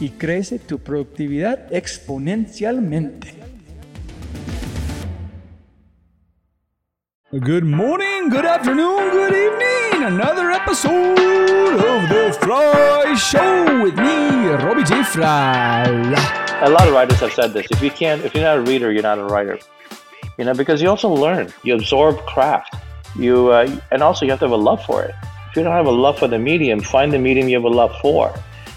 y crece tu productividad exponencialmente. Good morning, good afternoon, good evening. Another episode of The Frye Show with me, Robbie J. Frye. A lot of writers have said this. If you can't, if you're not a reader, you're not a writer. You know, because you also learn, you absorb craft. You uh, and also you have to have a love for it. If you don't have a love for the medium, find the medium you have a love for,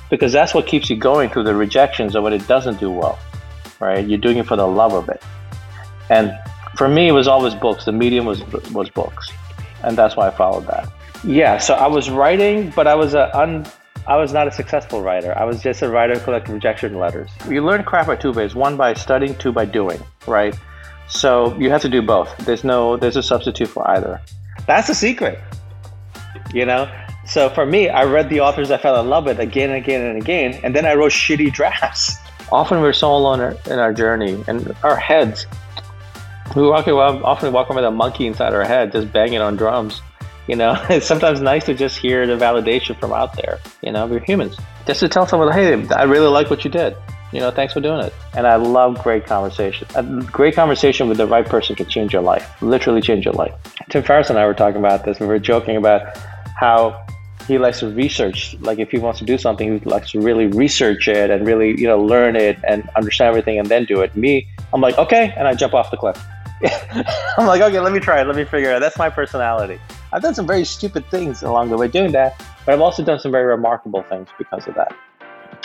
because that's what keeps you going through the rejections of when it doesn't do well. Right? You're doing it for the love of it. And for me, it was always books. The medium was was books, and that's why I followed that. Yeah, so I was writing, but I was a un, I was not a successful writer. I was just a writer collecting rejection letters. You learn craft by two ways: one by studying, two by doing. Right. So you have to do both. There's no there's a substitute for either. That's the secret. You know. So for me, I read the authors I fell in love with again and again and again, and then I wrote shitty drafts. Often we're so alone in our journey, and our heads we walk around, often walk around with a monkey inside our head, just banging on drums. You know, it's sometimes nice to just hear the validation from out there. You know, we're humans. Just to tell someone, hey, I really like what you did. You know, thanks for doing it. And I love great conversation. A great conversation with the right person can change your life, literally change your life. Tim Ferriss and I were talking about this. We were joking about how he likes to research. Like if he wants to do something, he likes to really research it and really, you know, learn it and understand everything and then do it. Me, I'm like, okay, and I jump off the cliff. I'm like, okay, let me try it. Let me figure it out. That's my personality. I've done some very stupid things along the way doing that, but I've also done some very remarkable things because of that.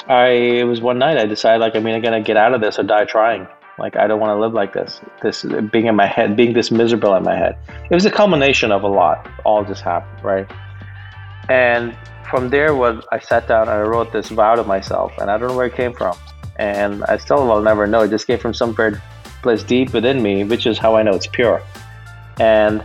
I it was one night I decided like I mean I'm gonna get out of this or die trying. Like I don't want to live like this. This being in my head, being this miserable in my head. It was a culmination of a lot. All just happened, right? And from there, was I sat down and I wrote this vow to myself, and I don't know where it came from, and I still will never know. It just came from some place deep within me, which is how I know it's pure. And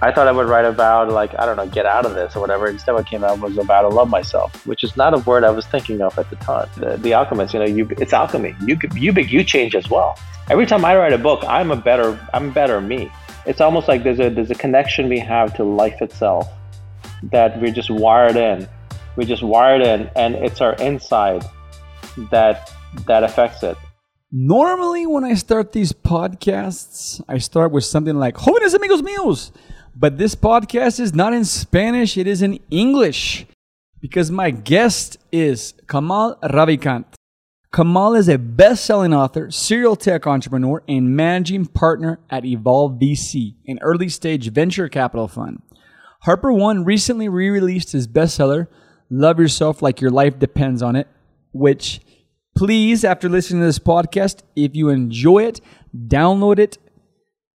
I thought I would write about like I don't know, get out of this or whatever. Instead, what came out was about to love myself, which is not a word I was thinking of at the time. The, the alchemist, you know, you it's alchemy. You you you change as well. Every time I write a book, I'm a better I'm better me. It's almost like there's a there's a connection we have to life itself that we're just wired in. We're just wired in, and it's our inside that that affects it. Normally, when I start these podcasts, I start with something like Jóvenes amigos míos. But this podcast is not in Spanish, it is in English. Because my guest is Kamal Ravikant. Kamal is a best selling author, serial tech entrepreneur, and managing partner at Evolve VC, an early stage venture capital fund. Harper One recently re released his bestseller, Love Yourself Like Your Life Depends on It, which please, after listening to this podcast, if you enjoy it, download it,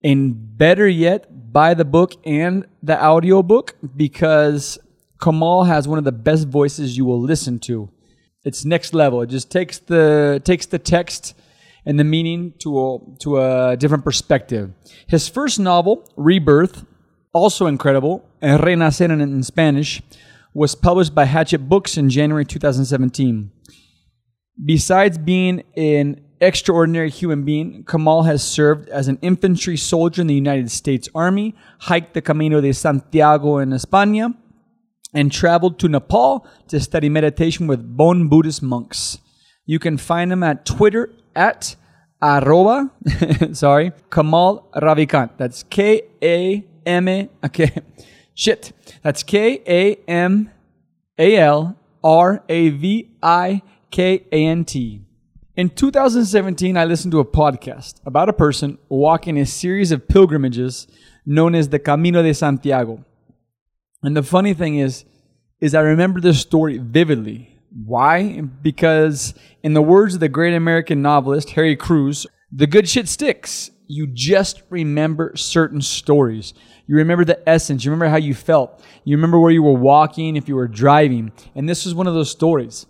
and better yet, buy the book and the audio book because Kamal has one of the best voices you will listen to. It's next level. It just takes the takes the text and the meaning to a, to a different perspective. His first novel, Rebirth, also incredible, Renacer in, Spanish, was published by Hachette Books in January 2017. Besides being an extraordinary human being, Kamal has served as an infantry soldier in the United States Army, hiked the Camino de Santiago in España, and traveled to Nepal to study meditation with Bon Buddhist monks. You can find him at Twitter at arroba, sorry, Kamal Ravikant. That's K A M A, okay, shit. That's K A M A L R A V I K A N T. In 2017, I listened to a podcast about a person walking a series of pilgrimages known as the Camino de Santiago. And the funny thing is, is I remember this story vividly. Why? Because in the words of the great American novelist Harry Crews, the good shit sticks. You just remember certain stories. You remember the essence. You remember how you felt. You remember where you were walking, if you were driving. And this is one of those stories.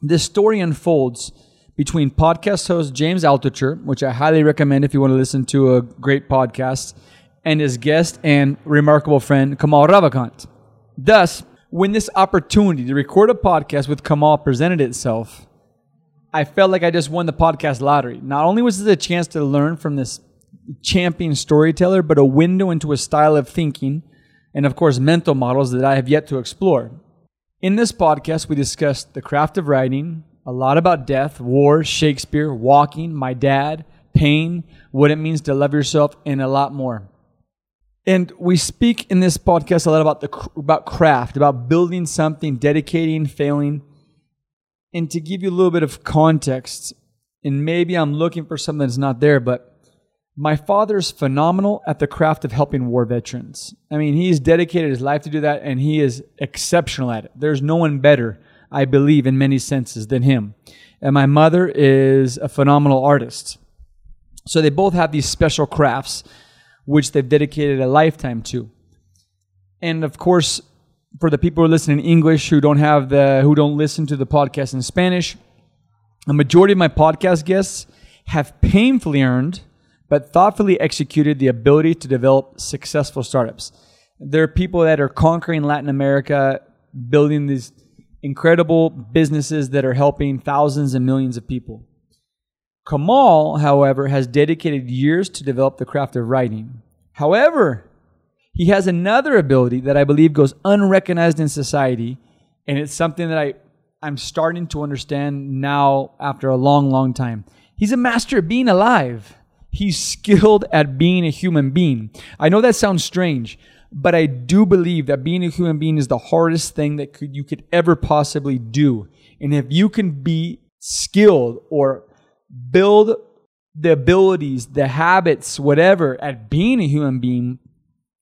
This story unfolds between podcast host James Altucher, which I highly recommend if you want to listen to a great podcast, and his guest and remarkable friend Kamal Ravikant. Thus, when this opportunity to record a podcast with Kamal presented itself, I felt like I just won the podcast lottery. Not only was this a chance to learn from this champion storyteller, but a window into a style of thinking and, of course, mental models that I have yet to explore. In this podcast, we discussed the craft of writing, a lot about death, war, Shakespeare, walking, my dad, pain, what it means to love yourself, and a lot more. And we speak in this podcast a lot about the about craft, about building something, dedicating, failing. And to give you a little bit of context, and maybe I'm looking for something that's not there, but my father is phenomenal at the craft of helping war veterans. I mean, he's dedicated his life to do that, and he is exceptional at it. There's no one better, I believe, in many senses than him. And my mother is a phenomenal artist. So they both have these special crafts, which they've dedicated a lifetime to. And of course, for the people who listen in English who don't have the who don't listen to the podcast in Spanish, a majority of my podcast guests have painfully earned but thoughtfully executed the ability to develop successful startups. There are people that are conquering Latin America, building these incredible businesses that are helping thousands and millions of people. Kamal, however, has dedicated years to develop the craft of writing. However, he has another ability that I believe goes unrecognized in society, and it's something that I, I'm starting to understand now after a long, long time. He's a master of being alive. He's skilled at being a human being. I know that sounds strange, but I do believe that being a human being is the hardest thing that could, you could ever possibly do. And if you can be skilled or build the abilities, the habits, whatever, at being a human being,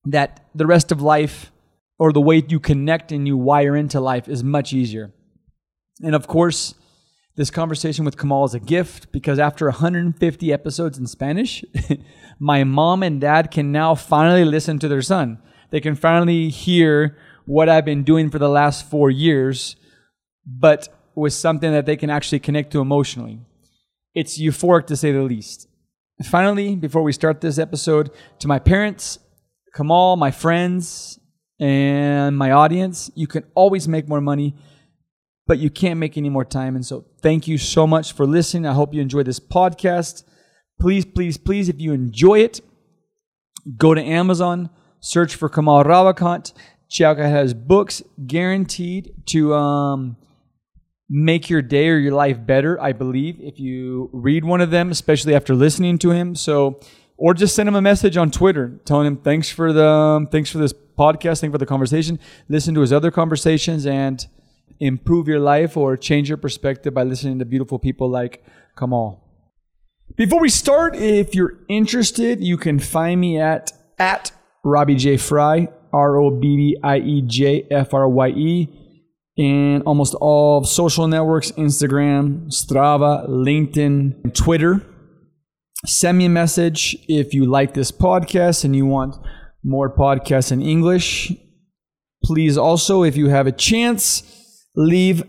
that the rest of life or the way you connect and you wire into life is much easier. And of course, this conversation with Kamal is a gift because after 150 episodes in Spanish, my mom and dad can now finally listen to their son. They can finally hear what I've been doing for the last four years, but with something that they can actually connect to emotionally. It's euphoric to say the least. Finally, before we start this episode, to my parents, Kamal, my friends, and my audience, you can always make more money but you can't make any more time. And so thank you so much for listening. I hope you enjoy this podcast. Please, please, please, if you enjoy it, go to Amazon, search for Kamal Ravikant. Check out his books, guaranteed to um, make your day or your life better, I believe, if you read one of them, especially after listening to him. So, or just send him a message on Twitter telling him thanks for the um, thanks for this podcast, thanks for the conversation. Listen to his other conversations and improve your life or change your perspective by listening to beautiful people like Kamal. Before we start, if you're interested, you can find me at at Robbie J Frye, R O B B I E J F R Y E, in almost all social networks Instagram, Strava, LinkedIn, and Twitter. Send me a message if you like this podcast and you want more podcasts in English. Please also, if you have a chance, leave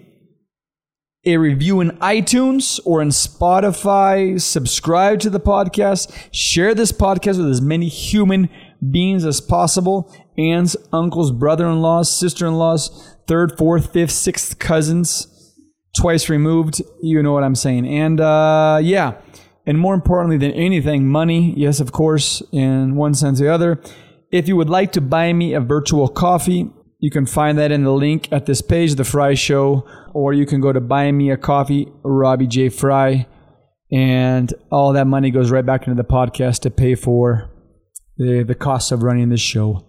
a review in iTunes or in Spotify. Subscribe to the podcast. Share this podcast with as many human beings as possible. Aunts, uncles, brother in laws, sister in laws, third, fourth, fifth, sixth cousins, twice removed. You know what I'm saying. And uh, yeah, and more importantly than anything, money. Yes, of course, in one sense or the other. If you would like to buy me a virtual coffee, you can find that in the link at this page, The Frye Show, or you can go to Buy Me a Coffee, Robbie J. Frye, and all that money goes right back into the podcast to pay for the, the cost of running this show.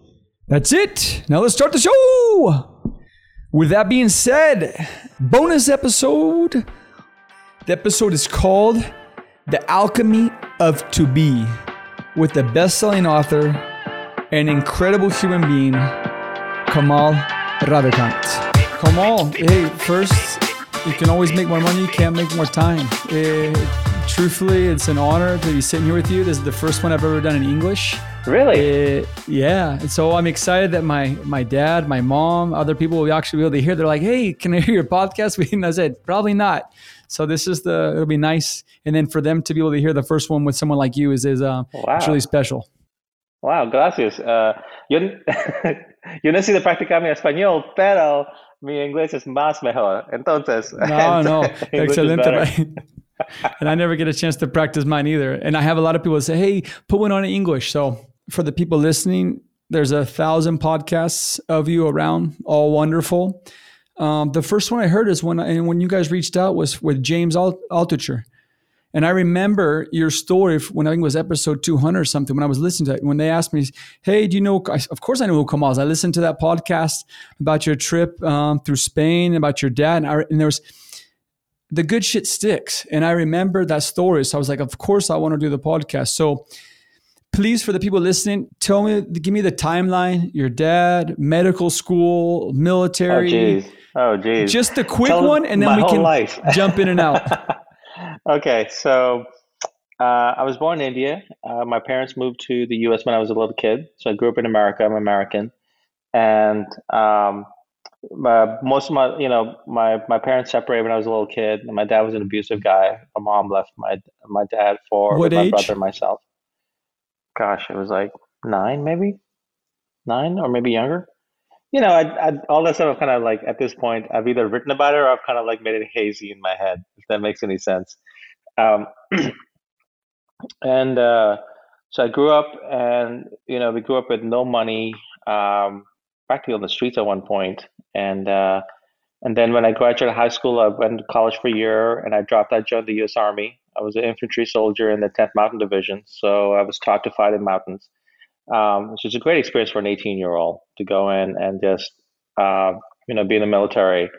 That's it. Now let's start the show. With that being said, bonus episode. The episode is called The Alchemy of To Be with the best selling author, an incredible human being, Kamal Ravikant. Kamal, hey, first, you can always make more money, you can't make more time. Eh, truthfully, it's an honor to be sitting here with you. This is the first one I've ever done in English. Really? Uh, yeah. And so I'm excited that my my dad, my mom, other people will actually be able to hear. They're like, "Hey, can I hear your podcast?" And I said, "Probably not." So this is the. It'll be nice, and then for them to be able to hear the first one with someone like you is is uh, Wow. it's really special. Wow, gracias. Uh, yo, yo necesito practicar mi español, pero mi inglés es más mejor. Entonces, No, no, excelente. and I never get a chance to practice mine either. And I have a lot of people say, "Hey, put one on in English." So for the people listening, there's a thousand podcasts of you around, all wonderful. Um, the first one I heard is when and when you guys reached out was with James Al- Altucher. And I remember your story when I think it was episode 200 or something, when I was listening to it, when they asked me, Hey, do you know? Of course, I know who Kamal is. I listened to that podcast about your trip um, through Spain, about your dad. And, I, and there was the good shit sticks. And I remember that story. So I was like, Of course, I want to do the podcast. So please, for the people listening, tell me, give me the timeline your dad, medical school, military. Oh, geez. Oh, geez. Just a quick Tell one, and then we can life. jump in and out. okay, so uh, I was born in India. Uh, my parents moved to the U.S. when I was a little kid, so I grew up in America. I'm American, and um, my, most of my, you know, my my parents separated when I was a little kid. And my dad was an abusive guy. My mom left my my dad for What my age? brother and myself. Gosh, it was like nine, maybe nine or maybe younger. You know, I, I, all that stuff. I've kind of like at this point, I've either written about it or I've kind of like made it hazy in my head, if that makes any sense. Um, and uh, so I grew up, and you know, we grew up with no money, um, practically on the streets at one point, and uh, and then when I graduated high school, I went to college for a year, and I dropped out, joined the U.S. Army. I was an infantry soldier in the 10th Mountain Division, so I was taught to fight in mountains, um, which is a great experience for an 18-year-old to go in and just uh, you know be in the military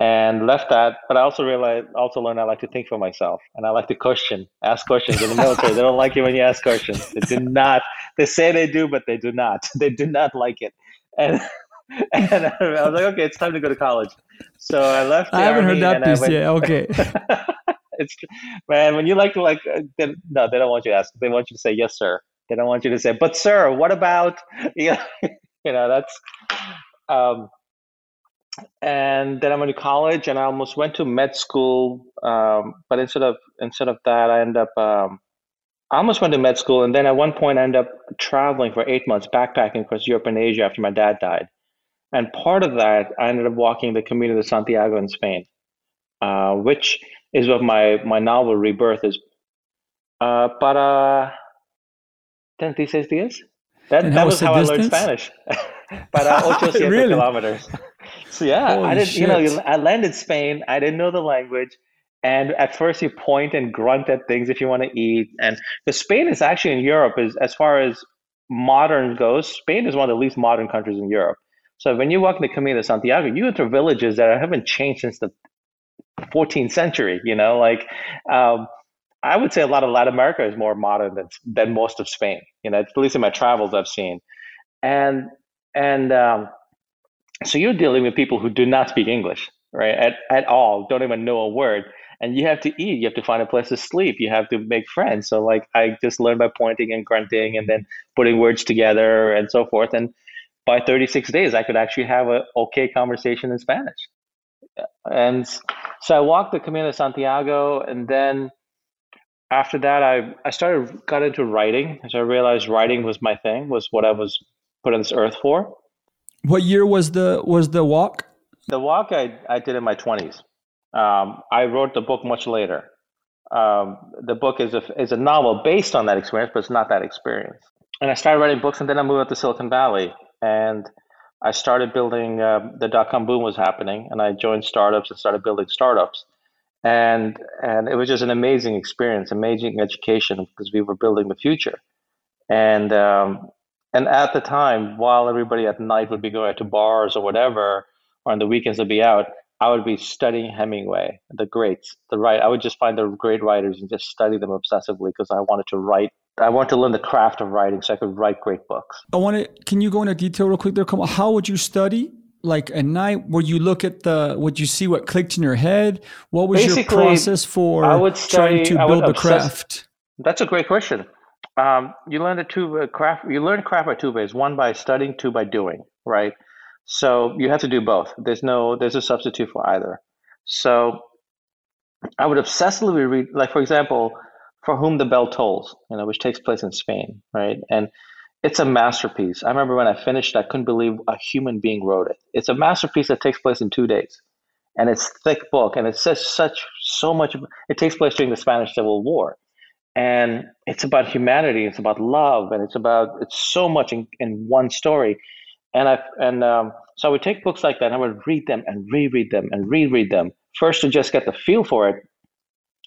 and left that. But I also realized, also learned I like to think for myself, and I like to question, ask questions in the military. they don't like it when you ask questions. They do not. They say they do, but they do not. They do not like it. And and I was like, okay, it's time to go to college. So I left. I haven't heard that piece went- yet. Okay. it's man when you like to like uh, they, no they don't want you to ask they want you to say yes sir they don't want you to say but sir what about you know, you know that's um and then I went to college and I almost went to med school um but instead of instead of that I ended up um I almost went to med school and then at one point I ended up traveling for eight months backpacking across Europe and Asia after my dad died and part of that I ended up walking the Camino de Santiago in Spain uh, which is what my, my novel Rebirth is. Uh, para 36 días? That, that was how I learned distance? Spanish. para 800 Really? kilometers. So yeah, Holy I didn't, you know. I landed Spain. I didn't know the language. And at first you point and grunt at things if you want to eat. And the Spain is actually in Europe is as far as modern goes, Spain is one of the least modern countries in Europe. So when you walk in the Camino de Santiago, you enter villages that haven't changed since the 14th century. You know, like um, I would say a lot of Latin America is more modern than than most of Spain. You know, at least in my travels I've seen, and and um, so you're dealing with people who do not speak English, right? At at all, don't even know a word. and you have to eat. You have to find a place to sleep. You have to make friends. So like I just learned by pointing and grunting, and then putting words together and so forth. And by 36 days, I could actually have a okay conversation in Spanish. And so I walked the Camino de Santiago, and then after that, I I started got into writing. So I realized writing was my thing, was what I was put on this earth for. What year was the was the walk? The walk I, I did in my 20s. Um, I wrote the book much later. Um, the book is a, is a novel based on that experience, but it's not that experience. And I started writing books, and then I moved up to Silicon Valley, and I started building. Uh, the dot com boom was happening, and I joined startups and started building startups, and and it was just an amazing experience, amazing education because we were building the future, and um, and at the time, while everybody at night would be going out to bars or whatever, or on the weekends would be out, I would be studying Hemingway, the greats, the right. I would just find the great writers and just study them obsessively because I wanted to write. I wanted to learn the craft of writing so I could write great books. I want to. Can you go into detail real quick there? Come on. How would you study? Like at night, would you look at the? Would you see what clicked in your head? What was Basically, your process for I would study, trying to build the obsess- craft? That's a great question. Um, you learn the two uh, craft. You learn craft by two ways: one by studying, two by doing. Right. So you have to do both. There's no. There's a substitute for either. So I would obsessively read, like for example, "For Whom the Bell Tolls," you know, which takes place in Spain, right? And it's a masterpiece. I remember when I finished, I couldn't believe a human being wrote it. It's a masterpiece that takes place in two days, and it's thick book, and it says such so much. It takes place during the Spanish Civil War, and it's about humanity. It's about love, and it's about it's so much in, in one story. And I and um, so I would take books like that, and I would read them and reread them and reread them first to just get the feel for it,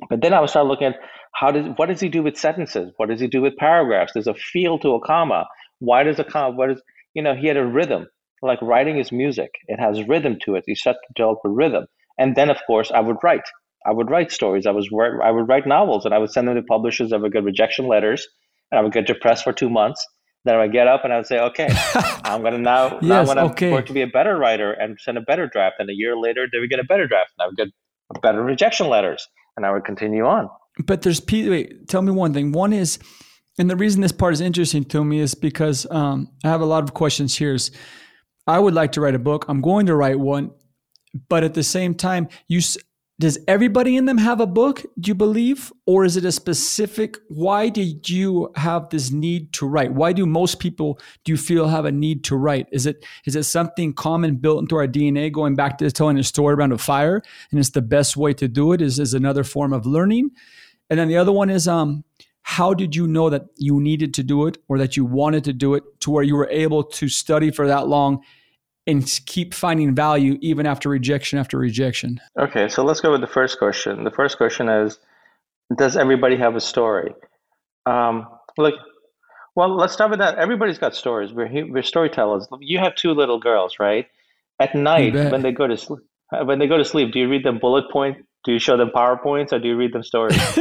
but then I would start looking at how does what does he do with sentences? What does he do with paragraphs? There's a feel to a comma. Why does a comma? What is you know? He had a rhythm. Like writing is music. It has rhythm to it. You start to develop a rhythm, and then of course I would write. I would write stories. I was I would write novels, and I would send them to publishers. I would get rejection letters, and I would get depressed for two months. Then I would get up and I would say, "Okay, I'm gonna now, now Yes, I'm gonna okay. work to be a better writer and send a better draft." And a year later, they would get a better draft, and I would get better rejection letters, and I would continue on. But there's wait. Tell me one thing. One is, and the reason this part is interesting to me is because um, I have a lot of questions here. Is I would like to write a book. I'm going to write one, but at the same time, you does everybody in them have a book? Do you believe, or is it a specific? Why did you have this need to write? Why do most people do you feel have a need to write? Is it is it something common built into our DNA, going back to telling a story around a fire, and it's the best way to do it? Is is another form of learning? And then the other one is um, how did you know that you needed to do it or that you wanted to do it to where you were able to study for that long and keep finding value even after rejection after rejection? Okay, so let's go with the first question. The first question is, does everybody have a story? Um, look, well, let's start with that. Everybody's got stories. We're we're storytellers. You have two little girls, right? At night when they go to sleep, when they go to sleep, do you read them bullet point? Do you show them powerpoints, or do you read them stories?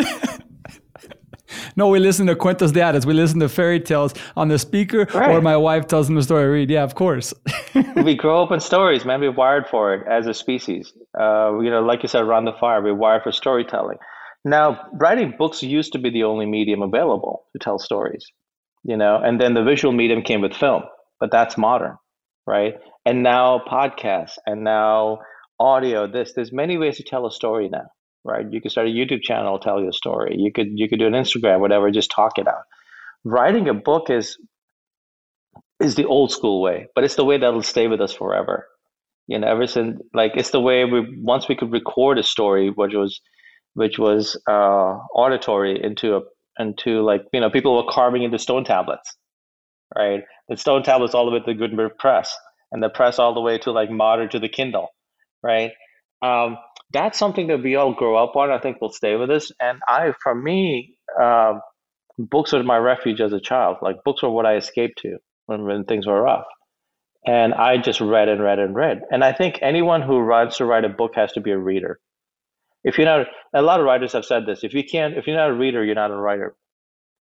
No, we listen to cuentos de hadas. We listen to fairy tales on the speaker, or my wife tells them the story I read. Yeah, of course. we grow up in stories, man. We're wired for it as a species. Uh, you know, like you said, around the fire, we're wired for storytelling. Now, writing books used to be the only medium available to tell stories, you know, and then the visual medium came with film, but that's modern, right? And now podcasts and now audio. This there's many ways to tell a story now, right? You could start a YouTube channel, tell your story. You could you could do an Instagram, whatever, just talk it out. Writing a book is is the old school way, but it's the way that'll stay with us forever. You know, ever since like it's the way we once we could record a story, which was which was uh, auditory into a into like you know people were carving into stone tablets, right? The stone tablets all the way to the Gutenberg press, and the press all the way to like modern to the Kindle, right? Um, that's something that we all grow up on. I think will stay with us. And I, for me, uh, books were my refuge as a child. Like books were what I escaped to when, when things were rough. And I just read and read and read. And I think anyone who wants to write a book has to be a reader. If you're not, a lot of writers have said this. If you can't, if you're not a reader, you're not a writer.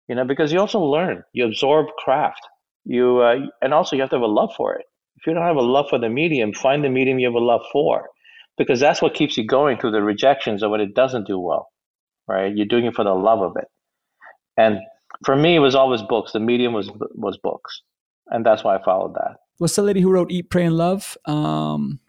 You know, because you also learn, you absorb craft. You uh, and also you have to have a love for it. If you don't have a love for the medium, find the medium you have a love for. Because that's what keeps you going through the rejections of when it doesn't do well, right? You're doing it for the love of it. And for me, it was always books. The medium was was books, and that's why I followed that. What's the lady who wrote Eat, Pray, and Love? Um,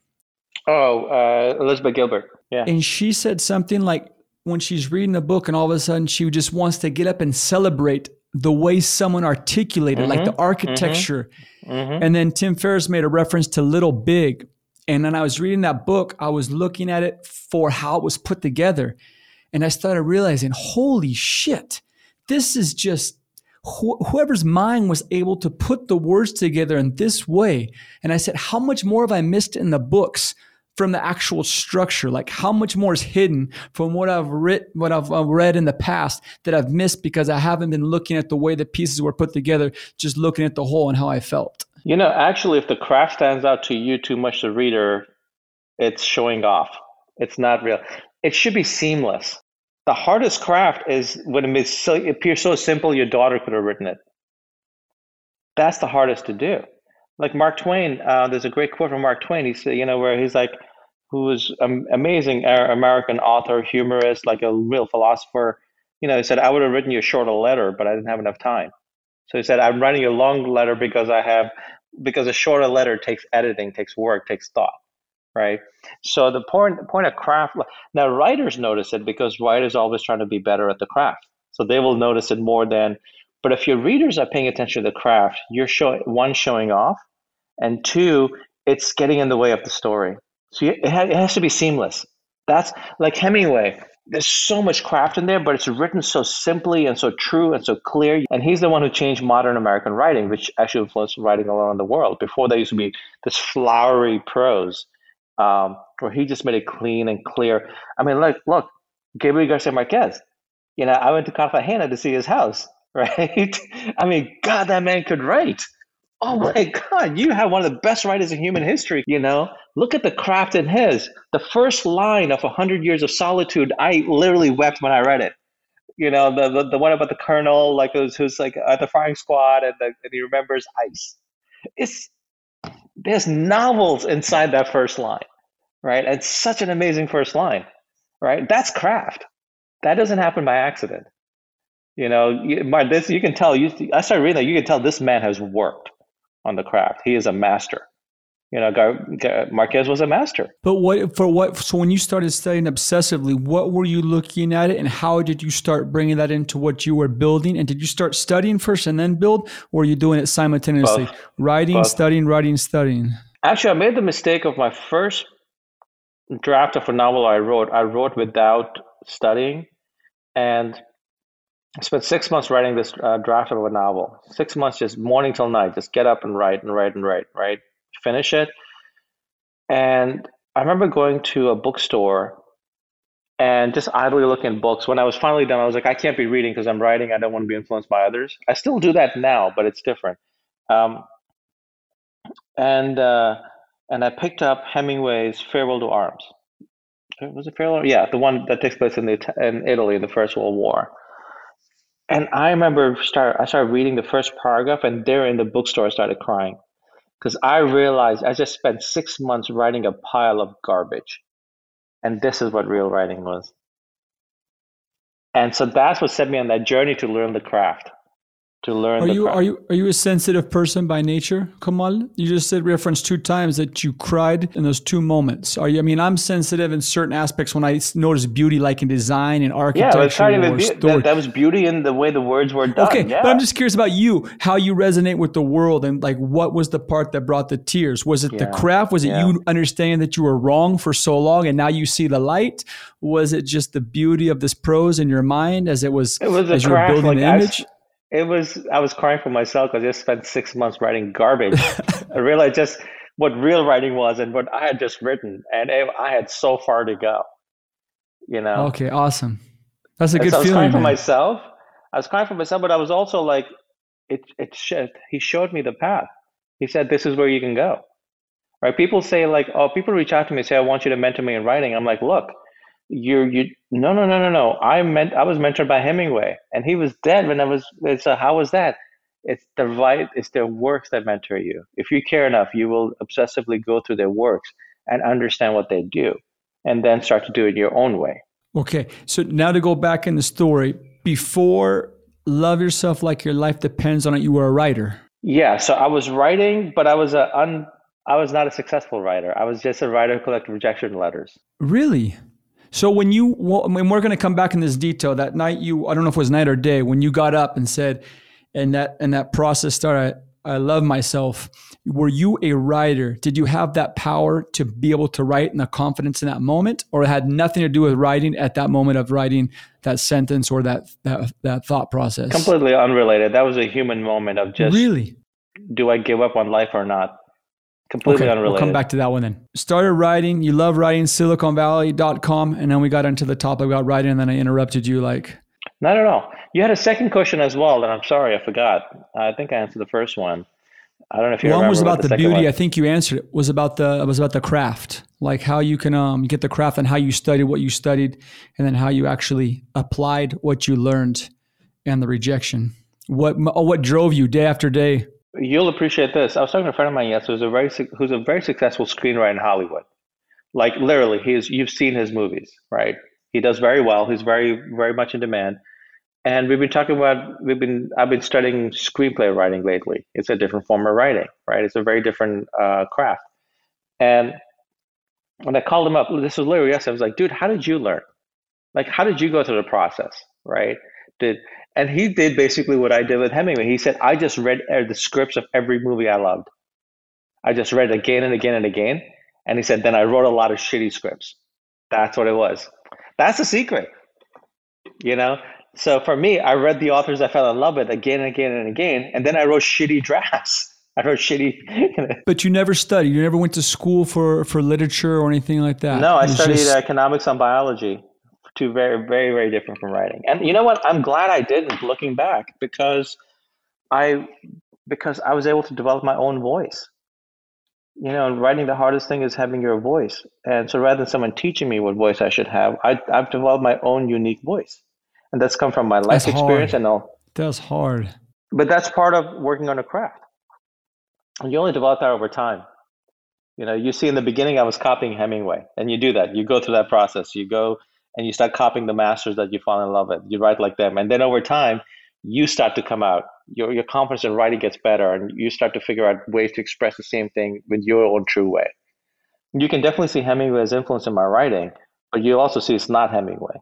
oh, uh, Elizabeth Gilbert. Yeah. And she said something like when she's reading a book, and all of a sudden she just wants to get up and celebrate the way someone articulated, mm-hmm, like the architecture. Mm-hmm, mm-hmm. And then Tim Ferriss made a reference to Little Big. And then I was reading that book, I was looking at it for how it was put together. And I started realizing, holy shit, this is just wh- whoever's mind was able to put the words together in this way. And I said, how much more have I missed in the books? from the actual structure like how much more is hidden from what i've writ what i've uh, read in the past that i've missed because i haven't been looking at the way the pieces were put together just looking at the whole and how i felt you know actually if the craft stands out to you too much the reader it's showing off it's not real it should be seamless the hardest craft is when it, so, appears so simple your daughter could have written it. That's the hardest to do. Like Mark Twain, uh, there's a great quote from Mark Twain. He said, you know, where he's like, who was an amazing American author, humorist, like a real philosopher. You know, he said, I would have written you a shorter letter, but I didn't have enough time. So he said, I'm writing you a long letter because I have, because a shorter letter takes editing, takes work, takes thought right? So the point point of craft now writers notice it because writers always trying to be better at the craft, so they will notice it more than. But if your readers are paying attention to the craft, you're showing one showing off, and two, it's getting in the way of the story. So it has to be seamless. That's like Hemingway. There's so much craft in there, but it's written so simply and so true and so clear. And he's the one who changed modern American writing, which actually influenced writing all around the world. Before there used to be this flowery prose um, where he just made it clean and clear. I mean, look, look, Gabriel Garcia Marquez. You know, I went to Cartagena to see his house, right? I mean, God, that man could write. Oh my God, you have one of the best writers in human history. You know, look at the craft in his. The first line of 100 Years of Solitude, I literally wept when I read it. You know, the the, the one about the colonel, like who's, who's like at the firing squad and, the, and he remembers ice. It's there's novels inside that first line, right? It's such an amazing first line, right? That's craft. That doesn't happen by accident. You know, you, this you can tell. You, I started reading that. You can tell this man has worked on the craft. He is a master you know, Gar- Gar- Marquez was a master. But what for what? So when you started studying obsessively, what were you looking at it, and how did you start bringing that into what you were building? And did you start studying first and then build, or were you doing it simultaneously, Both. writing, Both. studying, writing, studying? Actually, I made the mistake of my first draft of a novel I wrote. I wrote without studying, and I spent six months writing this uh, draft of a novel. Six months, just morning till night, just get up and write and write and write, right? finish it. And I remember going to a bookstore and just idly looking at books. When I was finally done, I was like, I can't be reading because I'm writing. I don't want to be influenced by others. I still do that now, but it's different. Um, and uh, and I picked up Hemingway's Farewell to Arms. Was it Farewell? Yeah, the one that takes place in the in Italy in the First World War. And I remember start I started reading the first paragraph, and there in the bookstore I started crying because I realized I just spent six months writing a pile of garbage. And this is what real writing was. And so that's what set me on that journey to learn the craft to learn. Are you are you are you a sensitive person by nature, Kamal? You just said reference two times that you cried in those two moments. Are you? I mean, I'm sensitive in certain aspects when I notice beauty, like in design and architecture. Yeah, kind of be- that, that, was beauty in the way the words were done. Okay, yeah. but I'm just curious about you, how you resonate with the world, and like what was the part that brought the tears? Was it yeah. the craft? Was it yeah. you understanding that you were wrong for so long, and now you see the light? Was it just the beauty of this prose in your mind as it was, it was as you were building like, the image? I, it was I was crying for myself because I just spent six months writing garbage. I realized just what real writing was and what I had just written, and it, I had so far to go. You know. Okay, awesome. That's a good so I was feeling. crying for myself. I was crying for myself, but I was also like, it. It. He showed me the path. He said, "This is where you can go." Right? People say like, "Oh, people reach out to me and say, I want you to mentor me in writing." I'm like, "Look, you're you no no no no no i meant i was mentored by hemingway and he was dead when i was so how was that it's the right it's their works that mentor you if you care enough you will obsessively go through their works and understand what they do and then start to do it your own way. Okay. So now to go back in the story, before Love Yourself Like Your Life Depends on It, you were a writer. Yeah. So I was writing, but I was a un, I was not a successful writer. I was just a writer who collected rejection letters. Really? So when you, well, we're going to come back in this detail. That night, you, I don't know if it was night or day, when you got up and said, and that and that process started. I love myself. Were you a writer? Did you have that power to be able to write and the confidence in that moment, or it had nothing to do with writing at that moment of writing that sentence or that that, that thought process? Completely unrelated. That was a human moment of just really. Do I give up on life or not? Completely okay, unrelated. We'll come back to that one then. Started writing. You love writing. SiliconValley.com, and then we got into the topic about writing, and then I interrupted you like not at all. You had a second question as well that I'm sorry I forgot. I think I answered the first one. I don't know if you one was about the, the beauty. One. I think you answered it. Was about the was about the craft, like how you can um get the craft and how you studied what you studied, and then how you actually applied what you learned, and the rejection. What what drove you day after day? You'll appreciate this. I was talking to a friend of mine yesterday who's a very who's a very successful screenwriter in Hollywood. Like literally, he's you've seen his movies, right? He does very well. He's very very much in demand. And we've been talking about we've been I've been studying screenplay writing lately. It's a different form of writing, right? It's a very different uh, craft. And when I called him up, this was literally yesterday. I was like, dude, how did you learn? Like, how did you go through the process, right? Did and he did basically what I did with Hemingway. He said, I just read uh, the scripts of every movie I loved. I just read again and again and again. And he said, then I wrote a lot of shitty scripts. That's what it was. That's the secret. You know, so for me, I read the authors I fell in love with again and again and again, and then I wrote shitty drafts. I wrote shitty. but you never studied. You never went to school for for literature or anything like that. No, I studied just... economics and biology. Two very, very, very different from writing. And you know what? I'm glad I didn't, looking back, because I because I was able to develop my own voice you know, writing the hardest thing is having your voice. And so rather than someone teaching me what voice I should have, I, have developed my own unique voice. And that's come from my life that's experience hard. and all. That's hard. But that's part of working on a craft. And you only develop that over time. You know, you see in the beginning, I was copying Hemingway, and you do that. You go through that process. You go and you start copying the masters that you fall in love with. You write like them. And then over time, you start to come out your, your confidence in writing gets better and you start to figure out ways to express the same thing with your own true way. You can definitely see Hemingway's influence in my writing, but you also see it's not Hemingway,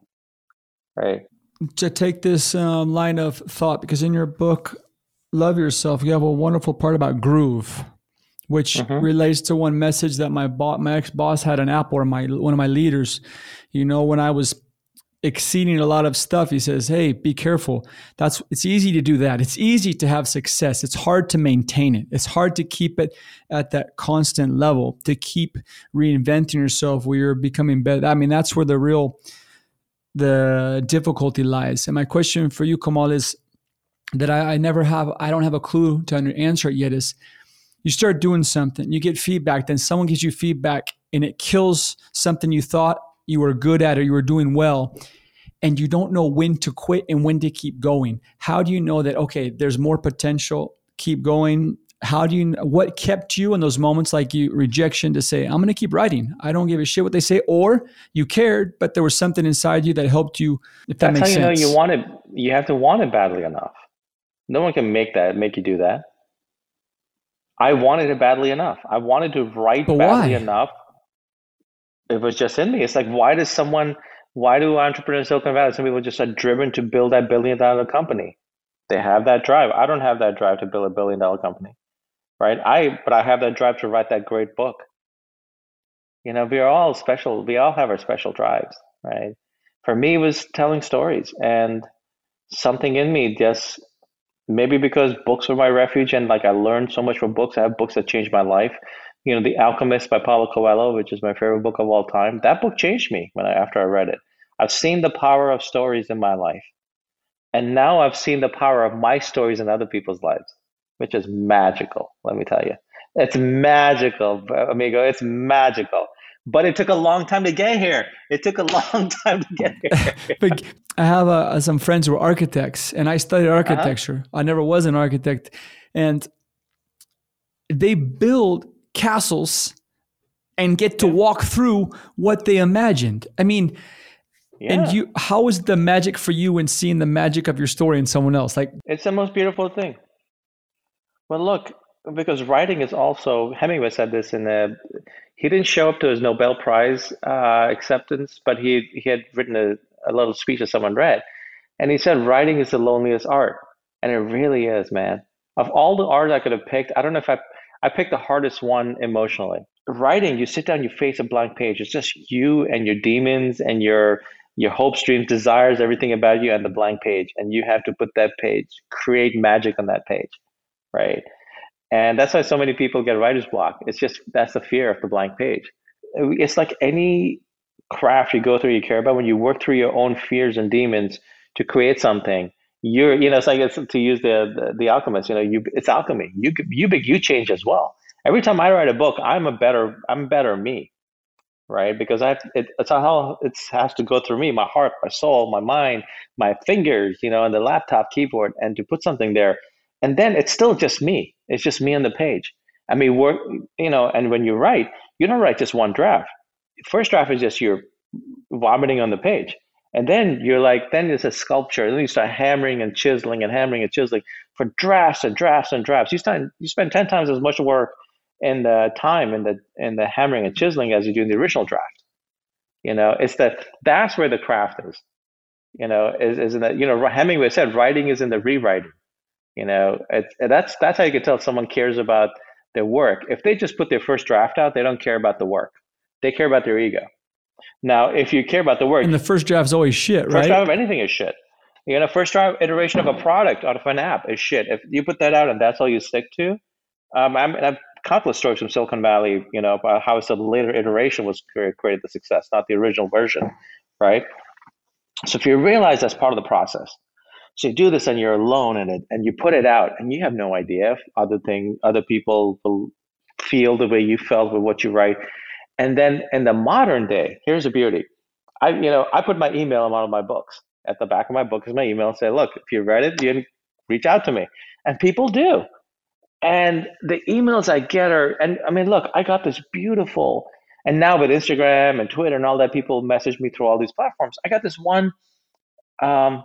right? To take this um, line of thought, because in your book, Love Yourself, you have a wonderful part about groove, which mm-hmm. relates to one message that my bo- my ex boss had an Apple or my one of my leaders. You know, when I was exceeding a lot of stuff he says hey be careful. That's it's easy to do that. It's easy to have success. It's hard to maintain it. It's hard to keep it at that constant level to keep reinventing yourself where you're becoming better. I mean that's where the real the difficulty lies. And my question for you kamal is that I, I never have i don't have a clue to answer it yet is you start doing something you get feedback then someone gives you feedback and it kills something you thought you were good at or you were doing well and you don't know when to quit and when to keep going. How do you know that okay there's more potential keep going? How do you what kept you in those moments like you rejection to say i'm going to keep writing. I don't give a shit what they say or you cared but there was something inside you that helped you if that that's makes how sense you know you want it you have to want it badly enough. No one can make that make you do that i wanted it badly enough i wanted to write but badly why? enough it was just in me. It's like, why does someone, why do entrepreneurs in Silicon Valley, some people just are driven to build that billion dollar company? They have that drive. I don't have that drive to build a billion dollar company, right? I, but I have that drive to write that great book. You know, we are all special. We all have our special drives, right? For me, it was telling stories and something in me just maybe because books were my refuge and like I learned so much from books. I have books that changed my life you know, The Alchemist by Paulo Coelho, which is my favorite book of all time. That book changed me when I, after I read it. I've seen the power of stories in my life. And now I've seen the power of my stories in other people's lives, which is magical, let me tell you. It's magical, amigo. It's magical. But it took a long time to get here. It took a long time to get here. but I have uh, some friends who are architects, and I studied uh-huh. architecture. Uh-huh. I never was an architect. And they build castles and get to walk through what they imagined. I mean, Yeah. and you, how is the magic for you in seeing the magic of your story in someone else? Like, It's the most beautiful thing. Well, look, because writing is also, Hemingway said this in the, he didn't show up to his Nobel Prize uh, acceptance, but he, he had written a, a little speech that someone read. And he said, writing is the loneliest art. And it really is, man. Of all the art I could have picked, I don't know if I, I picked the hardest one emotionally. Writing, you sit down, you face a blank page. It's just you and your demons and your your hopes, dreams, desires, everything about you and the blank page. And you have to put that page, create magic on that page, right? And that's why so many people get writer's block. It's just that's the fear of the blank page. It's like any craft you go through, you care about. When you work through your own fears and demons to create something, you're, you know, it's like it's to use the the, the alchemist. You know, you it's alchemy. You you big you change as well. Every time I write a book, I'm a better I'm better me, right? Because I it, it's how it has to go through me, my heart, my soul, my mind, my fingers, you know, and the laptop keyboard, and to put something there, and then it's still just me. It's just me on the page. I mean, work, you know, and when you write, you don't write just one draft. First draft is just you're vomiting on the page. And then you're like, then it's a sculpture. Then you start hammering and chiseling and hammering and chiseling for drafts and drafts and drafts. You spend you spend ten times as much work in the time in the in the hammering and chiseling as you do in the original draft. You know, it's that that's where the craft is. You know, is is in that you know Hemingway said writing is in the rewriting. You know, that's that's how you can tell if someone cares about their work. If they just put their first draft out, they don't care about the work. They care about their ego. Now, if you care about the work, and the first draft is always shit, right? first draft of anything is shit. You know, first draft iteration of a product out of an app is shit. If you put that out and that's all you stick to, um, I'm, I've countless stories from Silicon Valley, you know, about how it's the later iteration was created the success, not the original version, right? So if you realize that's part of the process, so you do this and you're alone in it, and you put it out, and you have no idea if other thing, other people will feel the way you felt with what you write. And then in the modern day, here's the beauty. I, you know, I put my email in one of my books. At the back of my book is my email and say, look, if you read it, you can reach out to me. And people do. And the emails I get are, and I mean, look, I got this beautiful, and now with Instagram and Twitter and all that, people message me through all these platforms. I got this one um,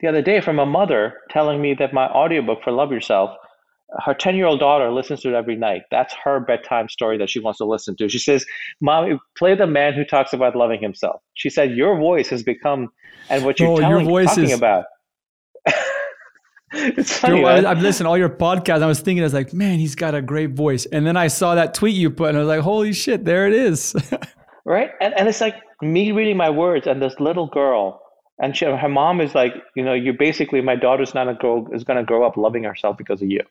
the other day from a mother telling me that my audiobook for Love Yourself her 10 year old daughter listens to it every night. That's her bedtime story that she wants to listen to. She says, Mom, play the man who talks about loving himself. She said, Your voice has become, and what you're Oh, your telling, voice talking is- about. it's funny. I, man. I've listened to all your podcasts. I was thinking, I was like, man, he's got a great voice. And then I saw that tweet you put, and I was like, holy shit, there it is. right? And, and it's like me reading my words, and this little girl, and she, her mom is like, You know, you basically, my daughter's not a girl, is going to grow up loving herself because of you.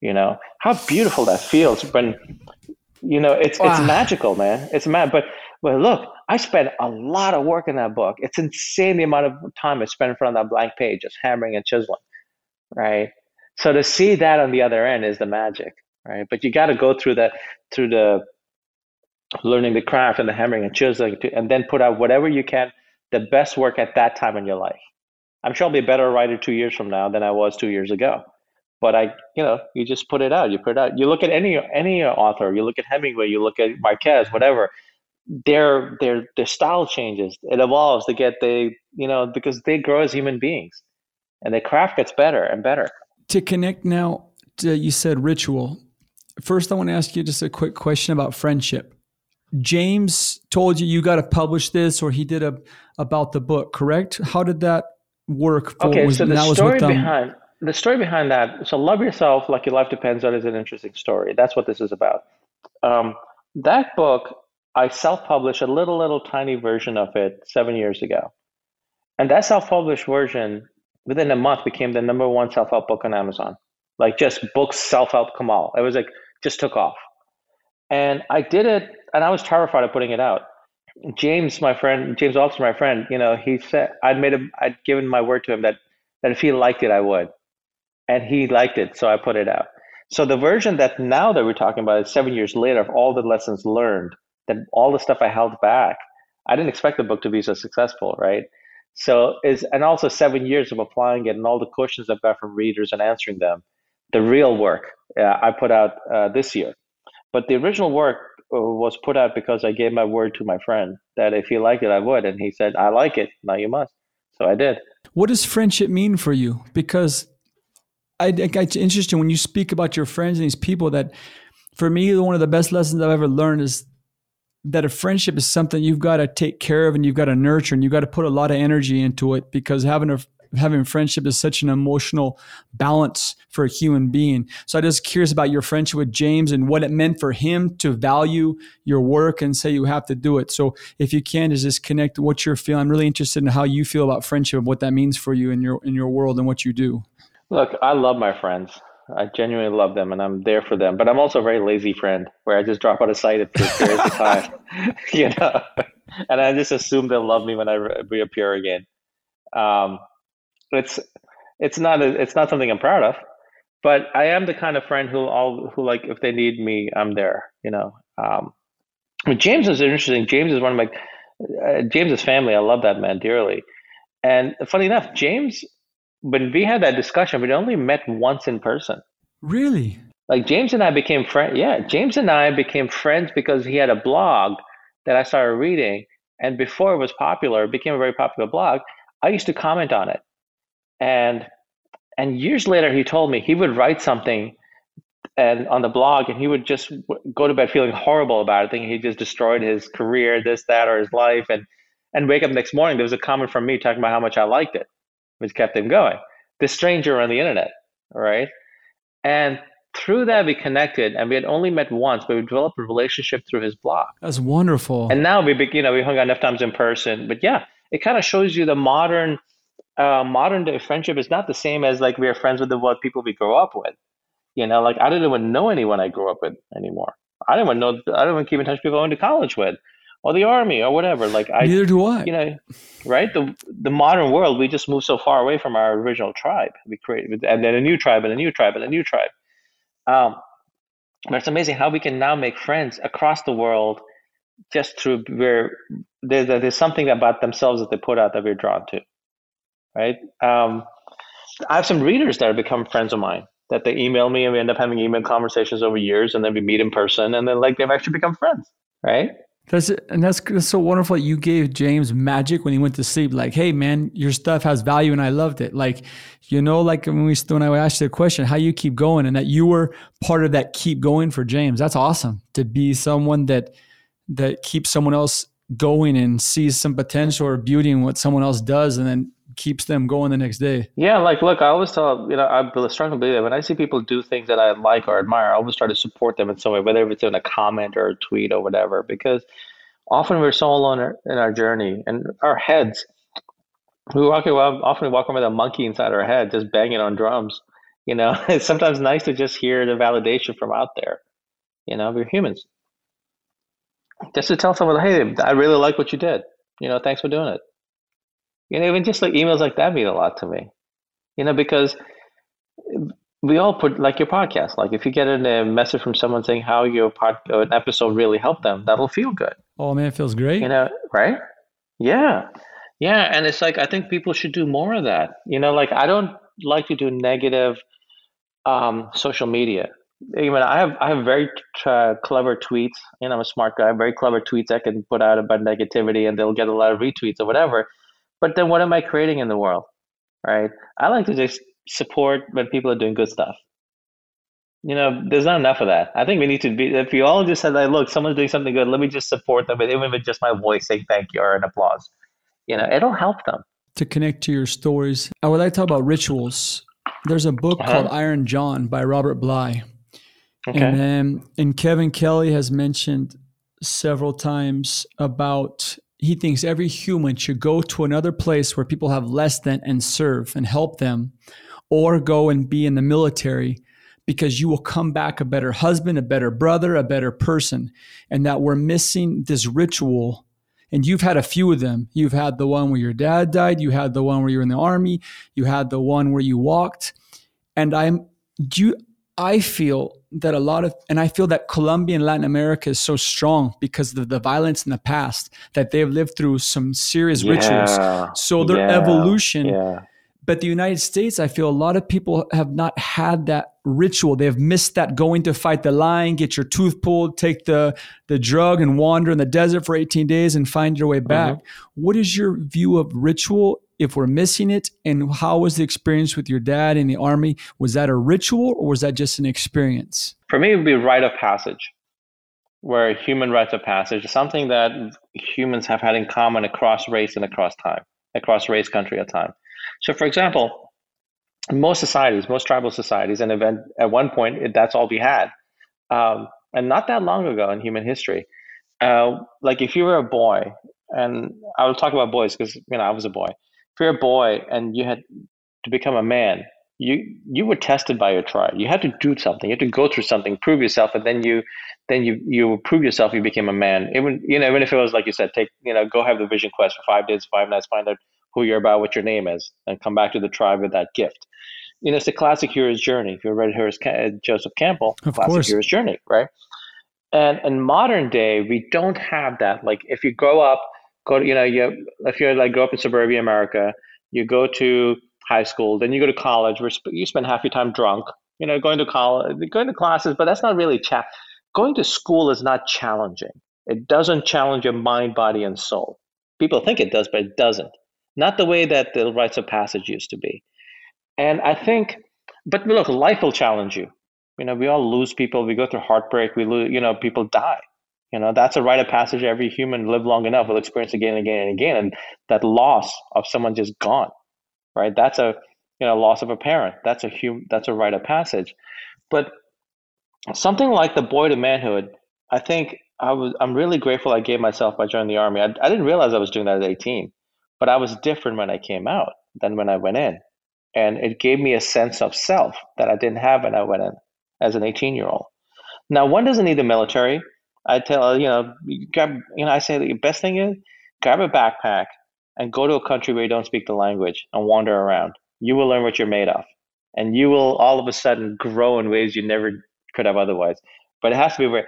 You know, how beautiful that feels when, you know, it's, Wow. it's magical, man. It's mad. But, but look, I spent a lot of work in that book. It's insane the amount of time I spent in front of that blank page, just hammering and chiseling, right? So to see that on the other end is the magic, right? But you got to go through that, through the learning the craft and the hammering and chiseling, to, and then put out whatever you can, the best work at that time in your life. I'm sure I'll be a better writer two years from now than I was two years ago. But I, you know, you just put it out. You put it out. You look at any any author. You look at Hemingway. You look at Marquez. Whatever. Their their their style changes. It evolves. They get they you know because they grow as human beings, and their craft gets better and better. to connect now, to, you said ritual. First, I want to ask you just a quick question about friendship. James told you you got to publish this, or he did a about the book, correct? How did that work? For, Okay, was- so the story behind the story behind that. So, love yourself like your life depends on is an interesting story. That's what this is about. Um, that book, I self-published a little, little tiny version of it seven years ago, and that self-published version within a month became the number one self-help book on Amazon. Like just books self-help Kamal. It was like just took off, and I did it, and I was terrified of putting it out. James, my friend, James Alts, my friend, you know, he said I'd made him, I'd given my word to him that that if he liked it, I would, and he liked it, so I put it out. So the version that now that we're talking about is seven years later of all the lessons learned, that all the stuff I held back. I didn't expect the book to be so successful, right? So is and also seven years of applying it and all the questions I've got from readers and answering them. The real work uh, I put out uh, this year, but the original work uh, was put out because I gave my word to my friend that if he liked it, I would. And he said, I like it. Now you must. So I did. What does friendship mean for you? Because I, I it's interesting when you speak about your friends and these people that for me, one of the best lessons I've ever learned is that a friendship is something you've got to take care of and you've got to nurture and you've got to put a lot of energy into it because having a having friendship is such an emotional balance for a human being. So I'm just curious about your friendship with James and what it meant for him to value your work and say you have to do it. So if you can, just connect what you're feeling. I'm really interested in how you feel about friendship and what that means for you in your in your world and what you do. Look, I love my friends. I genuinely love them and I'm there for them. But I'm also a very lazy friend where I just drop out of sight at the periods of time, you know, and I just assume they'll love me when I re- reappear again. Um, it's it's not a, it's not something I'm proud of, but I am the kind of friend who all who like if they need me, I'm there. You know. Um, James is interesting. James is one of my uh, James's family. I love that man dearly. And funny enough, James, when we had that discussion, we only met once in person. Really? Like James and I became friends. Yeah, James and I became friends because he had a blog that I started reading, and before it was popular, it became a very popular blog. I used to comment on it, and and years later he told me he would write something and on the blog and he would just go to bed feeling horrible about it thinking he just destroyed his career this that or his life and and wake up next morning there was a comment from me talking about how much i liked it which kept him going. This stranger on the internet right? And through that we connected and we had only met once but we developed a relationship through his blog. That's wonderful. And now we you know we hung out enough times in person but yeah it kind of shows you the modern uh, modern day friendship is not the same as like we are friends with the what people we grow up with. You know, like I didn't even know anyone I grew up with anymore. I didn't even know. I don't even keep in touch with people I went to college with, or the army, or whatever. Like I, neither do I. You know, right? The the modern world, we just move so far away from our original tribe. We create, and then a new tribe, and a new tribe, and a new tribe. Um, but it's amazing how we can now make friends across the world just through where there's, there's something about themselves that they put out that we're drawn to right? Um, I have some readers that have become friends of mine that they email me and we end up having email conversations over years and then we meet in person and then like they've actually become friends, right? That's and that's, that's so wonderful. You gave James magic when he went to sleep. Like, hey man, your stuff has value, and I loved it. Like, you know, like when we when I asked you the question, how you keep going, and that you were part of that keep going for James. That's awesome to be someone that that keeps someone else going and sees some potential or beauty in what someone else does, and then keeps them going the next day. Yeah, like look, I always tell you know I strongly believe that when I see people do things that I like or admire, I always try to support them in some way, whether it's in a comment or a tweet or whatever, because often we're so alone in our journey and our heads. We walk often we walk around with a monkey inside our head, just banging on drums. You know, it's sometimes nice to just hear the validation from out there. You know, we're humans. Just to tell someone, hey, I really like what you did. You know, thanks for doing it. You know, even just like emails like that mean a lot to me. You know, because we all put like your podcast. Like if you get a message from someone saying how your pod, an episode really helped them, that'll feel good. Oh man, it feels great. You know, right? Yeah, yeah. And it's like I think people should do more of that. You know, like I don't like to do negative um, social media. Even I have I have very uh, clever tweets. You know, I'm a smart guy. Very clever tweets I can put out about negativity, and they'll get a lot of retweets or whatever. But then what am I creating in the world? Right? I like to just support when people are doing good stuff. You know, there's not enough of that. I think we need to be, if we all just said, like, look, someone's doing something good, let me just support them, even with just my voice saying thank you or an applause. You know, it'll help them. To connect to your stories, I would like to talk about rituals. There's a book uh-huh. called Iron John by Robert Bly. Okay. And then, and Kevin Kelly has mentioned several times about he thinks every human should go to another place where people have less than and serve and help them, or go and be in the military because you will come back a better husband, a better brother, a better person. And that we're missing this ritual. And you've had a few of them. You've had the one where your dad died, you had the one where you're in the army, you had the one where you walked. And I'm do you I feel that a lot of, and I feel that Colombia and Latin America is so strong because of the violence in the past that they've lived through some serious yeah, rituals. So their yeah, evolution. Yeah. But the United States, I feel a lot of people have not had that ritual. They have missed that going to fight the lion, get your tooth pulled, take the the drug, and wander in the desert for 18 days and find your way back. Mm-hmm. What is your view of ritual if we're missing it? And how was the experience with your dad in the army? Was that a ritual or was that just an experience? For me, it would be rite of passage, where human rites of passage is something that humans have had in common across race and across time, across race, country, and time. So, for example, most societies, most tribal societies, and event at one point that's all we had, um, and not that long ago in human history. Uh, like if you were a boy, and I will talk about boys because you know I was a boy. If you're a boy and you had to become a man, you you were tested by your tribe. You had to do something. You had to go through something, prove yourself, and then you then you you prove yourself. You became a man. Even you know even if it was like you said, take you know go have the vision quest for five days, five nights, find out who you're about, what your name is, and come back to the tribe with that gift. You know, it's the classic hero's journey. If you read hero's, uh, Joseph Campbell, of classic course. hero's journey, right? And in modern day, we don't have that. Like if you grow up, go to, you know, you if you're like grow up in suburbia America, you go to high school, then you go to college, where you spend half your time drunk, you know, going to college, going to classes, but that's not really cha- going to school is not challenging. It doesn't challenge your mind, body, and soul. People think it does, but it doesn't. Not the way that the rites of passage used to be. And I think, but look, life will challenge you. You know, we all lose people. We go through heartbreak. We lose, you know, people die. You know, that's a rite of passage every human live long enough will experience again and again and again. And that loss of someone just gone, right? That's a, you know, loss of a parent. That's a hum, that's a rite of passage. But something like the boy to manhood, I think I was, I'm really grateful I gave myself by joining the army. I, I didn't realize I was doing that at 18, but I was different when I came out than when I went in. And it gave me a sense of self that I didn't have when I went in as an 18 year old. Now, one doesn't need the military. I tell you know, grab you know, I say the best thing is grab a backpack and go to a country where you don't speak the language and wander around. You will learn what you're made of, and you will all of a sudden grow in ways you never could have otherwise. But it has to be where,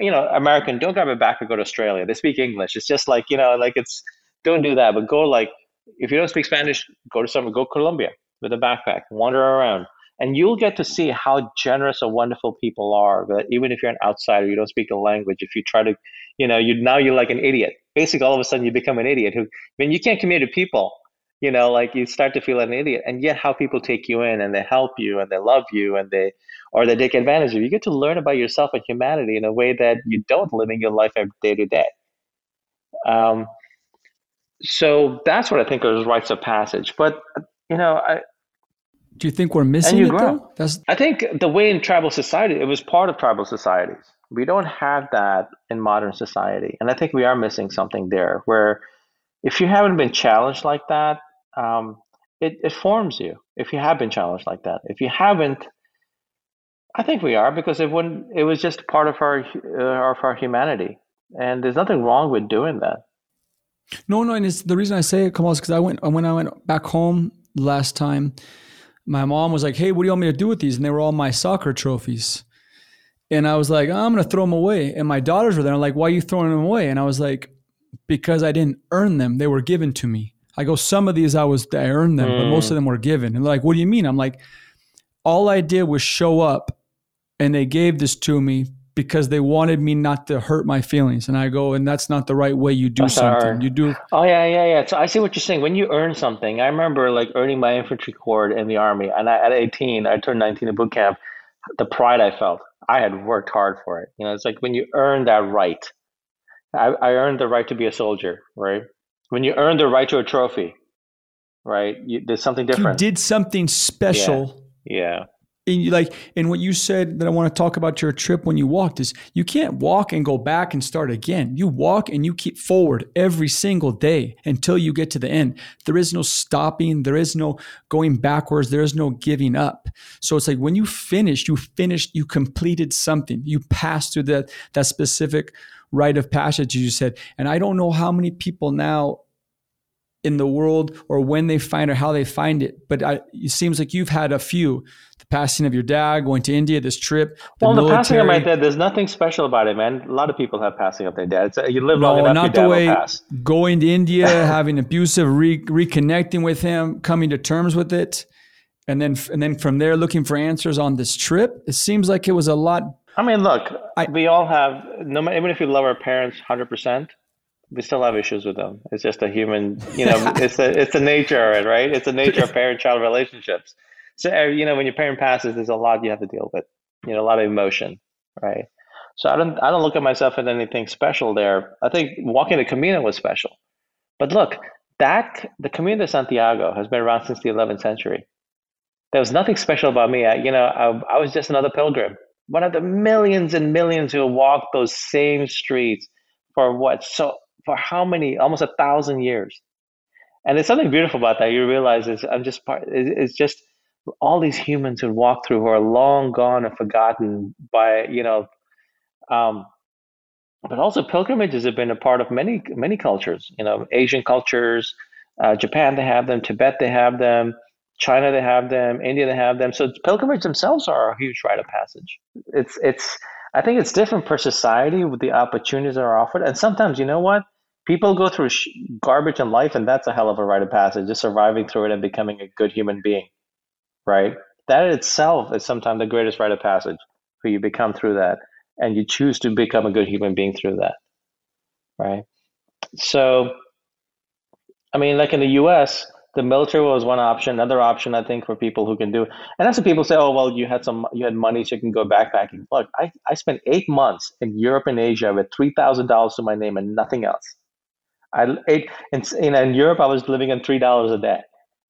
you know, American. Don't grab a backpack. Go to Australia. They speak English. It's just like you know, like it's don't do that. But go like if you don't speak Spanish, go to somewhere. Go Colombia with a backpack, wander around and you'll get to see how generous or wonderful people are that even if you're an outsider you don't speak the language if you try to you know you now you're like an idiot. Basically all of a sudden you become an idiot who I mean you can't communicate to people you know like you start to feel like an idiot. And yet how people take you in and they help you and they love you and they or they take advantage of you. You get to learn about yourself and humanity in a way that you don't living your life every day to day. Um, so that's what i think is rites of passage. But you know I, do you think we're missing it though? That's... I think the way in tribal society, it was part of tribal societies. We don't have that in modern society, and I think we are missing something there. Where if you haven't been challenged like that, um, it, it forms you. If you have been challenged like that, if you haven't, I think we are because it wouldn't. It was just part of our uh, of our humanity, and there's nothing wrong with doing that. No, no, and it's the reason I say it, Kamal, is because I went when I went back home last time my mom was like, "Hey, what do you want me to do with these?" And they were all my soccer trophies. And I was like, "I'm gonna throw them away." And my daughters were there, like, "Why are you throwing them away?" And I was like, "Because I didn't earn them; they were given to me." I go, "Some of these I was I earned them, mm. but most of mm. them were given." And they're like, "What do you mean?" I'm like, "All I did was show up, and they gave this to me because they wanted me not to hurt my feelings. And I go, and that's not the right way you do that's something. You do. Oh yeah, yeah, yeah. So I see what you're saying. When you earn something, I remember like earning my infantry cord in the army, and I, at 18, I turned 19 in boot camp. The pride I felt, I had worked hard for it. You know, it's like when you earn that right. I, I earned the right to be a soldier, right? When you earn the right to a trophy, right? You, there's something different. You did something special. yeah. yeah and like and what you said that I want to talk about your trip when you walked is you can't walk and go back and start again. You walk and you keep forward every single day until you get to the end. There is no stopping, there is no going backwards, there is no giving up. So it's like when you finish, you finished, you completed something. You passed through that that specific rite of passage you said. And I don't know how many people now in the world or when they find or how they find it. But I, it seems like you've had a few. Passing of your dad, going to India, this trip. The well, military. the passing of my dad, there's nothing special about it, man. A lot of people have passing of their dads. Uh, you live no, long enough, not the way going to India, having abusive, re- reconnecting with him, coming to terms with it. and then and then from there looking for answers on this trip. It seems like it was a lot. I mean, look, I- we all have no matter even if we love our parents hundred percent, we still have issues with them. It's just a human, you know, it's a it's the nature of it, right? It's the nature of parent-child relationships. So uh, you know, when your parent passes, there's a lot you have to deal with. You know, a lot of emotion, right? So I don't I don't look at myself as anything special there. I think walking the Camino was special, but look, that the Camino de Santiago has been around since the 11th century. There was nothing special about me. I, you know, I, I was just another pilgrim, one of the millions and millions who walked those same streets for what so for how many almost a thousand years. And there's something beautiful about that. You realize is I'm just part. It's just all these humans who walk through who are long gone and forgotten by you know um, but also pilgrimages have been a part of many many cultures you know asian cultures uh, japan they have them tibet they have them china they have them india they have them. So pilgrimages themselves are a huge rite of passage. It's it's i think it's different per society with the opportunities that are offered. And sometimes you know what? People go through sh- garbage in life and that's a hell of a rite of passage just surviving through it and becoming a good human being right? That itself is sometimes the greatest rite of passage who you become through that and you choose to become a good human being through that right? So i mean like in the us the military was one option. Another option i think for people who can do and that's what people say oh well you had some you had money so you can go backpacking. Mm-hmm. Look i, I spent eight months in europe and asia with $3000 to my name and nothing else. I ate in, in, in europe i was living on $3 a day.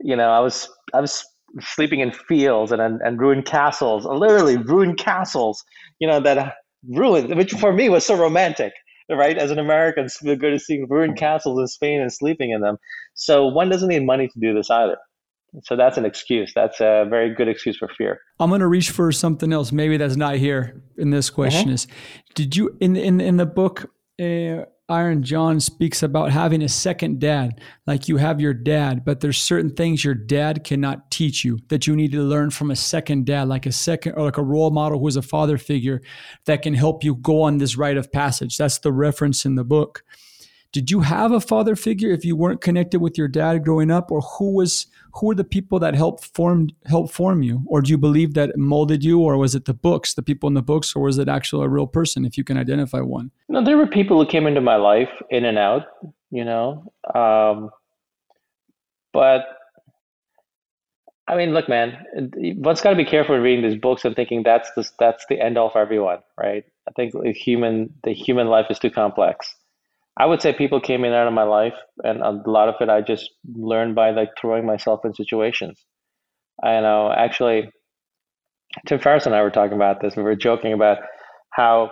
You know i was i was sleeping in fields and, and, and ruined castles literally ruined castles you know that ruined, which for me was so romantic, right? As an American, we're good to see ruined castles in Spain and sleeping in them. So one doesn't need money to do this either. So that's an excuse. That's a very good excuse for fear. I'm going to reach for something else. Maybe that's not here in this question. Mm-hmm. Is did you in in in the book? Uh, Iron John speaks about having a second dad, like you have your dad, but there's certain things your dad cannot teach you that you need to learn from a second dad, like a second or like a role model who is a father figure that can help you go on this rite of passage. That's the reference in the book. Did you have a father figure if you weren't connected with your dad growing up, or who was who were the people that helped form help form you, or do you believe that molded you, or was it the books, the people in the books, or was it actually a real person? If you can identify one. No, there were people who came into my life in and out, you know, um, but I mean, look, man, one's got to be careful reading these books and thinking that's the that's the end all for everyone, right? I think the human the human life is too complex. I would say people came in and out of my life, and a lot of it I just learned by like throwing myself in situations. I know actually, Tim Ferriss and I were talking about this. We were joking about how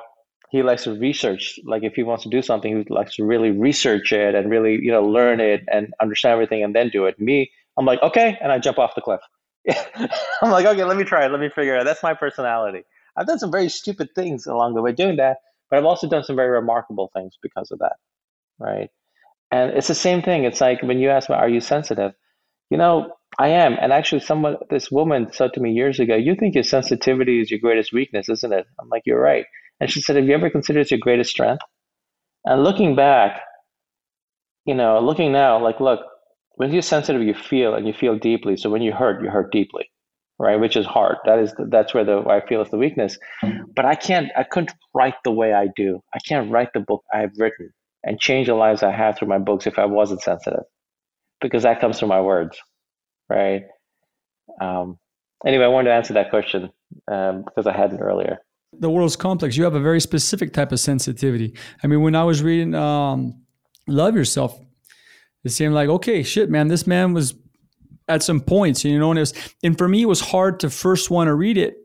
he likes to research. Like if he wants to do something, he likes to really research it and really you know learn it and understand everything and then do it. Me, I'm like okay, and I jump off the cliff. I'm like okay, let me try it. Let me figure it out. That's my personality. I've done some very stupid things along the way doing that, but I've also done some very remarkable things because of that right? And it's the same thing. It's like when you ask me, "Are you sensitive?" You know, I am. And actually, someone, this woman said to me years ago, "You think your sensitivity is your greatest weakness, isn't it?" I'm like, "You're right." And she said, "Have you ever considered it your greatest strength?" And looking back, you know, looking now, like, look, when you're sensitive, you feel and you feel deeply. So when you hurt, you hurt deeply, right? Which is hard. That is the, that's where the I feel is the weakness. But I can't. I couldn't write the way I do. I can't write the book I've written and change the lives I have through my books if I wasn't sensitive, because that comes through my words, right? Um, anyway, I wanted to answer that question um, because I hadn't earlier. The world's complex. You have a very specific type of sensitivity. I mean, when I was reading um, "Love Yourself," it seemed like, okay, shit, man, this man was at some points, you know, and it was, and for me, it was hard to first want to read it.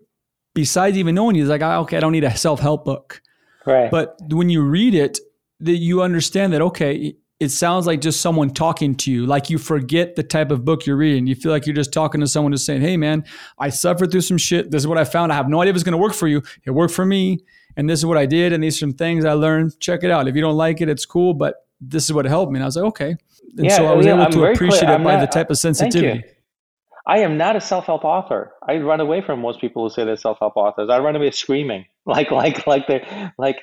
Besides even knowing, he's like, oh, okay, I don't need a self help book. Right. But when you read it, that you understand that okay it sounds like just someone talking to you like you forget the type of book you're reading. You feel like you're just talking to someone who's saying hey man i suffered through some shit. This is what i found. I have no idea if it's going to work for you. It worked for me and this is what i did and these are some things i learned. Check it out. If you don't like it it's cool but this is what helped me. And i was like okay. And yeah, so i was yeah, able I'm to appreciate clear. it I'm by not, the type of sensitivity. I am not a self-help author. I run away from most people who say they're self-help authors. I run away screaming, like, like, like they, like,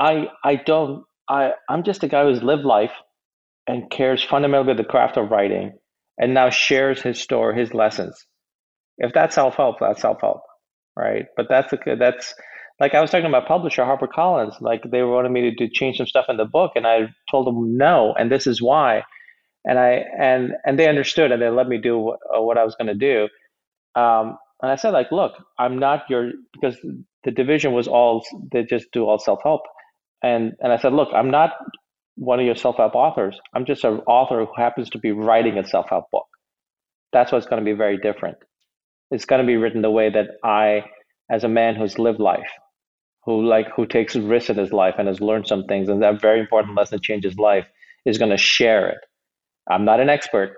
I, I don't I, I'm just a guy who's lived life and cares fundamentally the craft of writing and now shares his story, his lessons. If that's self help, that's self help, right? But that's the that's like I was talking about publisher HarperCollins. Like they wanted me to do, change some stuff in the book, and I told them no, and this is why. And I and and they understood, and they let me do what, uh, what I was going to do. Um, and I said, like, look, I'm not your because the division was all they just do all self help, and and I said, look, I'm not one of your self help authors. I'm just an author who happens to be writing a self help book. That's what's going to be very different. It's going to be written the way that I, as a man who's lived life, who like who takes risks in his life and has learned some things, and that very important lesson changes life, is going to share it. I'm not an expert.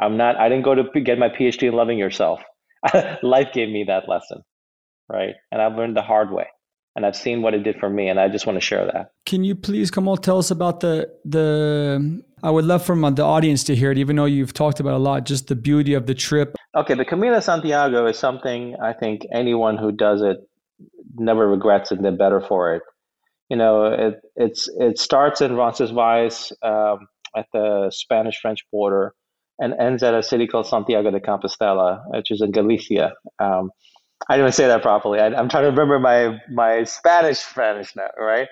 I'm not. I didn't go to get my PhD in loving yourself. life gave me that lesson, right? And I've learned the hard way and I've seen what it did for me, and I just want to share that. Can you please, Kamal, tell us about the the? I would love for the audience to hear it, even though you've talked about a lot. Just the beauty of the trip. Okay, the Camino Santiago is something I think anyone who does it never regrets it. They're better for it. You know, it it's it starts in Roncesvalles um, at the Spanish-French border and ends at a city called Santiago de Compostela, which is in Galicia. Um, I didn't say that properly. I, am trying to remember my my Spanish Spanish now, right?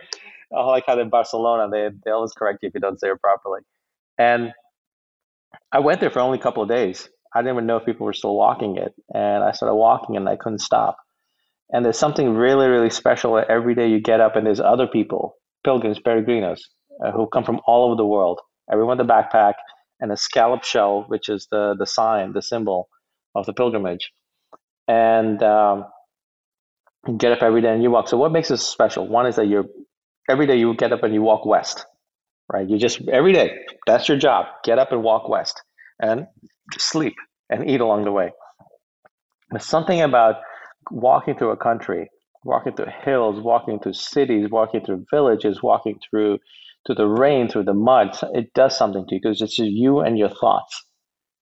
Oh, like how in Barcelona, they they always correct you if you don't say it properly. And I went there for only a couple of days. I didn't even know if people were still walking it, and I started walking, and I couldn't stop. And there's something really, really special. Every day you get up, and there's other people, pilgrims, peregrinos, uh, who come from all over the world. Everyone with a backpack and a scallop shell, which is the the sign, the symbol of the pilgrimage and um, get up every day and you walk. So what makes this special? One is that you're every day you get up and you walk west, right? You just every day that's your job. Get up and walk west, and sleep and eat along the way. There's something about walking through a country, walking through hills, walking through cities, walking through villages, walking through through the rain, through the mud. It does something to you because it's just you and your thoughts.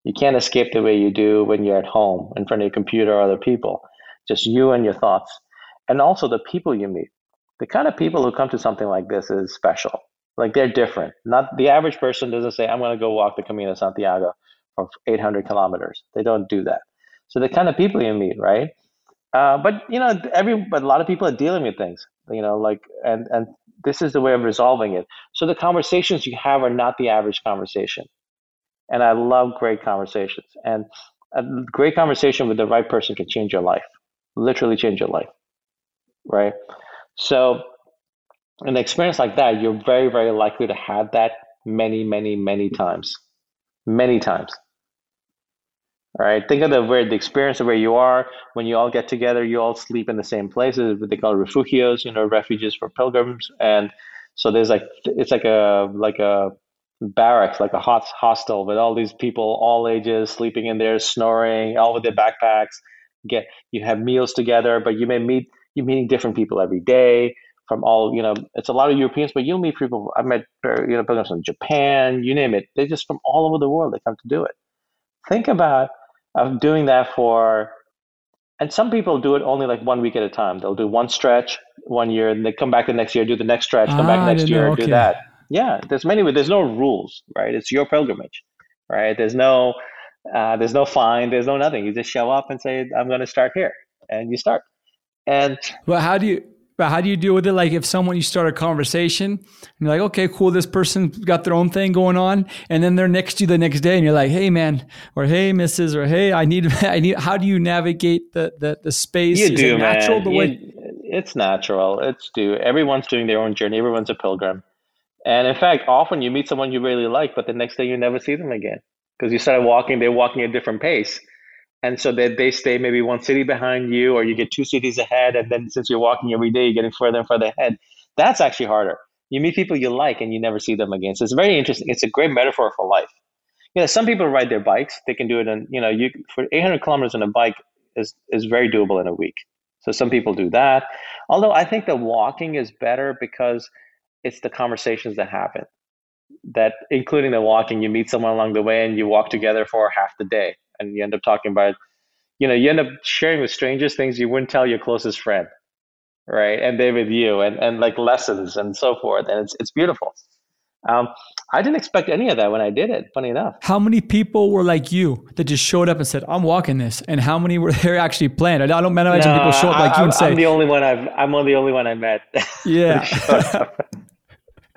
You can't escape the way you do when you're at home in front of your computer or other people. Just you and your thoughts. And also the people you meet. The kind of people who come to something like this is special. Like they're different. Not the average person doesn't say, I'm going to go walk the Camino Santiago for 800 kilometers. They don't do that. So the kind of people you meet, right? Uh, but you know, every but a lot of people are dealing with things, you know, like and and this is the way of resolving it. So the conversations you have are not the average conversation and I love great conversations. And a great conversation with the right person can change your life, literally change your life, right? So, an experience like that, you're very, very likely to have that many, many, many times, many times. All right. Think of the where the experience of where you are when you all get together. You all sleep in the same places. What they call refugios, you know, refuges for pilgrims. And so there's like it's like a like a barracks, like a hot hostel with all these people, all ages, sleeping in there, snoring, all with their backpacks. Get you have meals together, but you may meet you're meeting different people every day from all you know. It's a lot of Europeans, but you'll meet people. I met you know pilgrims from Japan, you name it. They're just from all over the world. They come to do it. Think about of doing that for and some people do it only like one week at a time. They'll do one stretch one year, and they come back the next year, do the next stretch, come ah, back next year, okay. do that. Yeah, there's many. There's no rules, right? It's your pilgrimage, right? There's no, uh, there's no fine. There's no nothing. You just show up and say, "I'm going to start here," and you start. And well, how do you? But how do you deal with it? Like if someone you start a conversation, and you're like, okay, cool, this person got their own thing going on, and then they're next to you the next day, and you're like, hey man, or hey Mrs. or hey, I need, I need. How do you navigate the the, the space? You Is do, it natural man. The way- it's natural. It's do. Everyone's doing their own journey. Everyone's a pilgrim. And in fact, often you meet someone you really like, but the next day you never see them again because you started walking, they're walking at a different pace. And so they, they stay maybe one city behind you, or you get two cities ahead. And then since you're walking every day, you're getting further and further ahead. That's actually harder. You meet people you like and you never see them again. So it's very interesting. It's a great metaphor for life. You know, some people ride their bikes. They can do it in, you know, you for 800 kilometers on a bike is, is very doable in a week. So some people do that. Although I think that walking is better because – it's the conversations that happen that including the walking you meet someone along the way and you walk together for half the day and you end up talking about you know you end up sharing with strangers things you wouldn't tell your closest friend right and they with you and, and like lessons and so forth and it's, it's beautiful Um, I didn't expect any of that when I did it. Funny enough. How many people were like you that just showed up and said, "I'm walking this," and how many were there actually planned? I don't, I imagine no, people show up like I, you and I'm say, "I'm the only one I've. I'm the only one I met." Yeah.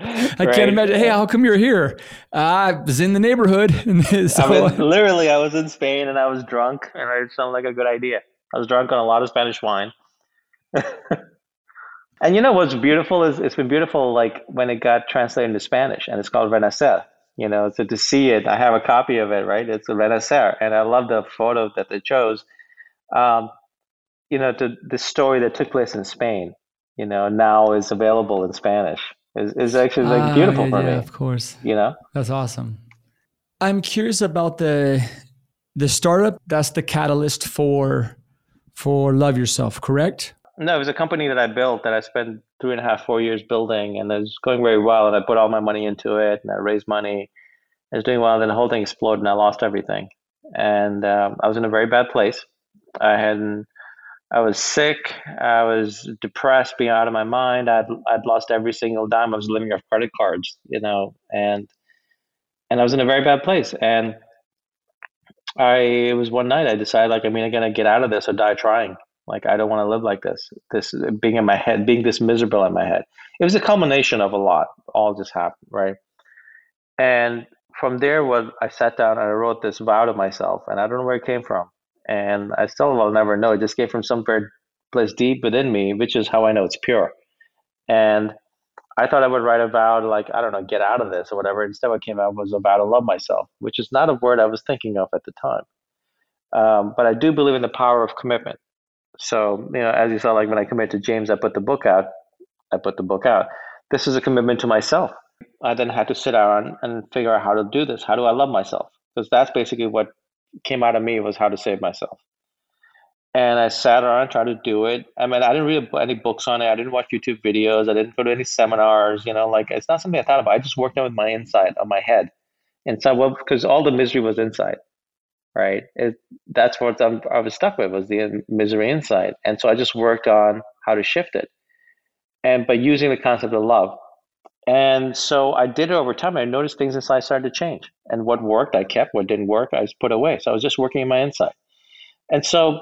I right? can't imagine. Hey, how come you're here? Uh, I was in the neighborhood. so, I mean, literally, I was in Spain and I was drunk, and it sounded like a good idea. I was drunk on a lot of Spanish wine. and you know what's beautiful is it's been beautiful, like when it got translated into Spanish, and it's called Renacer. You know, so to see it, I have a copy of it. Right, it's a Renacer, and I love the photo that they chose. Um, you know, the the story that took place in Spain. You know, now is available in Spanish is, is actually like ah, beautiful yeah, for yeah, me. Of course. You know? That's awesome. I'm curious about the the startup that's the catalyst for for Love Yourself, correct? No, it was a company that I built that I spent three and a half, four years building and it was going very well and I put all my money into it and I raised money. It was doing well, and then the whole thing exploded and I lost everything. And um, I was in a very bad place. I hadn't I was sick. I was depressed, being out of my mind. I'd I'd lost every single dime. I was living off credit cards, you know, and and I was in a very bad place. And I it was one night I decided like I'm I'm gonna get out of this or die trying. Like I don't want to live like this. This being in my head, being this miserable in my head. It was a culmination of a lot. All just happened, right? And from there, was I sat down and I wrote this vow to myself, and I don't know where it came from and I still will never know. It just came from some place deep within me, which is how I know it's pure. And I thought I would write about like I don't know, get out of this or whatever. Instead, what came out was about to love myself, which is not a word I was thinking of at the time. Um, but I do believe in the power of commitment. So you know, as you saw, like when I committed to James, I put the book out. I put the book out. This is a commitment to myself. I then had to sit down and figure out how to do this. How do I love myself? Because that's basically what came out of me was how to save myself. And I sat around and tried to do it. I mean, I didn't read any books on it. I didn't watch YouTube videos. I didn't go to any seminars. You know, like it's not something I thought about. I just worked on with my inside, on my head, inside. Well, because all the misery was inside, right? It, that's what I'm, I was stuck with was the misery inside. And so I just worked on how to shift it, and by using the concept of love. And so I did it over time. I noticed things inside started to change. And what worked, I kept. What didn't work, I put away. So I was just working in my inside. And so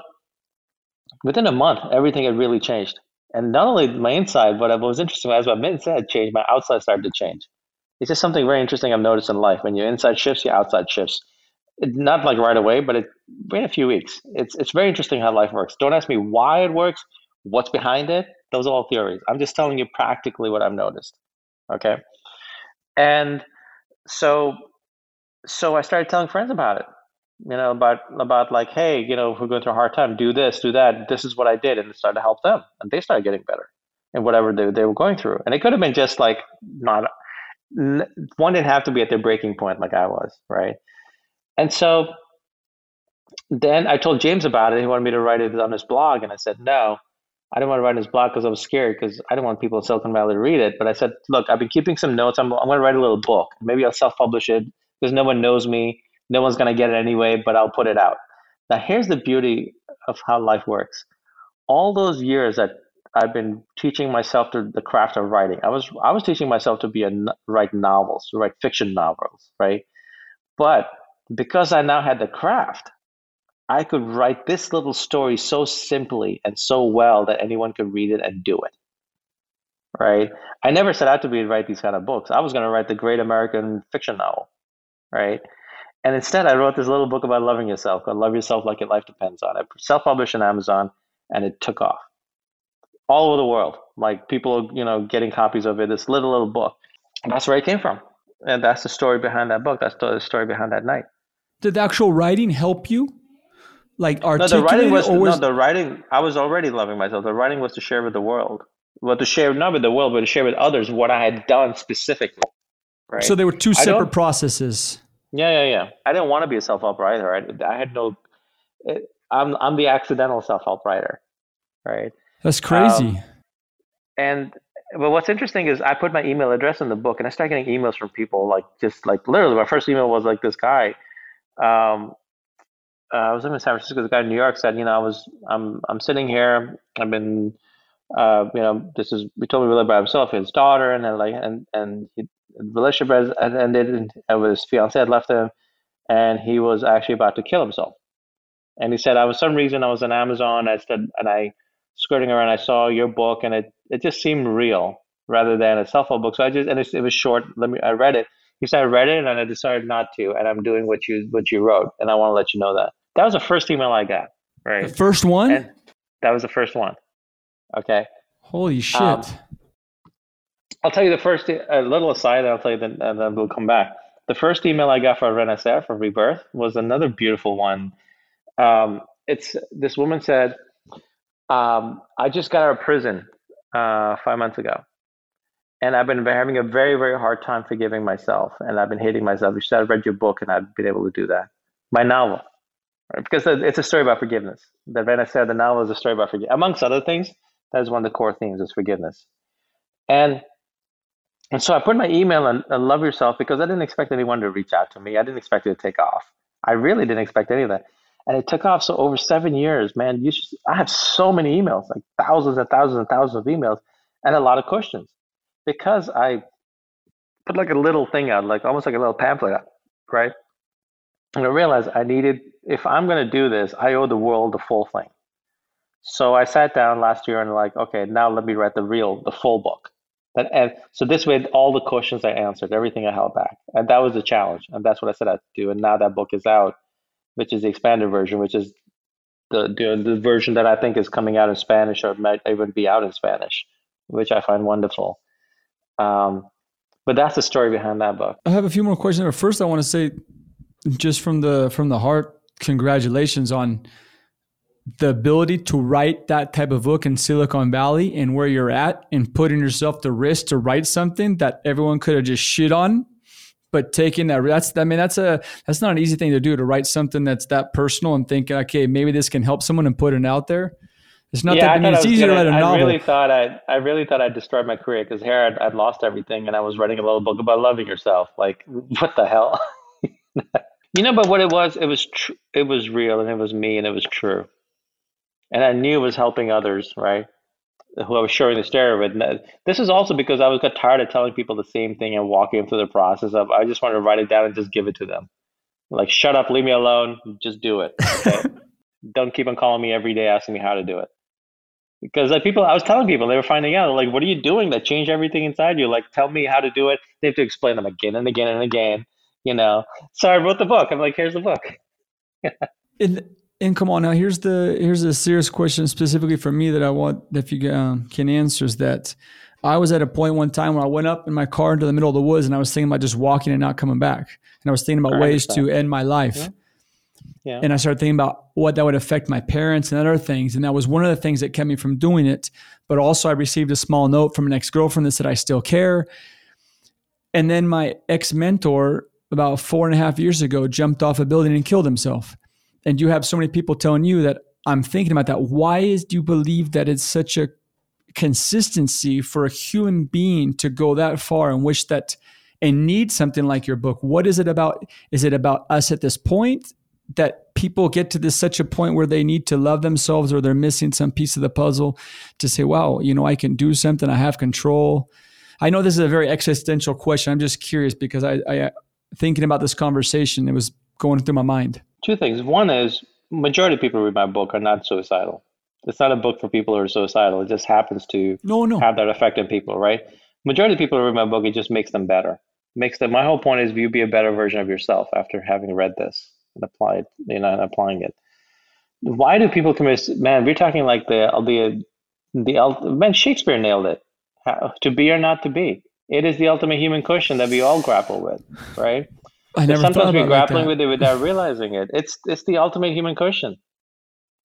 within a month, everything had really changed. And not only my inside, but what was interesting as my inside changed, my outside started to change. It's just something very interesting I've noticed in life. When your inside shifts, your outside shifts. It, not like right away, but it, in a few weeks. It's, it's very interesting how life works. Don't ask me why it works, what's behind it. Those are all theories. I'm just telling you practically what I've noticed. Okay. And so so I started telling friends about it. You know, about about like, hey, you know, we're going through a hard time, do this, do that. This is what I did, and it started to help them, and they started getting better in whatever they they were going through. And it could have been just like not one didn't have to be at their breaking point like I was, right? And so then I told James about it. He wanted me to write it on his blog, and I said no. I didn't want to write in his blog because I was scared because I didn't want people in Silicon Valley to read it. But I said, look, I've been keeping some notes. I'm, I'm going to write a little book. Maybe I'll self publish it because no one knows me. No one's going to get it anyway, but I'll put it out. Now, here's the beauty of how life works. All those years that I've been teaching myself to the craft of writing, I was I was teaching myself to be a write novels, to write fiction novels, right? But because I now had the craft, I could write this little story so simply and so well that anyone could read it and do it. Right? I never set out to be write these kind of books. I was going to write the great American fiction novel. Right? And instead, I wrote this little book about loving yourself called Love Yourself Like Your Life Depends on It. Self published on Amazon, and it took off all over the world. Like people, you know, getting copies of it. This little, little book. And that's where it came from. And that's the story behind that book. That's the story behind that night. Did the actual writing help you like articulate no, the writing was, was, no the writing i was already loving myself. The writing was to share with the world. Well to share not with the world but to share with others what i had done specifically right? So there were two separate processes. Yeah yeah yeah. I didn't want to be a self-help writer. I, I had no i'm i'm the accidental self-help writer right? That's crazy. Um, and but what's interesting is I put my email address in the book, and I started getting emails from people like just like literally. My first email was like this guy, um, uh, I was living in San Francisco. The guy in New York said, you know, I was, I'm, I'm sitting here. I've been, uh, you know, this is. He told me he lived by himself, his daughter, and then like, and and he, relationship had ended, and his fiance had left him, and he was actually about to kill himself. And he said, "I was some reason I was on Amazon, I said, and I skirting around, I saw your book, and it it just seemed real rather than a self help book. So I just and it, it was short. Let me I read it. He said I read it, and I decided not to, and I'm doing what you what you wrote, and I want to let you know that that was the first email I got. Right, the first one. And that was the first one. Okay. Holy shit. Um, I'll tell you the first a little aside. I'll tell you then, and then we'll come back. The first email I got for Renacer for Rebirth was another beautiful one. Um, it's this woman said, um, "I just got out of prison uh, five months ago, and I've been having a very very hard time forgiving myself, and I've been hating myself." She said, "I read your book, and I've been able to do that." My novel, right? because it's a story about forgiveness. The said the novel is a story about forgiveness, amongst other things. That is one of the core themes: is forgiveness, and and so I put my email and, love yourself because I didn't expect anyone to reach out to me. I didn't expect it to take off. I really didn't expect any of that. And it took off. So over seven years, man, you should, I have so many emails, like thousands and thousands and thousands of emails and a lot of questions because I put like a little thing out, like almost like a little pamphlet right? And I realized I needed, if I'm going to do this, I owe the world the full thing. So I sat down last year and like, okay, now let me write the real, the full book. That, and so this way, all the questions I answered, everything I held back, and that was the challenge, and that's what I set out to do. And now that book is out, which is the expanded version, which is the the, the version that I think is coming out in Spanish or might even be out in Spanish, which I find wonderful. Um, but that's the story behind that book. I have a few more questions. But first, I want to say, just from the from the heart, congratulations on the ability to write that type of book in Silicon Valley and where you're at and putting yourself the risk to write something that everyone could have just shit on but taking that that's i mean that's a that's not an easy thing to do to write something that's that personal and thinking okay maybe this can help someone and put it out there it's not yeah, that I mean, it's easier gonna, to write a novel. I really thought I I really thought I'd destroyed my career because here I'd, I'd, lost everything and I was writing a little book about loving yourself. Like what the hell? you know, but what it was, it was tr- it was real and it was me and it was true and I knew it was helping others, right? Who I was sharing the story with. This is also because I was got tired of telling people the same thing and walking them through the process of. I just wanted to write it down and just give it to them, like shut up, leave me alone, just do it. Okay? Don't keep on calling me every day asking me how to do it. Because like people, I was telling people they were finding out like, what are you doing that changed everything inside you? Like, tell me how to do it. They have to explain them again and again and again. You know. So I wrote the book. I'm like, here's the book. in and come on now, here's the here's a serious question specifically for me that I want if you um, can answer is that I was at a point one time where I went up in my car into the middle of the woods and I was thinking about just walking and not coming back, and I was thinking about I ways to end my life. Yeah. Yeah. And I started thinking about what that would affect my parents and other things. And that was one of the things that kept me from doing it. But also, I received a small note from an ex girlfriend that said, I still care. And then my ex mentor, about four and a half years ago, jumped off a building and killed himself and you have so many people telling you that I'm thinking about that. Why is do you believe that it's such a consistency for a human being to go that far and wish that and need something like your book? What is it about? Is it about us at this point that people get to this such a point where they need to love themselves or they're missing some piece of the puzzle to say, wow, you know, I can do something, I have control. I know this is a very existential question. I'm just curious because I, I thinking about this conversation, it was going through my mind two things. One is majority of people who read my book are not suicidal. It's not a book for people who are suicidal. It just happens to no, no. have that effect on people, right? Majority of people who read my book, it just makes them better. Makes them. My whole point is you be a better version of yourself after having read this and applied, you know, and applying it. Why do people commit? Man, we're talking like the the the man Shakespeare nailed it. How, to be or not to be. It is the ultimate human question that we all grapple with, right? I never sometimes we're grappling like with it without realizing it. It's it's the ultimate human question.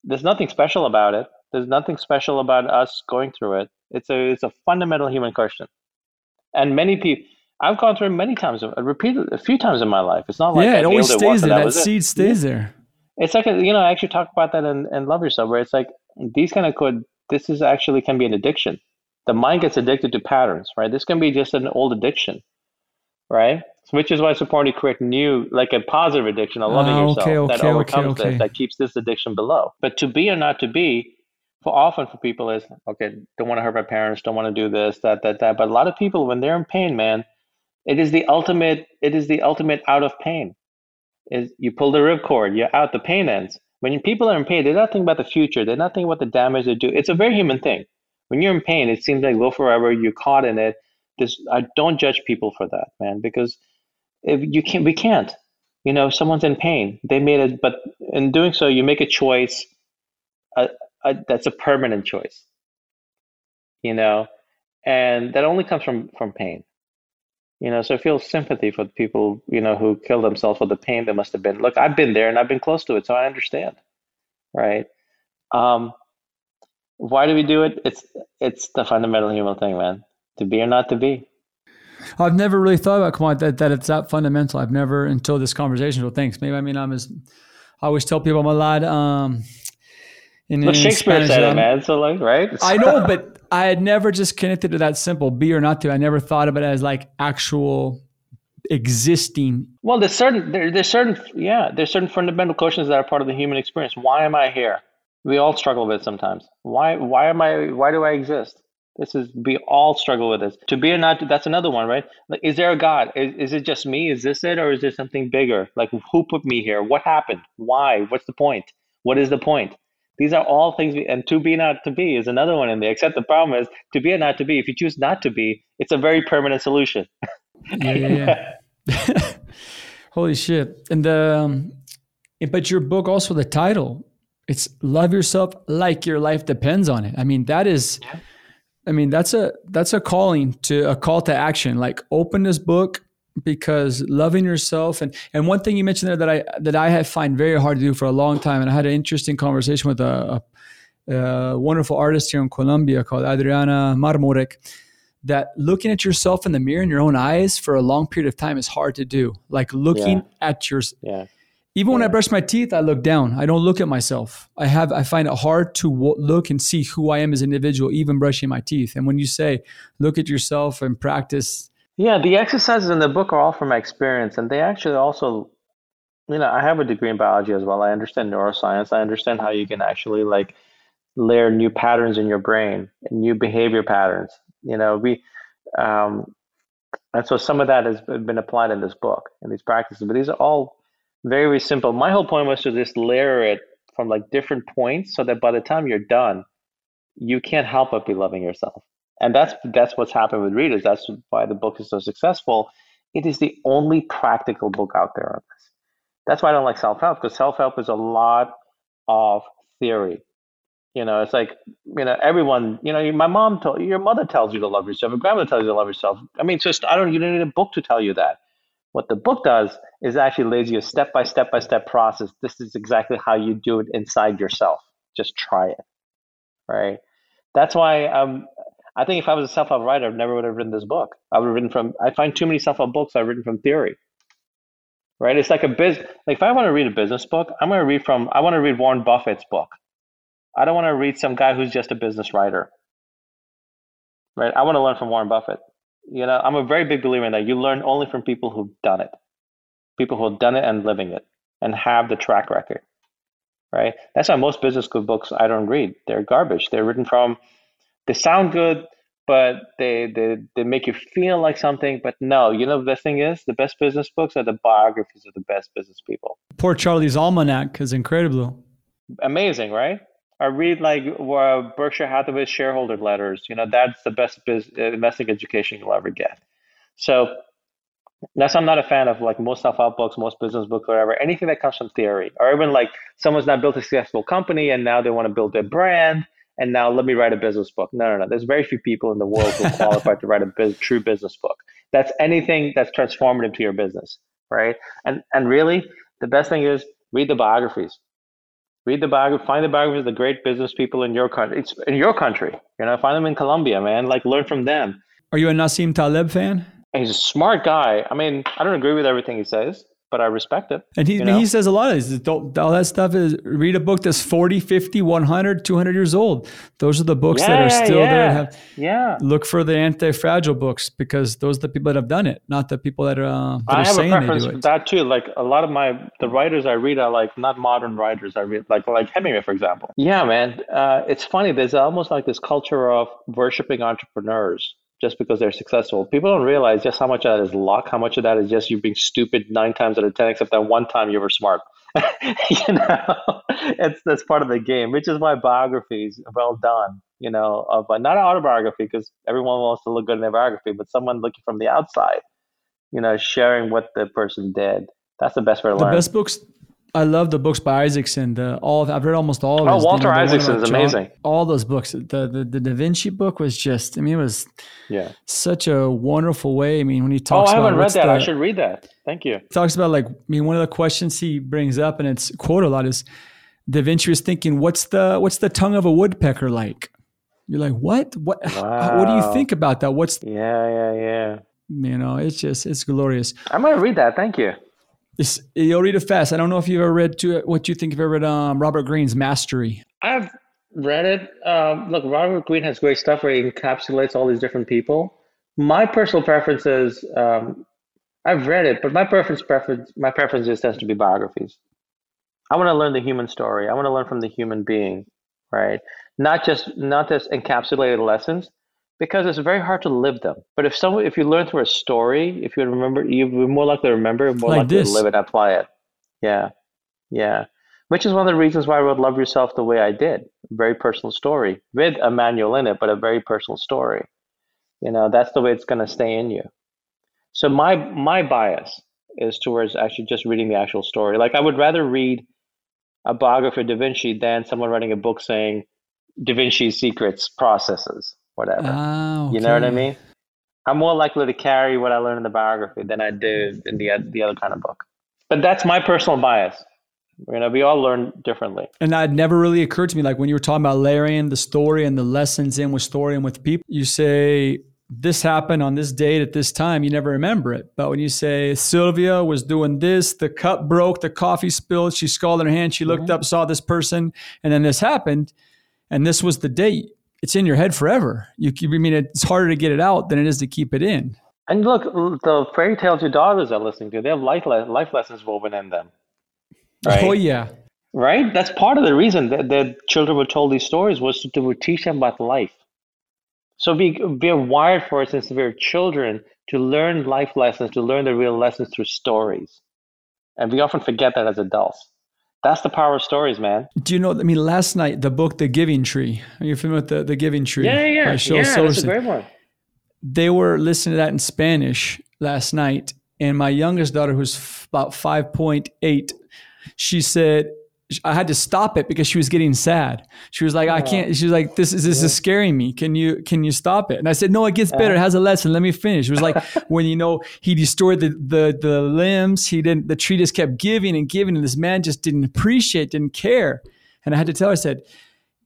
There's nothing special about it. There's nothing special about us going through it. It's a it's a fundamental human question. And many people I've gone through it many times, repeated a few times in my life. It's not like yeah, I it always stays it there. That, that seed stays there. It's like a, you know, I actually talk about that in, in Love Yourself, where it's like these kind of could this is actually can be an addiction. The mind gets addicted to patterns, right? This can be just an old addiction, right? which is why it's important to create new like a positive addiction a loving oh, yourself okay, okay, that overcomes okay, this that keeps this addiction below but to be or not to be for often for people is okay don't want to hurt my parents don't want to do this that that that but a lot of people when they're in pain man It is the ultimate. It is the ultimate out of pain. Is you pull the ripcord, you're out. The pain ends. When people are in pain, they're not thinking about the future. They're not thinking about the damage they do. It's a very human thing. When you're in pain, it seems like go forever. You're caught in it. This I don't judge people for that, man, because if you can't, we can't. You know, someone's in pain. They made it, but in doing so, you make a choice. A, a, that's a permanent choice. You know, and that only comes from from pain. You know, so I feel sympathy for the people you know who kill themselves for the pain that must have been. Look, I've been there and I've been close to it, so I understand. Right? Um, why do we do it? It's it's the fundamental human thing, man. To be or not to be. I've never really thought about come on that, that it's that fundamental. I've never until this conversation. So thanks. Maybe I mean I'm as I always tell people I'm a lad. Um, in, well, in Shakespeare Spanish, said it, man. So like, right? I know, but I had never just connected to that simple be or not to. I never thought of it as like actual existing. Well, there's certain there, there's certain yeah there's certain fundamental questions that are part of the human experience. Why am I here? We all struggle with it sometimes. Why why am I why do I exist? This is we all struggle with this. To be or not, that's another one, right? Like, is there a God? Is, is it just me? Is this it, or is there something bigger? Like, who put me here? What happened? Why? What's the point? What is the point? These are all things, we, and to be not to be is another one in there. Except the problem is to be or not to be. If you choose not to be, it's a very permanent solution. yeah, yeah, yeah. Holy shit! And the, um, but your book also the title, it's love yourself like your life depends on it. I mean, that is. Yeah I mean, that's a that's a calling to a call to action. Like open this book because loving yourself and and one thing you mentioned there that I that I have find very hard to do for a long time, and I had an interesting conversation with a, a, a wonderful artist here in Colombia called Adriana Marmorek. That looking at yourself in the mirror in your own eyes for a long period of time is hard to do. Like looking yeah. at your yeah. Even when I brush my teeth, I look down. I don't look at myself. I have I find it hard to w- look and see who I am as an individual, even brushing my teeth. And when you say look at yourself and practice, yeah, the exercises in the book are all from my experience, and they actually also, you know, I have a degree in biology as well. I understand neuroscience. I understand how you can actually like layer new patterns in your brain, new behavior patterns. You know, we. Um, and so some of that has been applied in this book and these practices, but these are all very, simple. My whole point was to just layer it from like different points so that by the time you're done, you can't help but be loving yourself. And that's that's what's happened with readers. That's why the book is so successful. It is the only practical book out there on this. That's why I don't like self-help, because self-help is a lot of theory. You know, it's like, you know, everyone, you know, my mom told your mother tells you to love yourself, your grandmother tells you to love yourself. I mean, just I don't you don't need a book to tell you that. What the book does is actually lays you a step by step by step process. This is exactly how you do it inside yourself. Just try it. Right. That's why um, I think if I was a self help writer, I never would have written this book. I would have written from, I find too many self help books I've written from theory. Right. It's like a business. Like if I want to read a business book, I'm going to read from, I want to read Warren Buffett's book. I don't want to read some guy who's just a business writer. Right. I want to learn from Warren Buffett. You know, I'm a very big believer in that. You learn only from people who've done it, people who've done it and living it, and have the track record. Right. That's why most business school books I don't read. They're garbage. They're written from. They sound good, but they they they make you feel like something. But no, you know the thing is, the best business books are the biographies of the best business people. Poor Charlie's almanac is incredible. Amazing, right? I read like uh, Berkshire Hathaway shareholder letters. You know, that's the best biz- uh, investing education you'll ever get. So that's I'm not a fan of like most self-help books, most business books, whatever. Anything that comes from theory, or even like someone's not built a successful company and now they want to build their brand, and now let me write a business book. No, no, no. There's very few people in the world who qualify to write a biz- true business book. That's anything that's transformative to your business, right? And and really, the best thing is read the biographies read the biography, find the biographies of the great business people in your country. It's in your country. You know, find them in Colombia, man. Like learn from them. Are you a Nassim Taleb fan? He's a smart guy. I mean, I don't agree with everything he says, but I respect it. And he, he says a lot of this. All that stuff is read a book that's 40, 50, 100, 200 years old. Those are the books yeah, that are still yeah. there. Have, yeah. Look for the anti-fragile books because those are the people that have done it, not the people that are, uh, that I are have a preference for that too. Like a lot of my, the writers I read are like not modern writers. I read like, like Hemingway, for example. Yeah, man. Uh, it's funny. There's almost like this culture of worshiping entrepreneurs just because they're successful. People don't realize just how much of that is luck, how much of that is just you being stupid nine times out of ten, except that one time you were smart. you know, it's that's part of the game, which is why biographies well done. You know, of uh, not an autobiography because everyone wants to look good in their biography, but someone looking from the outside, you know, sharing what the person did. That's the best way to the learn. best books I love the books by Isaacson. The all of, I've read almost all of. Oh, his, Walter you know, Isaacson is amazing. All those books. The, the the Da Vinci book was just. I mean, it was yeah such a wonderful way. I mean, when he talks. Oh. I haven't about read that. the- I should read that. Thank you. talks about like I mean one of the questions he brings up and it's quoted a lot is Da Vinci was thinking what's the what's the tongue of a woodpecker like you're like what what how- what do you think about that what's Yeah, yeah, yeah. you know it's just it's glorious I'm gonna read that. Thank you. You'll read it fast I don't know if you've ever read to what you think you've ever read um, Robert Greene's Mastery I've read it. Um, look, Robert Greene has great stuff where he encapsulates all these different people. My personal preference is um, I've read it, but my preference preference my preference just tends to be biographies. I want to learn the human story. I want to learn from the human being, right? Not just not just encapsulated lessons, because it's very hard to live them. But if someone if you learn through a story, if you remember, you're more likely to remember, more Like likely this. to live it and apply it. Yeah, yeah. Which is one of the reasons why I wrote "Love Yourself" the way I did. Very personal story with a manual in it, but a very personal story. You know, that's the way it's going to stay in you. So my my bias is towards actually just reading the actual story. Like I would rather read a biography of Da Vinci than someone writing a book saying Da Vinci's secrets, processes, whatever. ah, You know what I mean? I'm more likely to carry what I learned in the biography than I do in the the other kind of book. But that's my personal bias. You know, we all learn differently. and that never really occurred to me like when you were talking about layering the story and the lessons in with story and with people you say this happened on this date at this time you never remember it but when you say sylvia was doing this the cup broke the coffee spilled she scalded her hand she looked up saw this person and then this happened and this was the date it's in your head forever you i mean it's harder to get it out than it is to keep it in And look, the fairy tales your daughters are listening to, they have life, life lessons woven in them. Right? oh yeah right? That's part of the reason that, children were told these stories was to, to teach them about life. So we we're wired for it since we're children to learn life lessons, to learn the real lessons through stories, and we often forget that as adults. That's the power of stories, man. do you know i mean last night the book the giving tree are you familiar with the, the giving tree Yeah, yeah, yeah. yeah that's a great one. they were listening to that in Spanish last night, and my youngest daughter, who's f- about five point eight, she said I had to stop it because she was getting sad. She was like, "I can't." She was like, "This is this is scaring me. Can you can you stop it?" And I said, "No, it gets better. It has a lesson. Let me finish." It was like when you know he destroyed the the the limbs. He didn't. The tree just kept giving and giving, and this man just didn't appreciate, didn't care. And I had to tell her, I said,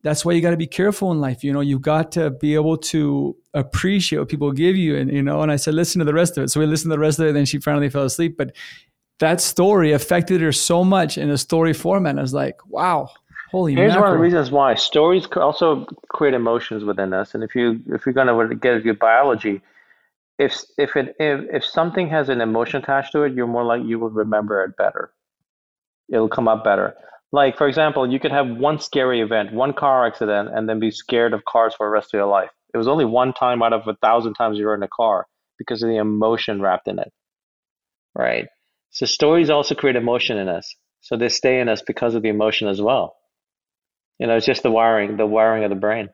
that's why you got to be careful in life. You know, you've got to be able to appreciate what people give you. And, you know, and I said, listen to the rest of it. So we listened to the rest of it. And Then she finally fell asleep. But that story affected her so much in a story format. I was like, wow, holy Here's one of the reasons why stories also create emotions within us. And if you if you're gonna get at your biology, if if it if, if something has an emotion attached to it, you're more like you will remember it better. It'll come up better. Like for example, you could have one scary event, one car accident, and then be scared of cars for the rest of your life. It was only one time out of a thousand times you were in a car because of the emotion wrapped in it. Right. So stories also create emotion in us. So they stay in us because of the emotion as well. You know, it's just the wiring, the wiring of the brain.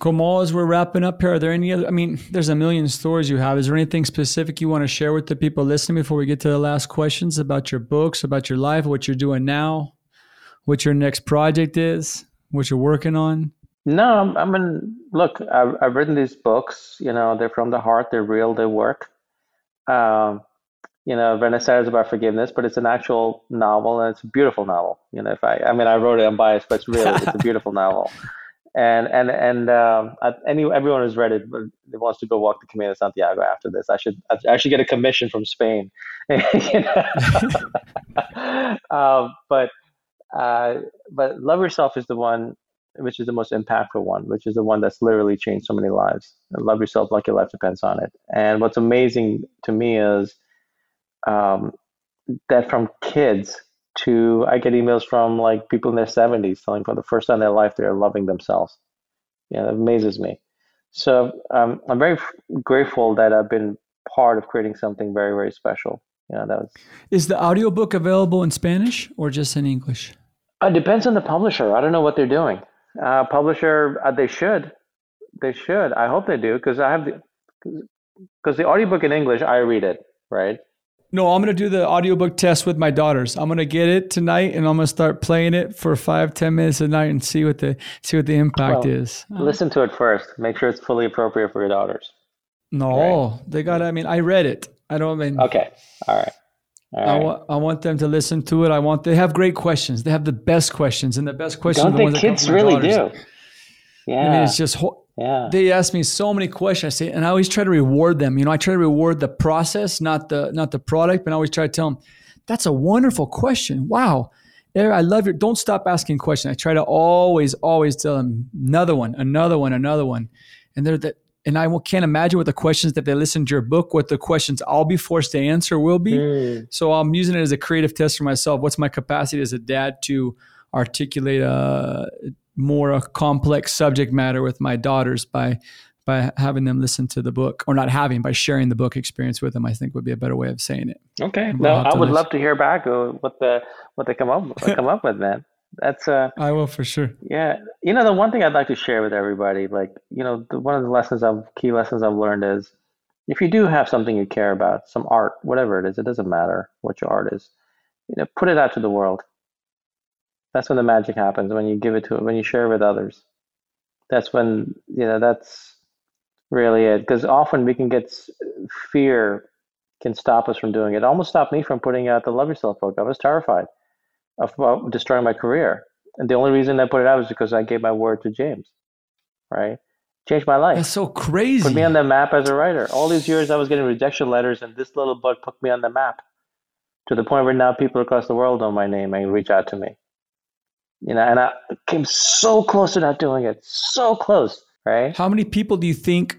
Kamal, as we're wrapping up here, are there any other? I mean, there's a million stories you have. Is there anything specific you want to share with the people listening before we get to the last questions about your books, about your life, what you're doing now, what your next project is, what you're working on? No, I'm- I mean, look, I've, I've written these books. You know, they're from the heart. They're real. They work. Um, you know, Renacer is about forgiveness, but it's an actual novel and it's a beautiful novel. You know, if I, I mean, I wrote it unbiased, but it's really, it's a beautiful novel. And and and um, any everyone who's read it but wants to go walk the Camino de Santiago after this. I should I should get a commission from Spain. Um, but uh, but love yourself is the one which is the most impactful one, which is the one that's literally changed so many lives. And love yourself like your life depends on it. And what's amazing to me is um, that from kids to I get emails from like people in their 70s telling for the first time in their life they're loving themselves. Yeah, it amazes me. So um, I'm very f- grateful that I've been part of creating something very, very special. You know, that was. Is the audiobook available in Spanish or just in English? It depends on the publisher. I don't know what they're doing. Uh, publisher, uh, they should. They should. I hope they do because I have the because the audiobook in English, I read it, right? No, I'm gonna do the audiobook test with my daughters. I'm gonna get it tonight, and I'm gonna start playing it for five, ten minutes a night, and see what the see what the impact Well, is. Uh. Listen to it first. Make sure it's fully appropriate for your daughters. No, they got. I mean, I read it. I don't mean. Okay. All right. All I right. want I want them to listen to it. I want they have great questions. They have the best questions, and the best questions. Don't the ones think that come kids really daughters. do? I Yeah. mean, it's just yeah. they ask me so many questions. I say, and I always try to reward them. You know, I try to reward the process, not the not the product. But I always try to tell them, "That's a wonderful question. Wow, I love your. Don't stop asking questions." I try to always, always tell them another one, another one, another one, and they're that. And I can't imagine what the questions that they listen to your book, what the questions I'll be forced to answer will be. Mm. So I'm using it as a creative test for myself. What's my capacity as a dad to articulate a more a complex subject matter with my daughters by by having them listen to the book or not having by sharing the book experience with them i think would be a better way of saying it Okay. We'll No, I would listen. love to hear back what the what they come up come up with, man. That's uh i will for sure yeah. You know, the one thing I'd like to share with everybody, like you know, the, one of the lessons I've key lessons I've learned is if you do have something you care about, some art, whatever it is, it doesn't matter what your art is, you know, put it out to the world. That's when the magic happens when you give it to when you share it with others. That's when you know that's really it. Because often we can get fear can stop us from doing it. It almost stopped me from putting out the Love Yourself book. I was terrified of destroying my career, and the only reason I put it out was because I gave my word to James. Right, changed my life. that's so crazy Put me on the map as a writer. All these years I was getting rejection letters, and this little book put me on the map to the point where now people across the world know my name and reach out to me. You know, and I came so close to not doing it, so close, right? how many people do you think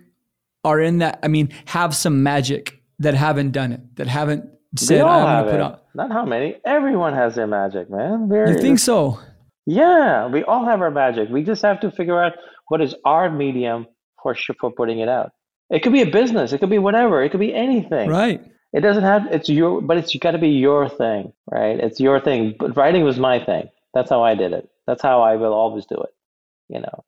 are in that i mean have some magic that haven't done it that haven't said i'm going to put out Not how many. Everyone has their magic, man. You think so Yeah, we all have our magic. We just have to figure out what is our medium for for putting it out. It could be a business. It could be whatever. It could be anything. right It doesn't have. It's your, but it's got to be your thing, right? It's your thing. But writing was my thing. That's how I did it. That's how I will always do it. You know.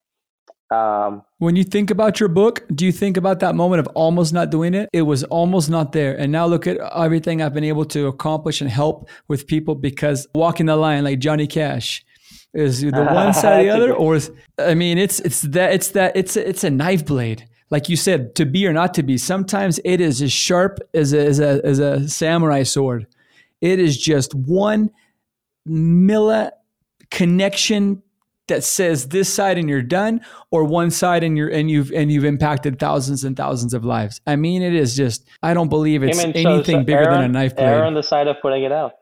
Um, When you think about your book, do you think about that moment of almost not doing it? It was almost not there. And now look at everything I've been able to accomplish and help with people because walking the line like Johnny Cash is the one side or the other or is- I mean it's it's that it's that it's a, it's a knife blade. Like you said, to be or not to be. Sometimes it is as sharp as a, as a, as a samurai sword. It is just one milli connection that says this side and you're done or one side and you're and you've and you've impacted thousands and thousands of lives i mean it is just i don't believe it's I mean, so- anything so bigger than a knife blade on the side of putting it out.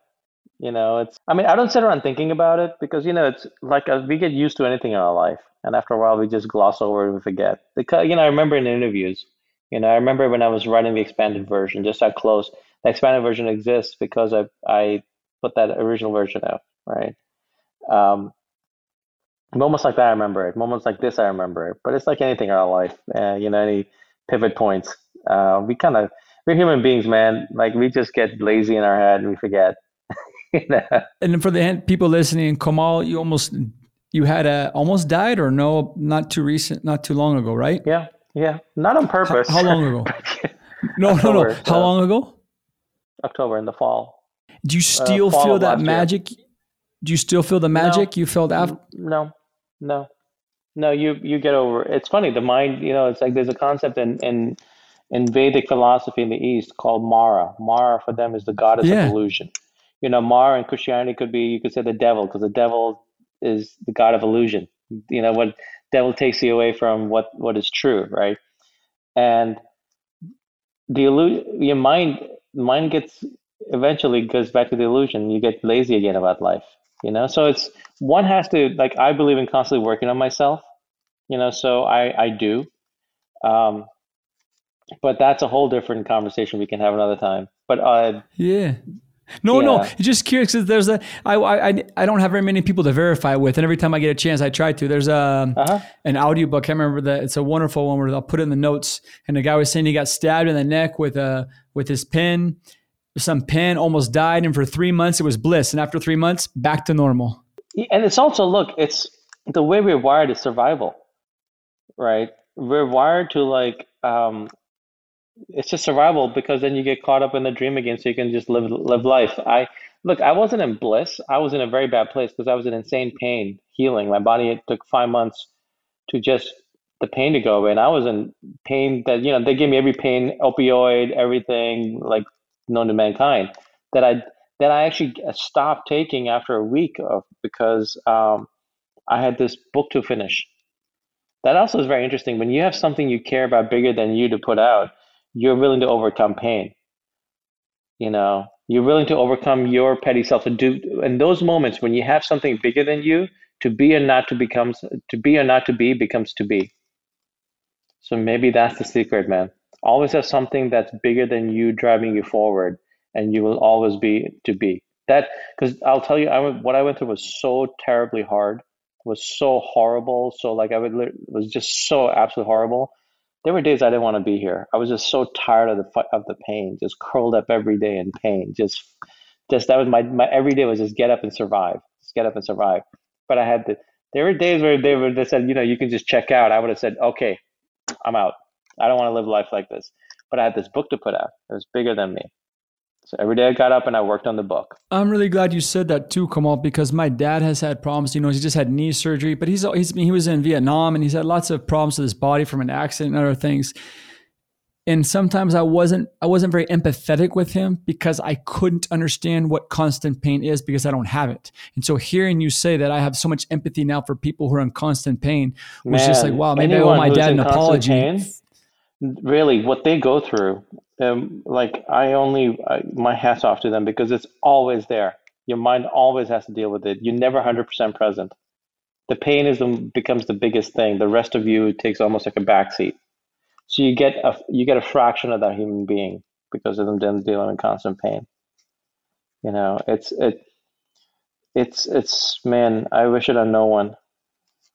You know, it's. I mean, I don't sit around thinking about it because you know it's like uh, we get used to anything in our life, and after a while we just gloss over it and forget. Because you know, I remember in interviews. You know, I remember when I was writing the expanded version, just how close the expanded version exists because I I put that original version out, right? Um, moments like that, I remember it. Moments like this, I remember it. But it's like anything in our life, uh, you know, any pivot points. Uh, we kind of we're human beings, man. Like we just get lazy in our head and we forget. you know? and for the people listening kamal you almost you had a almost died or no not too recent not too long ago right Yeah, yeah. Not on purpose. how long ago no no October, no how uh, long ago October in the fall. do you still fall feel that magic? year. Do you still feel the magic you felt after No, no, no. You you get over. It. It's funny. The mind. You know, it's like there's a concept in in in Vedic philosophy in the East called Mara. Mara for them is the goddess Yeah. of illusion. You know, Mara in Christianity could be you could say the devil because the devil is the god of illusion. You know, what devil takes you away from what what is true, right? And the illusion, your mind mind gets eventually goes back to the illusion. You get lazy again about life. You know, so it's one has to like I believe in constantly working on myself. You know, so I I do. Um, but that's a whole different conversation we can have another time. But uh, yeah No, no, Yeah. it's just curious because there's a I, I I don't have very many people to verify with, and every time I get a chance, I try to. There's a Uh-huh. an audiobook. I remember that. It's a wonderful one where I'll put it in the notes. And the guy was saying he got stabbed in the neck with a with his pin, some pin, almost died, and for three months it was bliss, and after three months, back to normal. and it's also look it's the way we're wired is survival right? We're wired to like um it's just survival because then you get caught up in the dream again so you can just live live life. I look i wasn't in bliss. I was in a very bad place because i was in insane pain healing. My body it took five months to just the pain to go away and i was in pain that you know they gave me every pain opioid everything like known to mankind that i that i actually stopped taking after a week of because um, i had this book to finish. That also is very interesting. When you have something you care about bigger than you to put out you're willing to overcome pain. You know you're willing to overcome your petty self to do in those moments when you have something bigger than you to be or not to becomes to be or not to be becomes to be. So maybe that's the secret man always have something that's bigger than you driving you forward and you will always be to be that because i'll tell you I, what i went through was so terribly hard was so horrible so like i would was just so absolutely horrible there were days I didn't want to be here. I was just so tired of the of the pain, just curled up every day in pain. Just, just that was my my every day was just get up and survive, just get up and survive. But I had the there were days where they were they said you know you can just check out. I would have said okay, I'm out. I don't want to live life like this. But I had this book to put out. It was bigger than me. So every day I got up and I worked on the book. I'm really glad you said that too, Kamal, because my dad has had problems. You know, he just had knee surgery, but he's, he's he was in Vietnam and he's had lots of problems with his body from an accident and other things. And sometimes I wasn't I wasn't very empathetic with him because I couldn't understand what constant pain is because I don't have it. And so hearing you say that I have so much empathy now for people who are in constant pain was just like, wow, maybe I owe my dad an apology. pain, really, what they go through, um, like I only I, my hats off to them because it's always there. Your mind always has to deal with it. You're never hundred percent present. The pain is the, becomes the biggest thing. The rest of you takes almost like a backseat. So you get a you get a fraction of that human being because of them dealing in constant pain. You know, it's it it's it's man. I wish it on no one.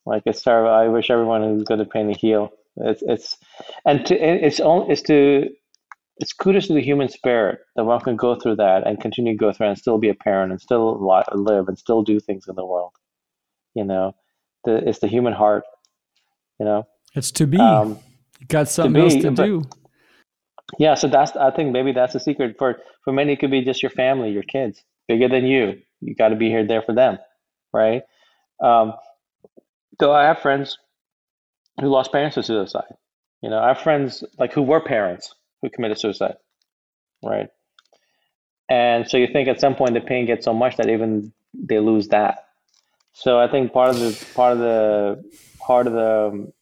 Like it's terrible. I wish everyone who's got a pain to heal. It's it's and to it's only it's to it's kudos to the human spirit that one can go through that and continue to go through and still be a parent and still live and still do things in the world. You know, the it's the human heart. You know, It's to be. um, got something else be, to but- do. yeah. So that's I think maybe that's the secret for for many. It could be just your family, your kids, bigger than you. You got to be here there for them, right? Um, though I have friends who lost parents to suicide. You know, I have friends like who were parents who committed suicide, right? And so you think at some point the pain gets so much that even they lose that. So I think part of the part of the part of the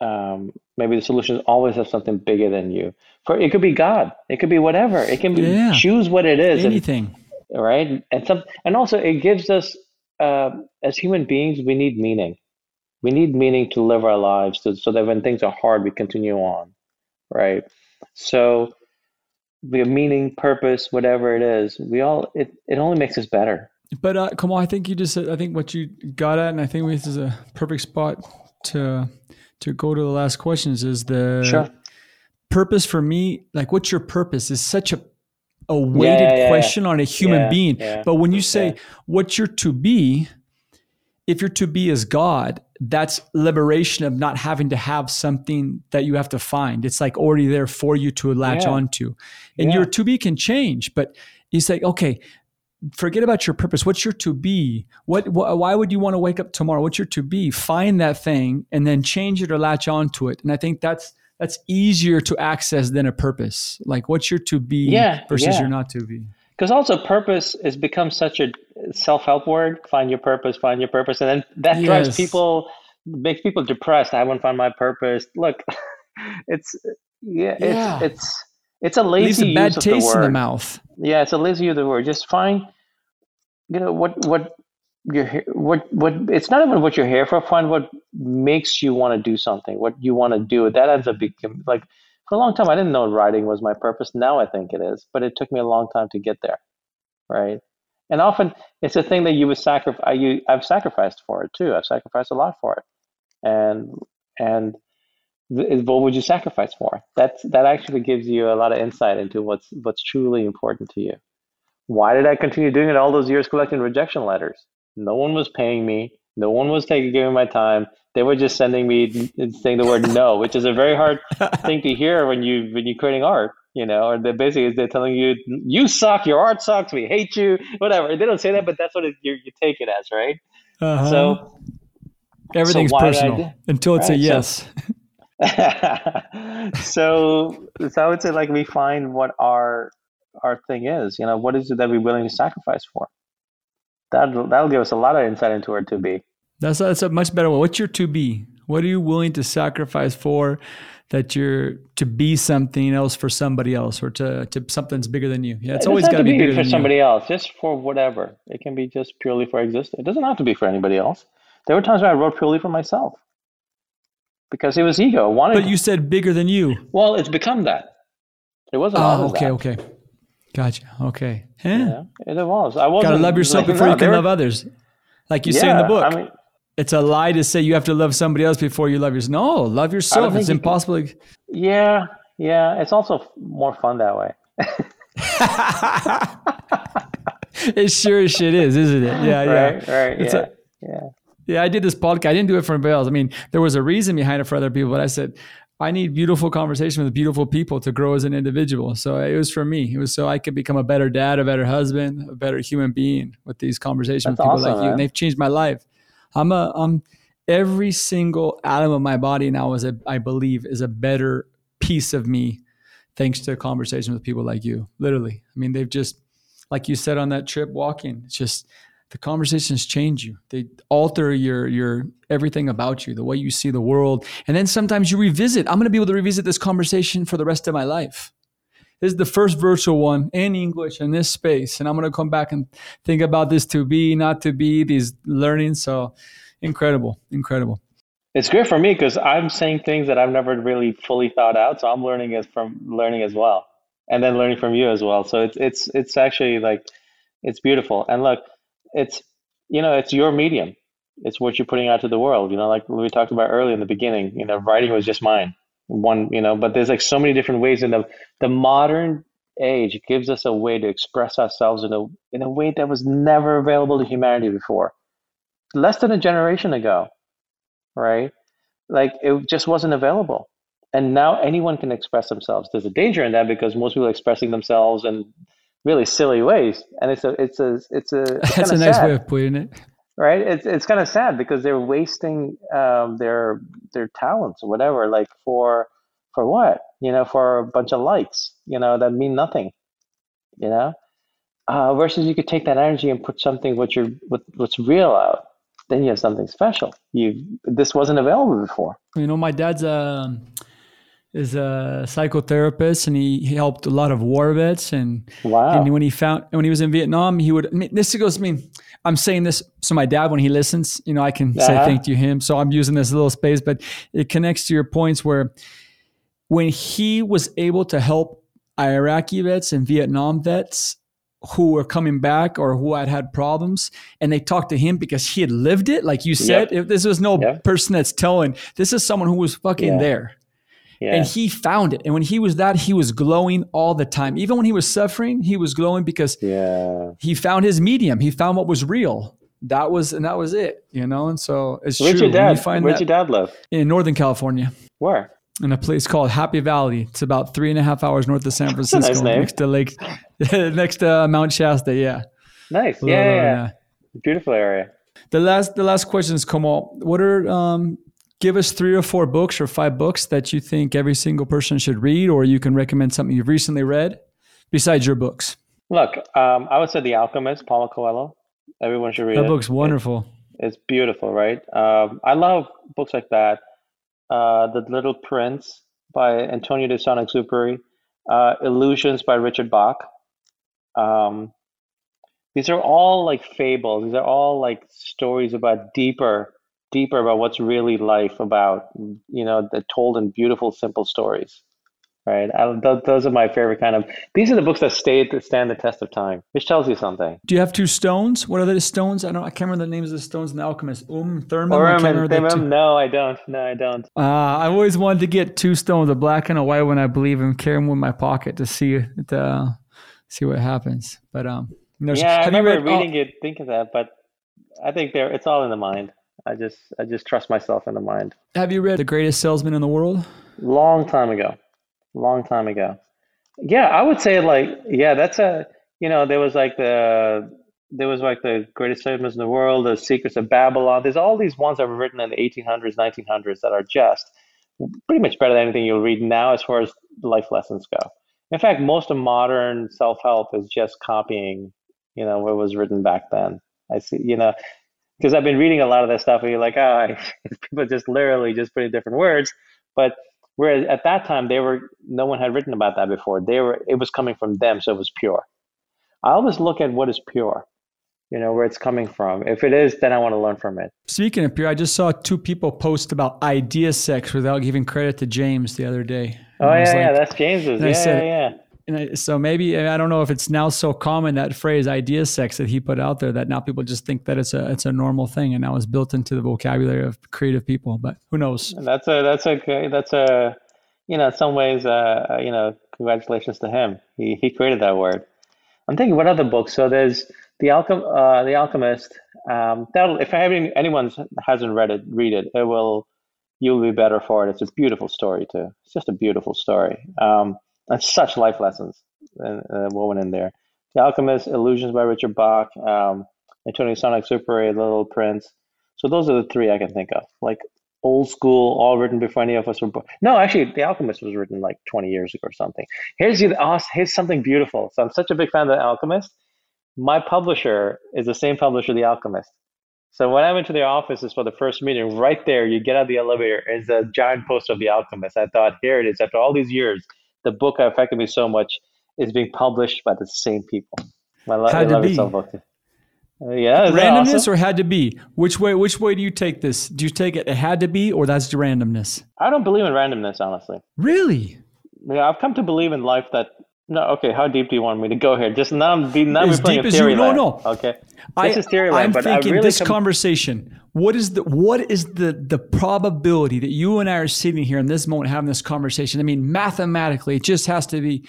um, maybe the solution is always have something bigger than you. For it could be God, it could be whatever. It can be Yeah. choose what it is, and Anything. right? And some, and also it gives us, uh, as human beings, we need meaning. We need meaning to live our lives, to, so that when things are hard, we continue on, right? So, we have meaning, purpose, whatever it is. We all it it only makes us better. But uh, Kamal, I think you just said, I think what you got at, and I think this is a perfect spot to to go to the last questions is the Sure. purpose for me. Like, what's your purpose? Is such a a weighted yeah, yeah. question on a human Yeah, being. yeah, But when you say yeah. what you're to be, if you're to be as God, that's liberation of not having to have something that you have to find. It's like already there for you to latch Yeah. onto. And Yeah. your to be can change, but you say, okay, forget about your purpose. What's your to be? What, wh- why would you want to wake up tomorrow? What's your to be? Find that thing and then change it or latch onto it. And I think that's that's easier to access than a purpose. Like what's your to be Yeah, versus your not to be. Because also purpose has become such a self-help word. Find your purpose, find your purpose, and then that drives people, makes people depressed. I haven't found my purpose. Look, it's yeah, Yeah. it's it's it's a lazy a bad use of the taste in the mouth. Yeah, it's a lazy use of the word. Just find, you know, what what you're what what. It's not even what you're here for. Find what makes you want to do something. What you want to do. That ends up becoming like for a long time, I didn't know writing was my purpose. Now I think it is, but it took me a long time to get there, right? And often it's a thing that you would sacrifice. You, I've sacrificed for it too. I've sacrificed a lot for it, and and th- what would you sacrifice for? That's that actually gives you a lot of insight into what's what's truly important to you. Why did I continue doing it all those years, collecting rejection letters? No one was paying me. No one was taking giving my time. They were just sending me saying the word no, which is a very hard thing to hear when you when you're creating art. You know, or they basically they're telling you you suck, your art sucks, we hate you, whatever. They don't say that, but that's what it, you you take it as, right? Uh-huh. So everything's so why did I personal until it's a Right, so- yes. so so I would say like we find what our our thing is. You know, what is it that we're willing to sacrifice for? That that'll give us a lot of insight into our to be. That's that's a much better one. What's your to be? What are you willing to sacrifice for that you're to be something else for somebody else or to, to something's bigger than you? Yeah, it's It always got to be bigger for than somebody you. else, just for whatever. It can be just purely for existence. It doesn't have to be for anybody else. There were times when I wrote purely for myself because it was ego. I Wanted But you said bigger than you. well, it's become that. It wasn't Oh, okay, that. okay. Gotcha. Okay. Eh. Yeah, it evolves. I wasn't Gotta love yourself like, before no, you can were- love others. Like you say in the book. I mean, it's a lie to say you have to love somebody else before you love yourself. No, love yourself. It's you can- impossible. yeah, yeah. It's also f- more fun that way. it sure as shit is, isn't it? Yeah, yeah. Right, right. It's yeah, a- yeah. Yeah, I did this podcast. I didn't do it for anybody else. I mean, there was a reason behind it for other people, but I said, I need beautiful conversation with beautiful people to grow as an individual. So it was for me. It was so I could become a better dad, a better husband, a better human being with these conversations That's with people awesome, like you. man. And they've changed my life. I'm a I'm every single atom of my body now is a I believe is a better piece of me thanks to a conversation with people like you. Literally. I mean, they've just like you said on that trip walking, it's just the conversations change you. They alter your your everything about you, the way you see the world. And then sometimes you revisit. I'm going to be able to revisit this conversation for the rest of my life. This is the first virtual one in English in this space, and I'm going to come back and think about this to be, not to be, these learnings. So incredible, incredible. It's good for me because I'm saying things that I've never really fully thought out. So I'm learning as from learning as well, and then learning from you as well. So it's it's it's actually like it's beautiful. And look, it's you know it's your medium. It's what you're putting out to the world. You know, like we talked about early in the beginning. You know, writing was just mine, one. You know, but there's like so many different ways. In the the modern age gives us a way to express ourselves in a in a way that was never available to humanity before. Less than a generation ago right? Like it just wasn't available. And now anyone can express themselves. There's a danger in that because most people are expressing themselves in really silly ways, and it's a it's a it's a it's That's a nice sad, way of putting it. Right? It's it's kind of sad because they're wasting um, their their talents or whatever, like for for what? You know, for a bunch of likes, you know, that mean nothing. You know, uh, versus you could take that energy and put something what you're what, what's real out. Then you have something special. You this wasn't available before. You know, my dad's a is a psychotherapist, and he, he helped a lot of war vets. And Wow. and when he found when he was in Vietnam, he would. I mean, this goes. I mean, I'm saying this so my dad, when he listens, you know, I can say Uh-huh. thank you him. So I'm using this little space, but it connects to your points where when he was able to help Iraqi vets and Vietnam vets who were coming back or who had had problems and they talked to him because he had lived it like you said if this was no Yep. person that's telling this is someone who was fucking Yeah. there Yeah. and he found it and when he was that he was glowing all the time even when he was suffering he was glowing because yeah. he found his medium he found what was real that was and that was it you know and so it's Where'd true your you dad? find your dad live? in northern california Where? in a place called Happy Valley. It's about three and a half hours north of San nice Francisco, name. next to Lake, next to uh, Mount Shasta. Yeah. Nice. Yeah, yeah, yeah. Beautiful area. The last, the last question is, Kamal, what are, um, give us three or four books or five books that you think every single person should read, or you can recommend something you've recently read besides your books. Look, um, I would say The Alchemist, Paulo Coelho. Everyone should read That it. book's wonderful. It's beautiful, right? Um, I love books like that. Uh, the Little Prince by Antonio de Saint-Exupéry. Uh, Illusions by Richard Bach. Um, these are all like fables. These are all like stories about deeper, deeper about what's really life about. You know, they're told in beautiful, simple stories, right? I, th- those are my favorite kind of. These are the books that stay that stand the test of time, which tells you something. Do you have two stones? What are the stones? I don't. I can't remember the names of the stones in the Alchemist. Um, Thummim. Or I and remember Thummim? two. No, I don't. No, I don't. Uh, I always wanted to get two stones, a black and a white one, I believe, and carry them in my pocket to see to see what happens. But um, Yeah, I remember read? oh, reading it, thinking that, but I think there it's all in the mind. I just I just trust myself in the mind. have you read The Greatest Salesman in the World? Long time ago, long time ago. Yeah, I would say like yeah, that's a you know there was like the there was like the greatest statements in the world, the secrets of Babylon. There's all these ones that were written in the 1800s, 1900s that are just pretty much better than anything you'll read now as far as life lessons go. In fact, most of modern self-help is just copying, you know, what was written back then. I see, you know, because I've been reading a lot of that stuff, and you're like, ah, people just literally just putting different words. But whereas at that time, they were no one had written about that before. They were it was coming from them, so it was pure. I always look at what is pure, you know, where it's coming from. If it is, then I want to learn from it. Speaking of pure, I just saw two people post about idea sex without giving credit to James the other day. Oh And yeah, was yeah, that's James's. Yeah, said- yeah, yeah. I, so maybe I don't know if it's now so common that phrase "idea sex" that he put out there that now people just think that it's a it's a normal thing and now it's built into the vocabulary of creative people. But who knows? That's a that's a that's a you know in some ways uh you know congratulations to him. He he created that word. I'm thinking what other books. So there's the Alchem uh, the Alchemist. Um, that'll if any, anyone hasn't read it, read it. It will you'll be better for it. It's a beautiful story too. It's just a beautiful story. Um, and such life lessons uh, uh, woven in there. The Alchemist, Illusions by Richard Bach, um, Antoine de Saint-Exupéry, Little Prince. So those are the three I can think of. Like old school, all written before any of us were born. No, actually, The Alchemist was written like 20 years ago or something. Here's awes- here's something beautiful. So I'm such a big fan of The Alchemist. My publisher is the same publisher, The Alchemist. So when I went to their offices for the first meeting, right there, you get out the elevator, is a giant poster of The Alchemist. I thought, here it is. After all these years, the book that affected me so much is being published by the same people. I love, Had to be. Uh, yeah, randomness awesome? or had to be? Which way? Which way do you take this? Do you take it? It had to be, or that's the randomness? I don't believe in randomness, honestly. Really? Yeah, I've come to believe in life that no. Okay, how deep do you want me to go here? Just now, be now As we're playing deep a as you- theory no, no. Okay, I, this is theory I'm land, thinking really this come- conversation. What is the what is the the probability that you and I are sitting here in this moment having this conversation? I mean, mathematically, it just has to be.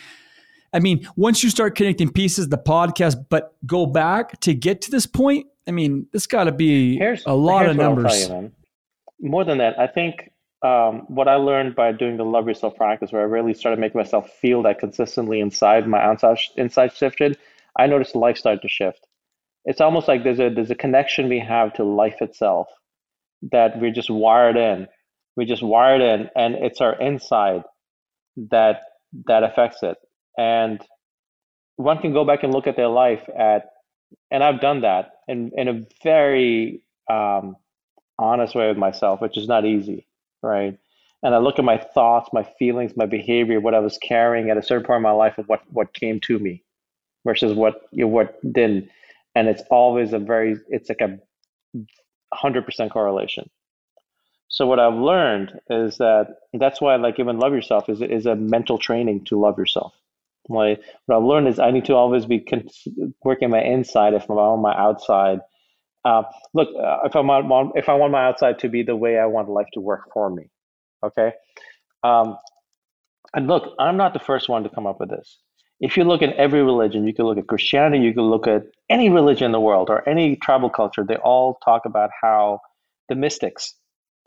I mean, once you start connecting pieces, the podcast, but go back to get to this point. I mean, it's got to be here's a lot of numbers. you. More than that, I think um, what I learned by doing the love yourself practice, where I really started making myself feel that consistently inside my inside shifted, I noticed life started to shift. It's almost like there's a there's a connection we have to life itself that we're just wired in. We're just wired in, and it's our inside that that affects it. And one can go back and look at their life at, and I've done that in in a very um, honest way with myself, which is not easy, right? And I look at my thoughts, my feelings, my behavior, what I was carrying at a certain point in my life, of what what came to me, versus what you know, what didn't, and it's always a very, it's like a hundred percent correlation. So what I've learned is that that's why like even love yourself is is a mental training to love yourself. Like what I've learned is I need to always be con- working my inside if I'm on my outside. Uh, look, uh, if I want if I want my outside to be the way I want life to work for me, okay. Um, and look, I'm not the first one to come up with this. If you look at every religion, you can look at Christianity, you can look at any religion in the world or any tribal culture. They all talk about how the mystics,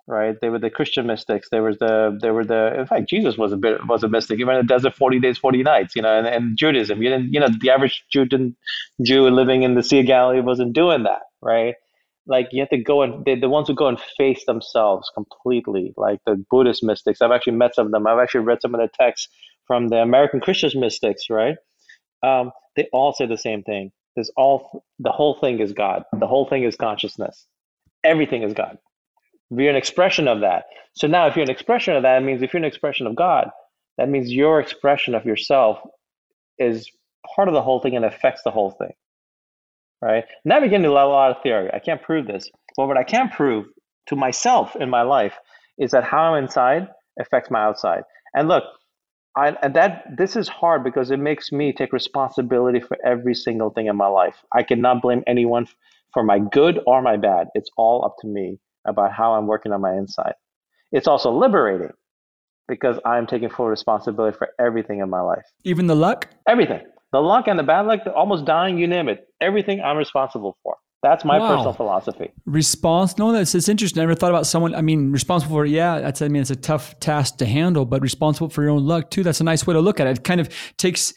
right? They were the Christian mystics. They were the they were the. In fact, Jesus was a bit was a mystic. He went in the desert forty days, forty nights. You know, and, and Judaism. You didn't. You know, the average Jew didn't, Jew living in the Sea of Galilee wasn't doing that, right? Like you have to go and the ones who go and face themselves completely, like the Buddhist mystics. I've actually met some of them. I've actually read some of the texts from the American Christian mystics, right? Um, they all say the same thing. There's all the whole thing is God. The whole thing is consciousness. Everything is God. We're an expression of that. So now, if you're an expression of that, it means if you're an expression of God, that means your expression of yourself is part of the whole thing and affects the whole thing. Right? Now we get into a lot of theory. I can't prove this. But what I can prove to myself in my life is that how I'm inside affects my outside. And look, I, and that this is hard because it makes me take responsibility for every single thing in my life. I cannot blame anyone for my good or my bad. It's all up to me about how I'm working on my inside. It's also liberating because I'm taking full responsibility for everything in my life. Even the luck? Everything. The luck and the bad luck, the almost dying, you name it. Everything I'm responsible for. That's my wow. personal philosophy. Response? No, that's it's interesting. I never thought about someone. I mean, responsible for yeah. That's I mean, it's a tough task to handle, but responsible for your own luck too. That's a nice way to look at it. It kind of takes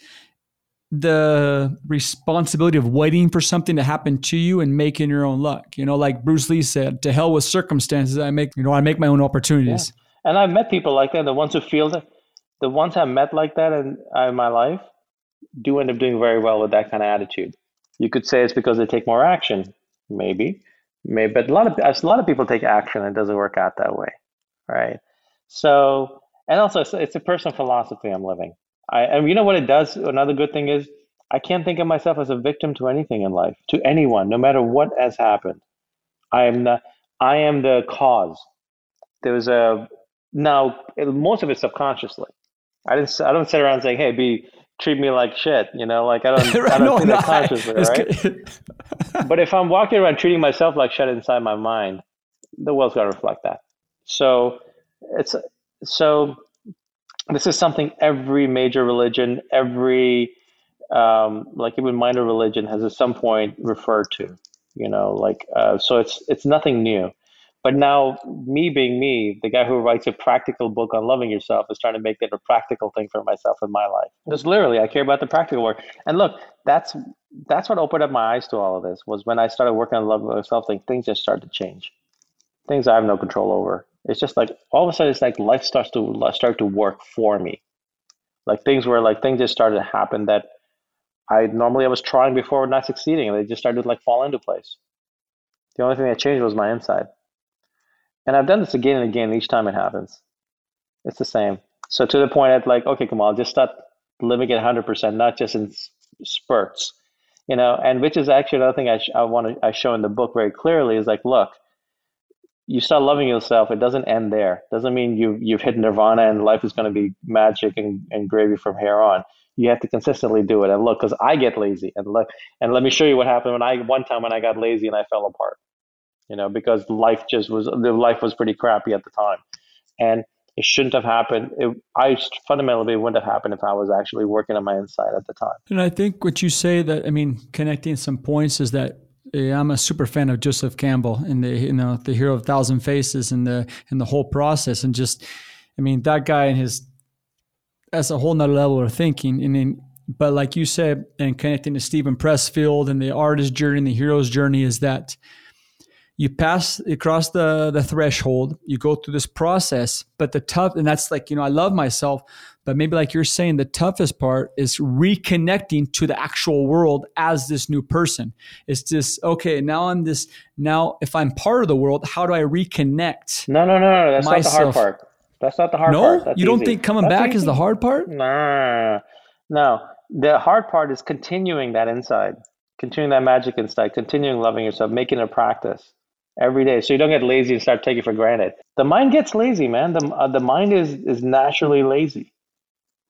the responsibility of waiting for something to happen to you and making your own luck. You know, like Bruce Lee said, "To hell with circumstances. I make you know I make my own opportunities." Yeah. And I've met people like that. The ones who feel that, the ones I've met like that in, in my life, do end up doing very well with that kind of attitude. You could say it's because they take more action, maybe, maybe, but a lot of a lot of people take action and it doesn't work out that way, right? So, and also it's, it's a personal philosophy I'm living. I and you know what it does. Another good thing is I can't think of myself as a victim to anything in life, to anyone, no matter what has happened. I am the I am the cause. There was a now most of it subconsciously. I didn't I don't sit around saying, "Hey, be treat me like shit. You know, like I don't, I don't no, think that consciously, right? but if I'm walking around treating myself like shit inside my mind, the world's going to reflect that. So it's so this is something every major religion, every um, like even minor religion has at some point referred to. You know, like uh, so it's it's nothing new. But now, me being me, the guy who writes a practical book on loving yourself is trying to make it a practical thing for myself in my life. Just literally, I care about the practical work. And look, that's that's what opened up my eyes to all of this. Was when I started working on loving myself, thing, things just started to change. Things I have no control over. It's just like all of a sudden, it's like life starts to start to work for me. Like things where like things just started to happen that I normally I was trying before, not succeeding, and they just started to like fall into place. The only thing that changed was my inside. And I've done this again and again each time it happens. It's the same. So to the point that like, okay, come on, just start living at 100%, not just in spurts, you know, and which is actually another thing I, sh- I want to, I show in the book very clearly is like, look, you start loving yourself. It doesn't end there. Doesn't mean you, you've hit nirvana and life is going to be magic and, and gravy from here on. You have to consistently do it. And look, cause I get lazy and look, and let me show you what happened when I, one time when I got lazy and I fell apart you know, because life just was the life was pretty crappy at the time, and it shouldn't have happened. It, I fundamentally wouldn't have happened if I was actually working on my inside at the time. And I think what you say that I mean, connecting some points is that I'm a super fan of Joseph Campbell and the you know the hero of thousand faces and the and the whole process and just I mean that guy and his that's a whole nother level of thinking and then but like you said and connecting to Steven Pressfield and the artist journey and the hero's journey is that you pass across the the threshold you go through this process but the tough and that's like you know i love myself but maybe like you're saying the toughest part is reconnecting to the actual world as this new person. It's just okay now i'm this now if i'm part of the world how do i reconnect no no no no that's myself? not the hard part. That's not the hard no? part. No you don't think coming that's back easy. is the hard part? No no the hard part is continuing that inside continuing that magic inside continuing loving yourself making it a practice every day. So you don't get lazy and start taking for granted. The mind gets lazy man. The, uh, the mind is is naturally lazy.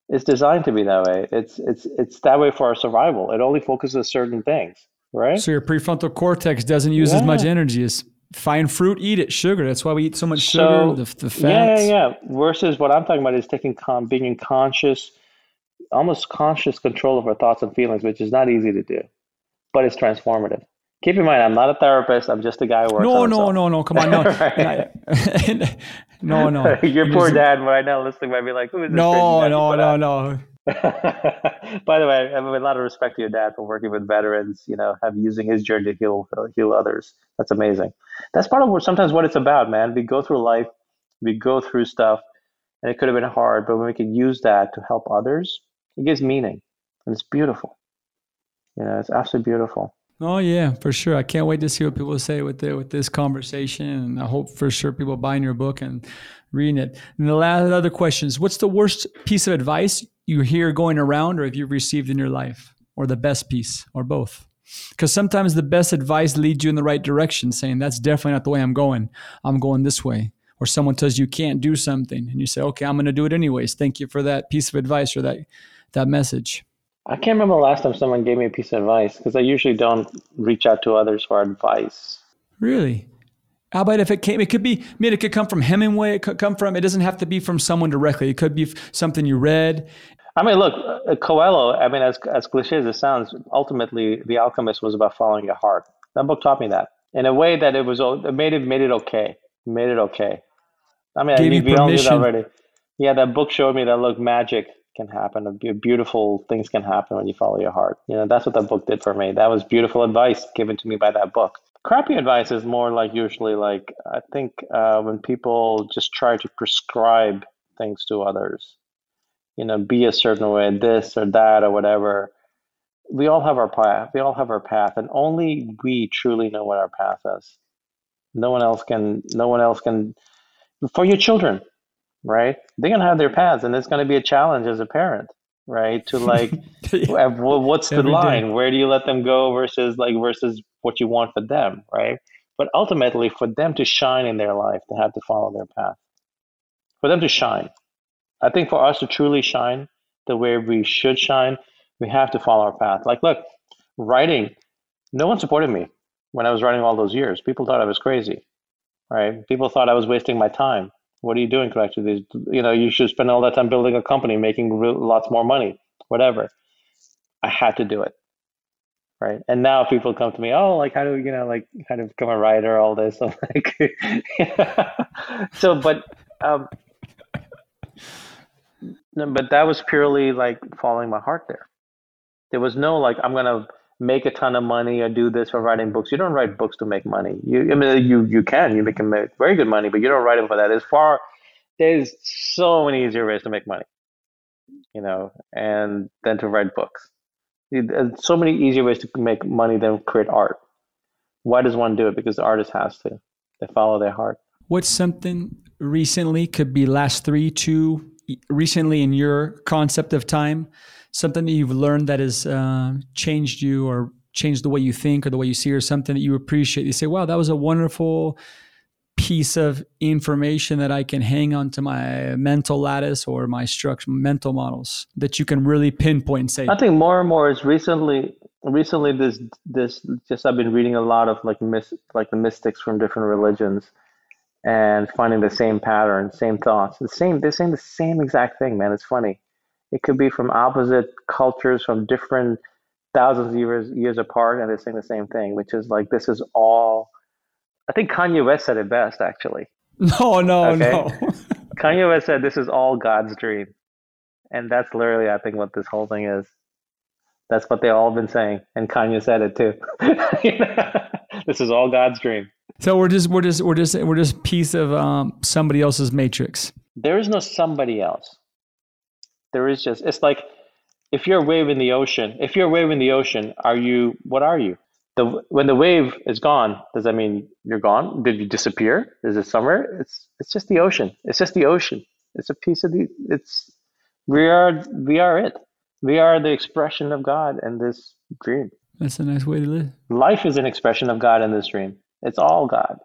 It's designed to be that way. It's it's it's that way for our survival. It only focuses certain things right? So your prefrontal cortex doesn't use yeah. as much energy as find fruit eat it sugar. That's why we eat so much so, sugar the, the fats yeah, yeah yeah. Versus what i'm talking about is taking being in conscious almost conscious control of our thoughts and feelings which is not easy to do but it's transformative keep in mind, I'm not a therapist. I'm just a guy who works. No, no, no, no. Come on, no, no, no. Your poor dad right now listening might be like, "Who is this?" No, no, no, no. By the way, I have a lot of respect to your dad for working with veterans. You know, have using his journey to heal uh, heal others. That's amazing. That's part of what sometimes what it's about, man. We go through life, we go through stuff, and it could have been hard, but when we can use that to help others, it gives meaning, and it's beautiful. You know, it's absolutely beautiful. Oh yeah, for sure. I can't wait to see what people say with the, with this conversation, and I hope for sure people buying your book and reading it. And the last other questions: What's the worst piece of advice you hear going around, or have you received in your life, or the best piece, or both? Because sometimes the best advice leads you in the right direction, saying that's definitely not the way I'm going. I'm going this way. or someone tells you you can't do something and you say, okay, I'm going to do it anyways. Thank you for that piece of advice or that, that message. I can't remember the last time someone gave me a piece of advice because I usually don't reach out to others for advice. Really? How about if it came? It could be. I mean, it could come from Hemingway. It could come from. It doesn't have to be from someone directly. It could be something you read. I mean, look, uh, Coelho. I mean, as as cliche as it sounds, ultimately, The Alchemist was about following your heart. That book taught me that in a way that it was. It made it made it okay. It made it okay. I mean, Gave I, you we all knew that already. Yeah, that book showed me that look, magic can happen. Beautiful things can happen when you follow your heart. You know, that's what that book did for me. That was beautiful advice given to me by that book. Crappy advice is more like usually like I think uh, when people just try to prescribe things to others. You know, be a certain way, this or that or whatever. We all have our path. We all have our path, and only we truly know what our path is. No one else can. No one else can. For your children, right? They're gonna have their paths, and it's gonna be a challenge as a parent, right? To like, wh- what's the Every day. line? Where do you let them go versus like versus what you want for them, right? But ultimately, for them to shine in their life, they have to follow their path. For them to shine, I think for us to truly shine the way we should shine, we have to follow our path. Like, look, writing, no one supported me when I was writing all those years. People thought I was crazy, right? People thought I was wasting my time. What are you doing, correct? These, you know, you should spend all that time building a company, making real, lots more money, whatever. I had to do it, right? And now people come to me, oh, like how do you know, like how to become a writer, all this. I'm like, so, but, um, but that was purely like following my heart there. There was no like I'm gonna make a ton of money or do this for writing books. You don't write books to make money. You I mean you you can you can make very good money, but you don't write them for that. As far there's so many easier ways to make money, you know, and than to write books. There's so many easier ways to make money than create art. Why does one do it? Because the artist has to. They follow their heart. What's something recently could be last three, two, recently in your concept of time, something that you've learned that has uh, changed you or changed the way you think or the way you see or something that you appreciate. You say, wow, that was a wonderful piece of information that I can hang onto my mental lattice or my structure mental models that you can really pinpoint and say, I think more and more is recently recently this this just I've been reading a lot of like like the mystics from different religions and finding the same pattern, same thoughts, the same they're saying the same exact thing, man. It's funny. It could be from opposite cultures from different thousands of years years apart and they're saying the same thing, which is like this is all I think Kanye West said it best actually. no, no, Okay. no. Kanye West said this is all God's dream. And that's literally, I think, what this whole thing is. That's what they all been saying. And Kanye said it too. this is all God's dream. so we're just, we're just, we're just, we're just piece of um, somebody else's matrix. There is no somebody else. There is just, it's like if you're a wave in the ocean, if you're a wave in the ocean, are you, what are you? The, when the wave is gone, does that mean you're gone? Did you disappear? Is it somewhere? It's, it's just the ocean. It's just the ocean. It's a piece of the, it's, we are, we are it. We are the expression of God in this dream. That's a nice way to live. Life is an expression of God in this dream. It's all God.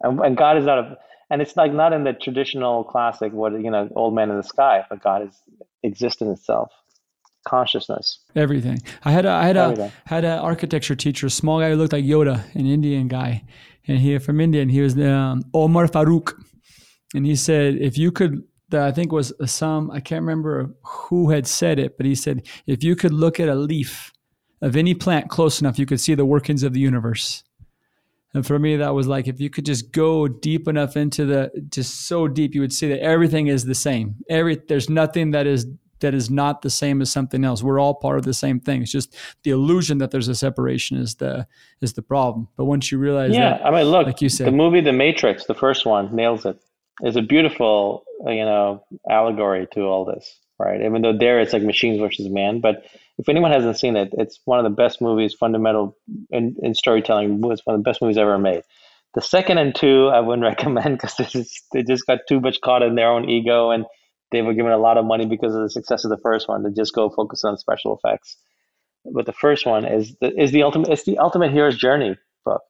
And, and God is not a, and it's like not in the traditional classic, what, you know, old man in the sky, but God is exists in itself. Consciousness. Everything. I had a, I had a had an architecture teacher, a small guy who looked like Yoda, an Indian guy, and he from India, and he was um, Omar Farouk, and he said if you could, that I think was some I can't remember who had said it, but he said if you could look at a leaf of any plant close enough, you could see the workings of the universe. And for me, that was like if you could just go deep enough into the, just so deep, you would see that everything is the same. Every there's nothing that is that is not the same as something else. We're all part of the same thing. It's just the illusion that there's a separation is the is the problem. But once you realize Yeah, that, I mean, look, like you said. the movie The Matrix, the first one, nails it. It's a beautiful, you know, allegory to all this, right? Even though there it's like machines versus man, but if anyone hasn't seen it, it's one of the best movies, fundamental in, in storytelling. It's one of the best movies ever made. The second and two, I wouldn't recommend because they just got too much caught in their own ego and they were given a lot of money because of the success of the first one to just go focus on special effects. But the first one is the, is the ultimate it's the ultimate hero's journey book,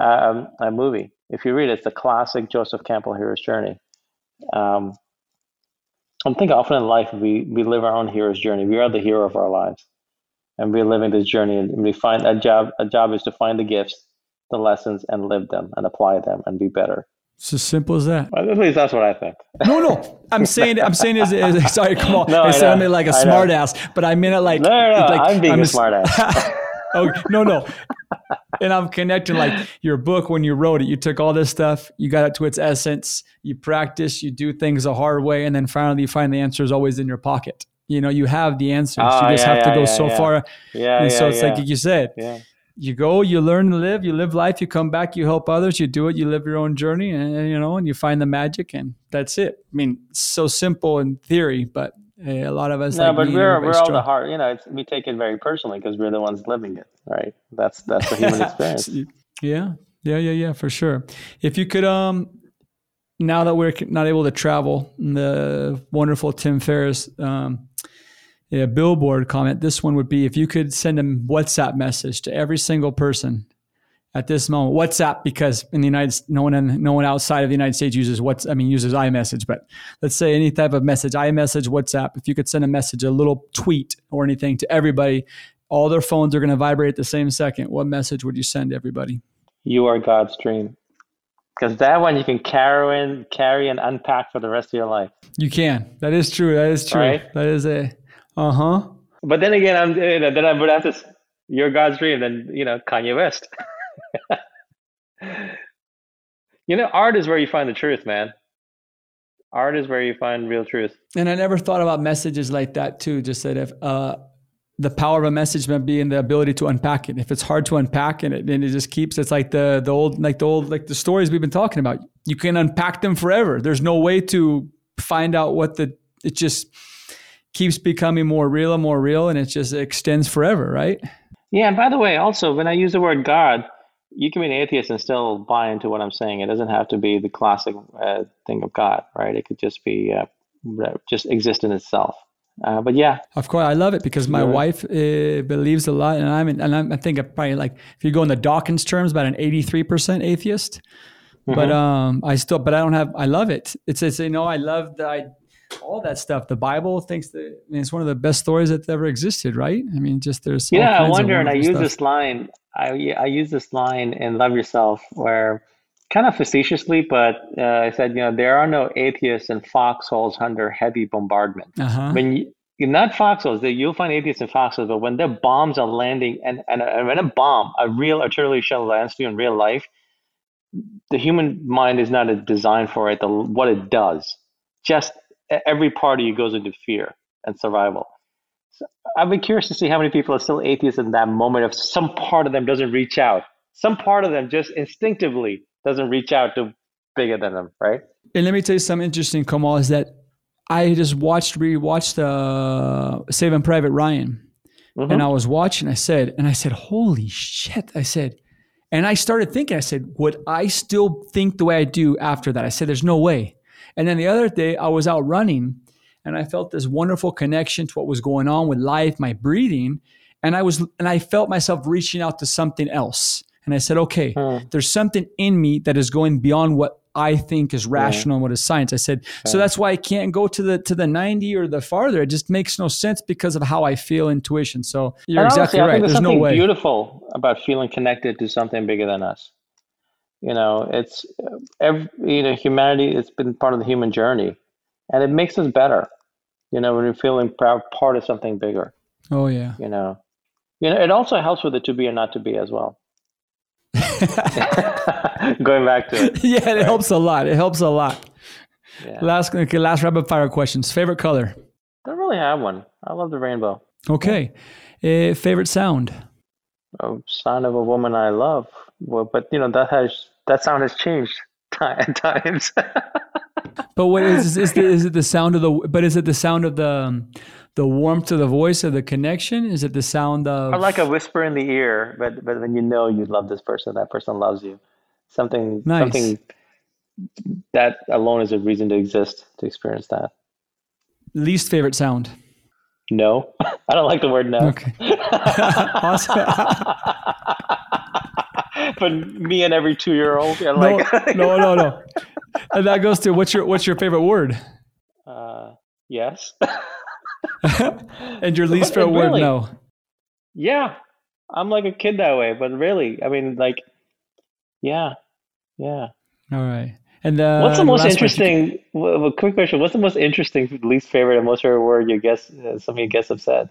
um, a movie. If you read it, it's the classic Joseph Campbell hero's journey. Um, I think often in life we, we live our own hero's journey. We are the hero of our lives, and we're living this journey. And we find a job. A job is to find the gifts, the lessons, and live them, and apply them, and be better. It's as simple as that. Well, at least that's what I think. No, no. I'm saying, I'm saying, is, is sorry, come on. No, I I sounded know. like a I know. smart ass, but I meant it like, No, no, no, like I'm being a s- smart ass. oh no, no. And I'm connecting like your book when you wrote it. You took all this stuff, you got it to its essence. You practice, you do things the hard way, and then finally you find the answers always in your pocket. You know, you have the answers. Ah, you just yeah, have to yeah, go yeah, so far. Yeah, and yeah, so it's like you said, yeah. you go, you learn to live, you live life, you come back, you help others, you do it, you live your own journey, and you know, and you find the magic, and that's it. I mean, so simple in theory, but a lot of us. No, like but we're we're all the heart. You know, it's, we take it very personally because we're the ones living it, right? That's that's the human experience. Yeah, yeah, yeah, yeah, for sure. If you could, um, now that we're not able to travel, the wonderful Tim Ferriss, um, yeah, billboard comment. This one would be if you could send a WhatsApp message to every single person at this moment. WhatsApp because in the United no one in, no one outside of the United States uses what's I mean uses iMessage, but let's say any type of message, iMessage, WhatsApp. If you could send a message, a little tweet or anything to everybody, all their phones are going to vibrate at the same second. What message would you send to everybody? You are God's dream, because that one you can carry in, carry and unpack for the rest of your life. You can. That is true. That is true. Right? That is a. Uh huh. But then again, I'm you know, then I would have to. You're God's dream, then you know Kanye West. you know, art is where you find the truth, man. Art is where you find real truth. And I never thought about messages like that too. Just that if uh, the power of a message might be in the ability to unpack it. If it's hard to unpack and it, and it just keeps, it's like the the old like the old like the stories we've been talking about. You can unpack them forever. There's no way to find out what the it just keeps becoming more real and more real, and it just extends forever, right? Yeah, and by the way, also when I use the word God, you can be an atheist and still buy into what I'm saying. It doesn't have to be the classic uh, thing of God, right? It could just be uh, just exist in itself. Uh, but yeah, Of course, I love it because my Sure. wife uh, believes a lot, and I'm and I'm, I think I'm probably like if you go in the Dawkins terms, about an 83 percent atheist. But um, I still, but I don't have. I love it. It's it's you know I love the I, all that stuff. The Bible thinks that I mean, it's one of the best stories that's ever existed, right? I mean, just there's yeah. I wonder, and I use stuff. this line. I I use this line in Love Yourself, where kind of facetiously, but uh, I said, you know, there are no atheists in foxholes under heavy bombardment. Uh-huh. when you not foxholes, you'll find atheists in foxholes, but when their bombs are landing and, and, and when a bomb, a real artillery shell lands to you in real life, the human mind is not designed for it. The, what it does, just every part of you goes into fear and survival. So I'd be curious to see how many people are still atheists in that moment if some part of them doesn't reach out. Some part of them just instinctively doesn't reach out to bigger than them, right? And let me tell you something interesting, Kamal, is that I just watched rewatched the uh, Saving Private Ryan. Mhm. and I was watching. I said, and I said, "Holy shit!" I said, and I started thinking. I said, "Would I still think the way I do after that?" I said, "There's no way." And then the other day, I was out running, and I felt this wonderful connection to what was going on with life, my breathing, and I was, and I felt myself reaching out to something else. And I said, "Okay, Hmm. there's something in me that is going beyond what." I think is rational and what is science. I said, so that's why I can't go to the to the 90 or the farther. It just makes no sense because of how I feel intuition. So you're And exactly honestly, right. there's There's no something way. beautiful about feeling connected to something bigger than us. You know, it's every, you know humanity. It's been part of the human journey, and it makes us better. You know, when you're feeling proud, part of something bigger. Oh yeah. You know, you know, it also helps with the to be or not to be as well. Going back to it, yeah, it helps a lot. It helps a lot. yeah. Last okay, last rapid fire questions. Favorite color? don't really have one. I love the rainbow. Okay. Uh, favorite sound? A sound of a woman I love. Well, but you know that has that sound has changed at times. But what is is, the, is it the sound of the? But is it the sound of the um, the warmth of the voice of the connection? Is it the sound of? or like a whisper in the ear, but but when you know you love this person, that person loves you. Something Nice. something that alone is a reason to exist to experience that. least favorite sound? No, I don't like the word no. Okay. awesome. but me and every two year old. No, like, no, no, no. And that goes to what's your what's your favorite word? Uh, yes. and your least favorite word? No. yeah, I'm like a kid that way. But really, I mean, like, yeah, yeah. All right. And uh, What's the most interesting? w- A quick question. What's the most interesting, least favorite, and most favorite word you guess? Uh, some of you guests have said.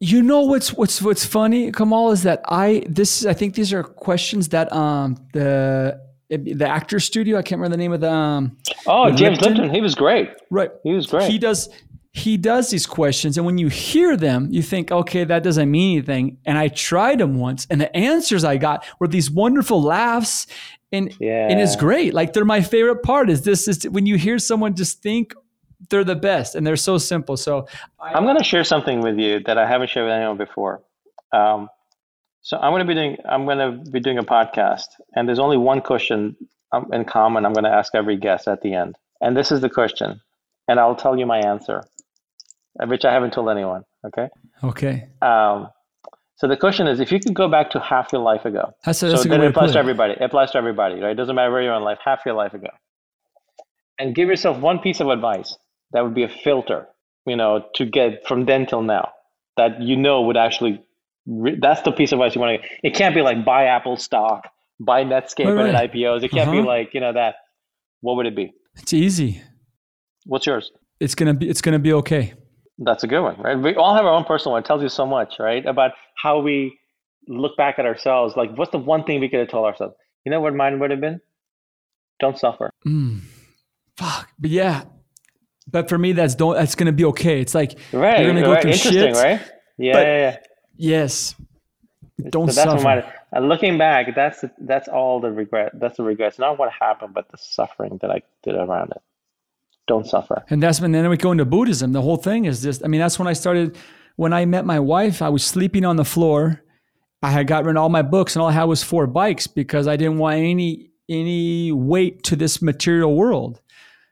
You know what's what's what's funny, Kamal, is that I this I think these are questions that um the the actor studio I can't remember the name of the um Oh, James Lipton? Lipton. He was great. right He was great. he does he does these questions and when you hear them you think okay that doesn't mean anything and I tried them once and the answers I got were these wonderful laughs and yeah. and it's great like they're my favorite part is this is when you hear someone just think they're the best and they're so simple so I'm going to share something with you that I haven't shared with anyone before. Um, so I'm going to be doing I'm going to be doing a podcast, and there's only one question um, in common. I'm going to ask every guest at the end, and this is the question, and I'll tell you my answer, uh, which I haven't told anyone. Okay. okay Um, so the question is, if you could go back to half your life ago, that's a, that's so then it applies to everybody. It applies to everybody, right? It doesn't matter where you are in life, half your life ago. And give yourself one piece of advice that would be a filter, you know, to get from then till now that you know would actually, that's the piece of advice you want to get. It can't be like buy Apple stock, buy Netscape Right, and right. IPOs. It can't be Uh-huh. like, you know, that. What would it be? it's easy What's yours? it's gonna be it's gonna be okay That's a good one, right? We all have our own personal one. It tells you so much, right? About how we look back at ourselves. Like, what's the one thing we could have told ourselves? You know what mine would have been? Don't suffer. Mm. Fuck. But yeah. But for me, that's don't. That's gonna be okay. It's like Right. you're gonna go right. through Interesting, shit. right? Yeah, but- yeah, yeah. Yes. Don't so that's suffer. And looking back, that's that's all the regret. That's the regrets, not what happened, but the suffering that I did around it. Don't suffer. And that's when then we go into Buddhism. The whole thing is just. I mean, that's when I started. When I met my wife, I was sleeping on the floor. I had gotten rid of all my books, and all I had was four bikes because I didn't want any any weight to this material world.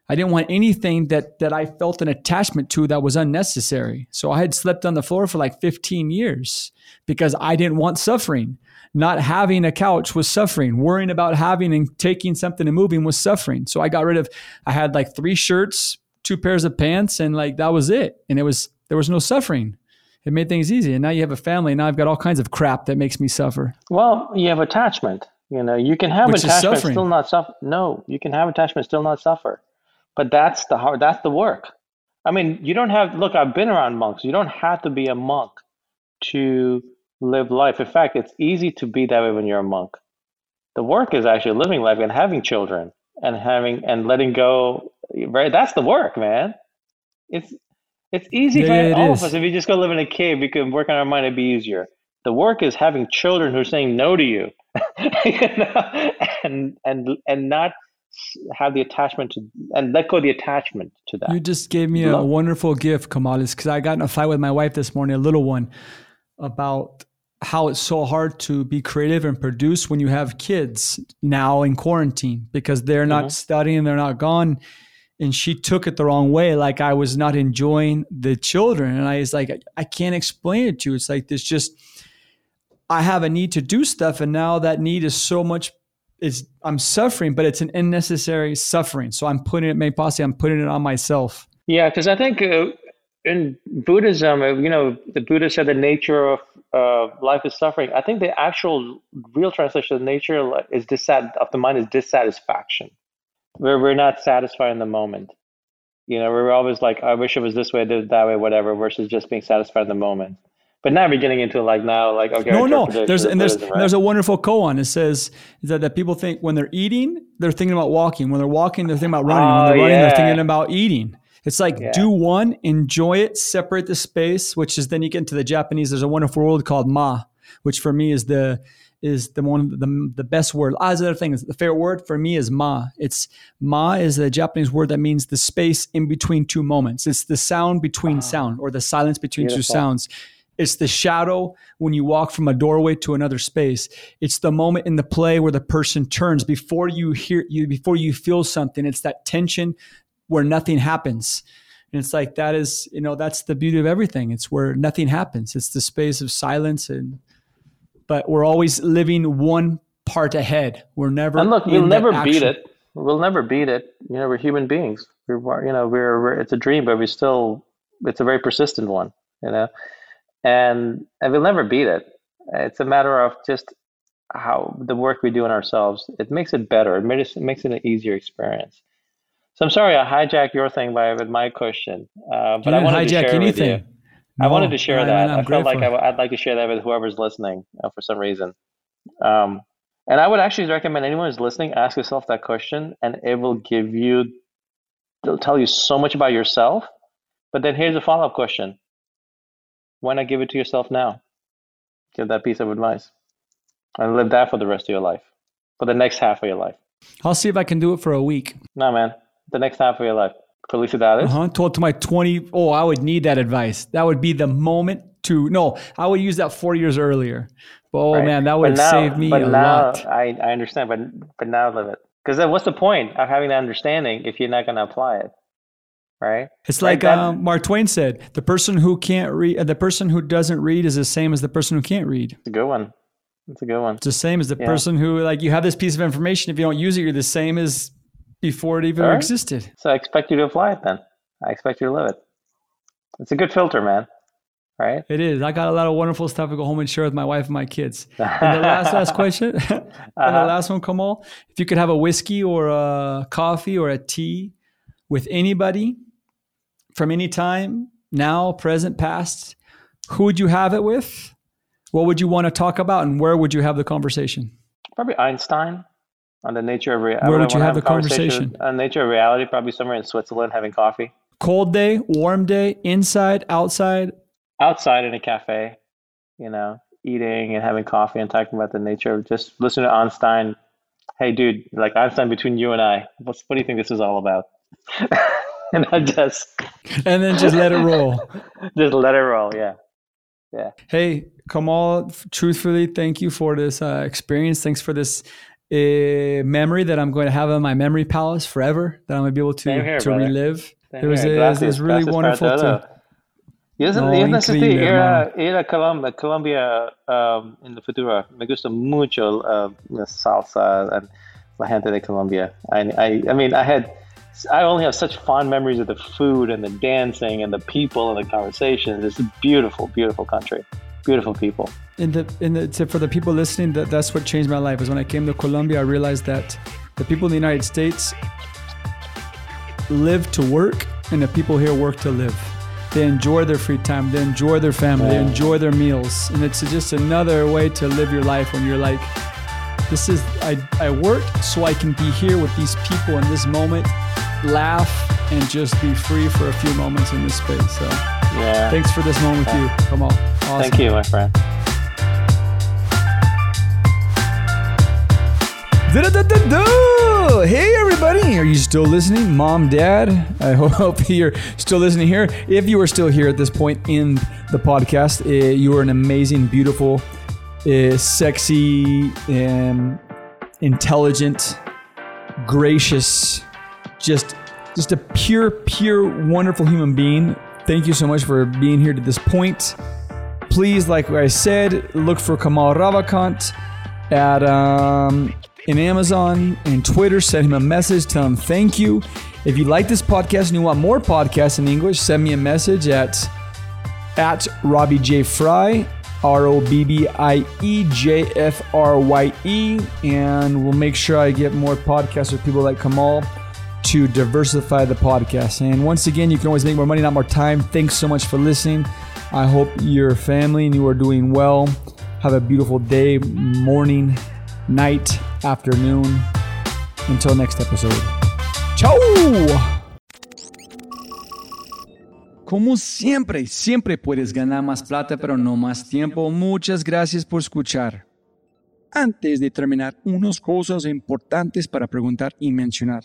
I didn't want anything that that I felt an attachment to that was unnecessary. So I had slept on the floor for like 15 years because I didn't want suffering. Not having a couch was suffering. Worrying about having and taking something and moving was suffering. So I got rid of I had like three shirts, two pairs of pants and like that was it. And it was there was no suffering. It made things easy. And now you have a family. Now I've got all kinds of crap that makes me suffer. Well, you have attachment. You know, you can have Which attachment still not suffer. No, you can have attachment still not suffer. But that's the hard. That's the work. I mean, you don't have. Look, I've been around monks. You don't have to be a monk to live life. In fact, it's easy to be that way when you're a monk. The work is actually living life and having children and having and letting go. Right, that's the work, man. It's it's easy Yeah, for all is. of us. If you just go live in a cave, we can work on our mind. It'd be easier. The work is having children who are saying no to you, you know, and and and not have the attachment to and let go of the attachment to that. You just gave me a wonderful gift, Kamalis, because I got in a fight with my wife this morning, a little one, about how it's so hard to be creative and produce when you have kids now in quarantine because they're not Mhm. studying, they're not gone. And she took it the wrong way, like I was not enjoying the children. And I was like, I- I can't explain it to you. It's like this just, I have a need to do stuff. And now that need is so much it's I'm suffering, but it's an unnecessary suffering. So I'm putting it, may possibly I'm putting it on myself. Yeah, because I think uh, in Buddhism, uh, you know, the Buddha said the nature of uh, life is suffering. I think the actual real translation of nature is dissat of the mind is dissatisfaction, where we're not satisfied in the moment. You know, we're always like, I wish it was this way, that way, whatever, versus just being satisfied in the moment. But now we're getting into like now, like okay, no, no. There's and there's right? there's a wonderful koan. It says that, that people think when they're eating, they're thinking about walking. When they're walking, they're thinking about running. when Oh, they're running, they're thinking about eating. It's like Yeah. do one, enjoy it, separate the space, which is then you get into the Japanese. There's a wonderful word called ma, which for me is the is the one the, the best word. Ah, the other thing is the favorite word for me is ma. It's ma is a Japanese word that means the space in between two moments. It's the sound between sound or the silence between two sounds. It's the shadow when you walk from a doorway to another space. It's the moment in the play where the person turns before you hear you before you feel something. It's that tension where nothing happens. And it's like that is, you know, that's the beauty of everything. It's where nothing happens. It's the space of silence and but we're always living one part ahead. We're never. And look, you'll never beat it. We'll never beat it. You know, we're human beings. We're, you know, we're, we're it's a dream, but we still, it's a very persistent one. You know, and and we'll never beat it. It's a matter of just how the work we do in ourselves. It makes it better. It makes it makes it an easier experience. So I'm sorry I hijacked your thing by with my question, uh, but I wanted to hijack share it with anything. you. I wanted to share that. I felt like. I, would like to share that with whoever's listening uh, for some reason. Um, and I would actually recommend anyone who's listening ask yourself that question, and it will give you, it'll tell you so much about yourself. But then here's a follow up question: Why not give it to yourself now? Give that piece of advice, and live that for the rest of your life, for the next half of your life. I'll see if I can do it for a week. No, man, the next half of your life. Felicidades. Uh-huh. Told to my 20. Oh, I would need that advice. That would be the moment to. No, I would use that four years earlier. But oh Right. man, that would now- save me but a now, lot. I, I understand, but but now live it. Because then what's the point of having that understanding if you're not going to apply it, right? It's like um, Mark Twain said: the person who can't read, the person who doesn't read, is the same as the person who can't read. It's a good one. It's a good one. It's the same as the Yeah. person who, like, you have this piece of information. If you don't use it, you're the same as before it even right. existed. So I expect you to apply it then. I expect you to live it. It's a good filter, man. Right? It is. I got a lot of wonderful stuff to go home and share with my wife and my kids. And the last last question, and the Uh-huh. last one, Kamal, if you could have a whiskey or a coffee or a tea with anybody from any time, now, present, past, who would you have it with? What would you want to talk about, and where would you have the conversation? Probably Einstein on the nature of reality. Where would you have the conversation? On the nature of reality, probably somewhere in Switzerland having coffee. Cold day, warm day, inside, outside. outside in a cafe, you know, eating and having coffee and talking about the nature of just listening to Einstein. Hey, dude, like Einstein, between you and I, what's, what do you think this is all about? and I just And then just let it roll. just let it roll. Yeah, yeah. Hey, Kamal, truthfully, thank you for this uh, experience. Thanks for this uh, memory that I'm going to have in my memory palace forever, that I'm going to be able to, here, to brother. relive. Same It was, here. it was, it was really wonderful to. Yo, No, yo necesito ir a, ir a Colombia, Colombia um, en el futuro. Me gusta mucho uh, la salsa and la gente de Colombia. I, I, I mean, I had, I only have such fond memories of the food and the dancing and the people and the conversations. It's a beautiful, beautiful country, beautiful people. In the, in the, for the people listening, that, that's what changed my life. Is when I came to Colombia, I realized that the people in the United States live to work, and the people here work to live. They enjoy their free time. They enjoy their family. They enjoy their meals, and it's just another way to live your life when you're like, this is I, I work so I can be here with these people in this moment, laugh, and just be free for a few moments in this space. So Yeah. thanks for this moment with you. Come on. Awesome. Thank you, my friend. Hey everybody, are you still listening? Mom, dad, I hope you're still listening here. If you are still here at this point in the podcast, uh, you are an amazing, beautiful, uh, sexy, um, intelligent, gracious, just just a pure, pure, wonderful human being. Thank you so much for being here to this point. Please, like I said, look for Kamal Ravikant at um, in Amazon and Twitter. Send him a message. Tell him thank you. If you like this podcast and you want more podcasts in English, send me a message at at Robbie J Frye, R O B B I E J F R Y E, and we'll make sure I get more podcasts with people like Kamal to diversify the podcast. And once again, you can always make more money, not more time. Thanks so much for listening. I hope your family and you are doing well. Have a beautiful day, morning, night, afternoon. Until next episode. Ciao! Como siempre, siempre puedes ganar más plata, pero no más tiempo. Muchas gracias por escuchar. Antes de terminar, unas cosas importantes para preguntar y mencionar.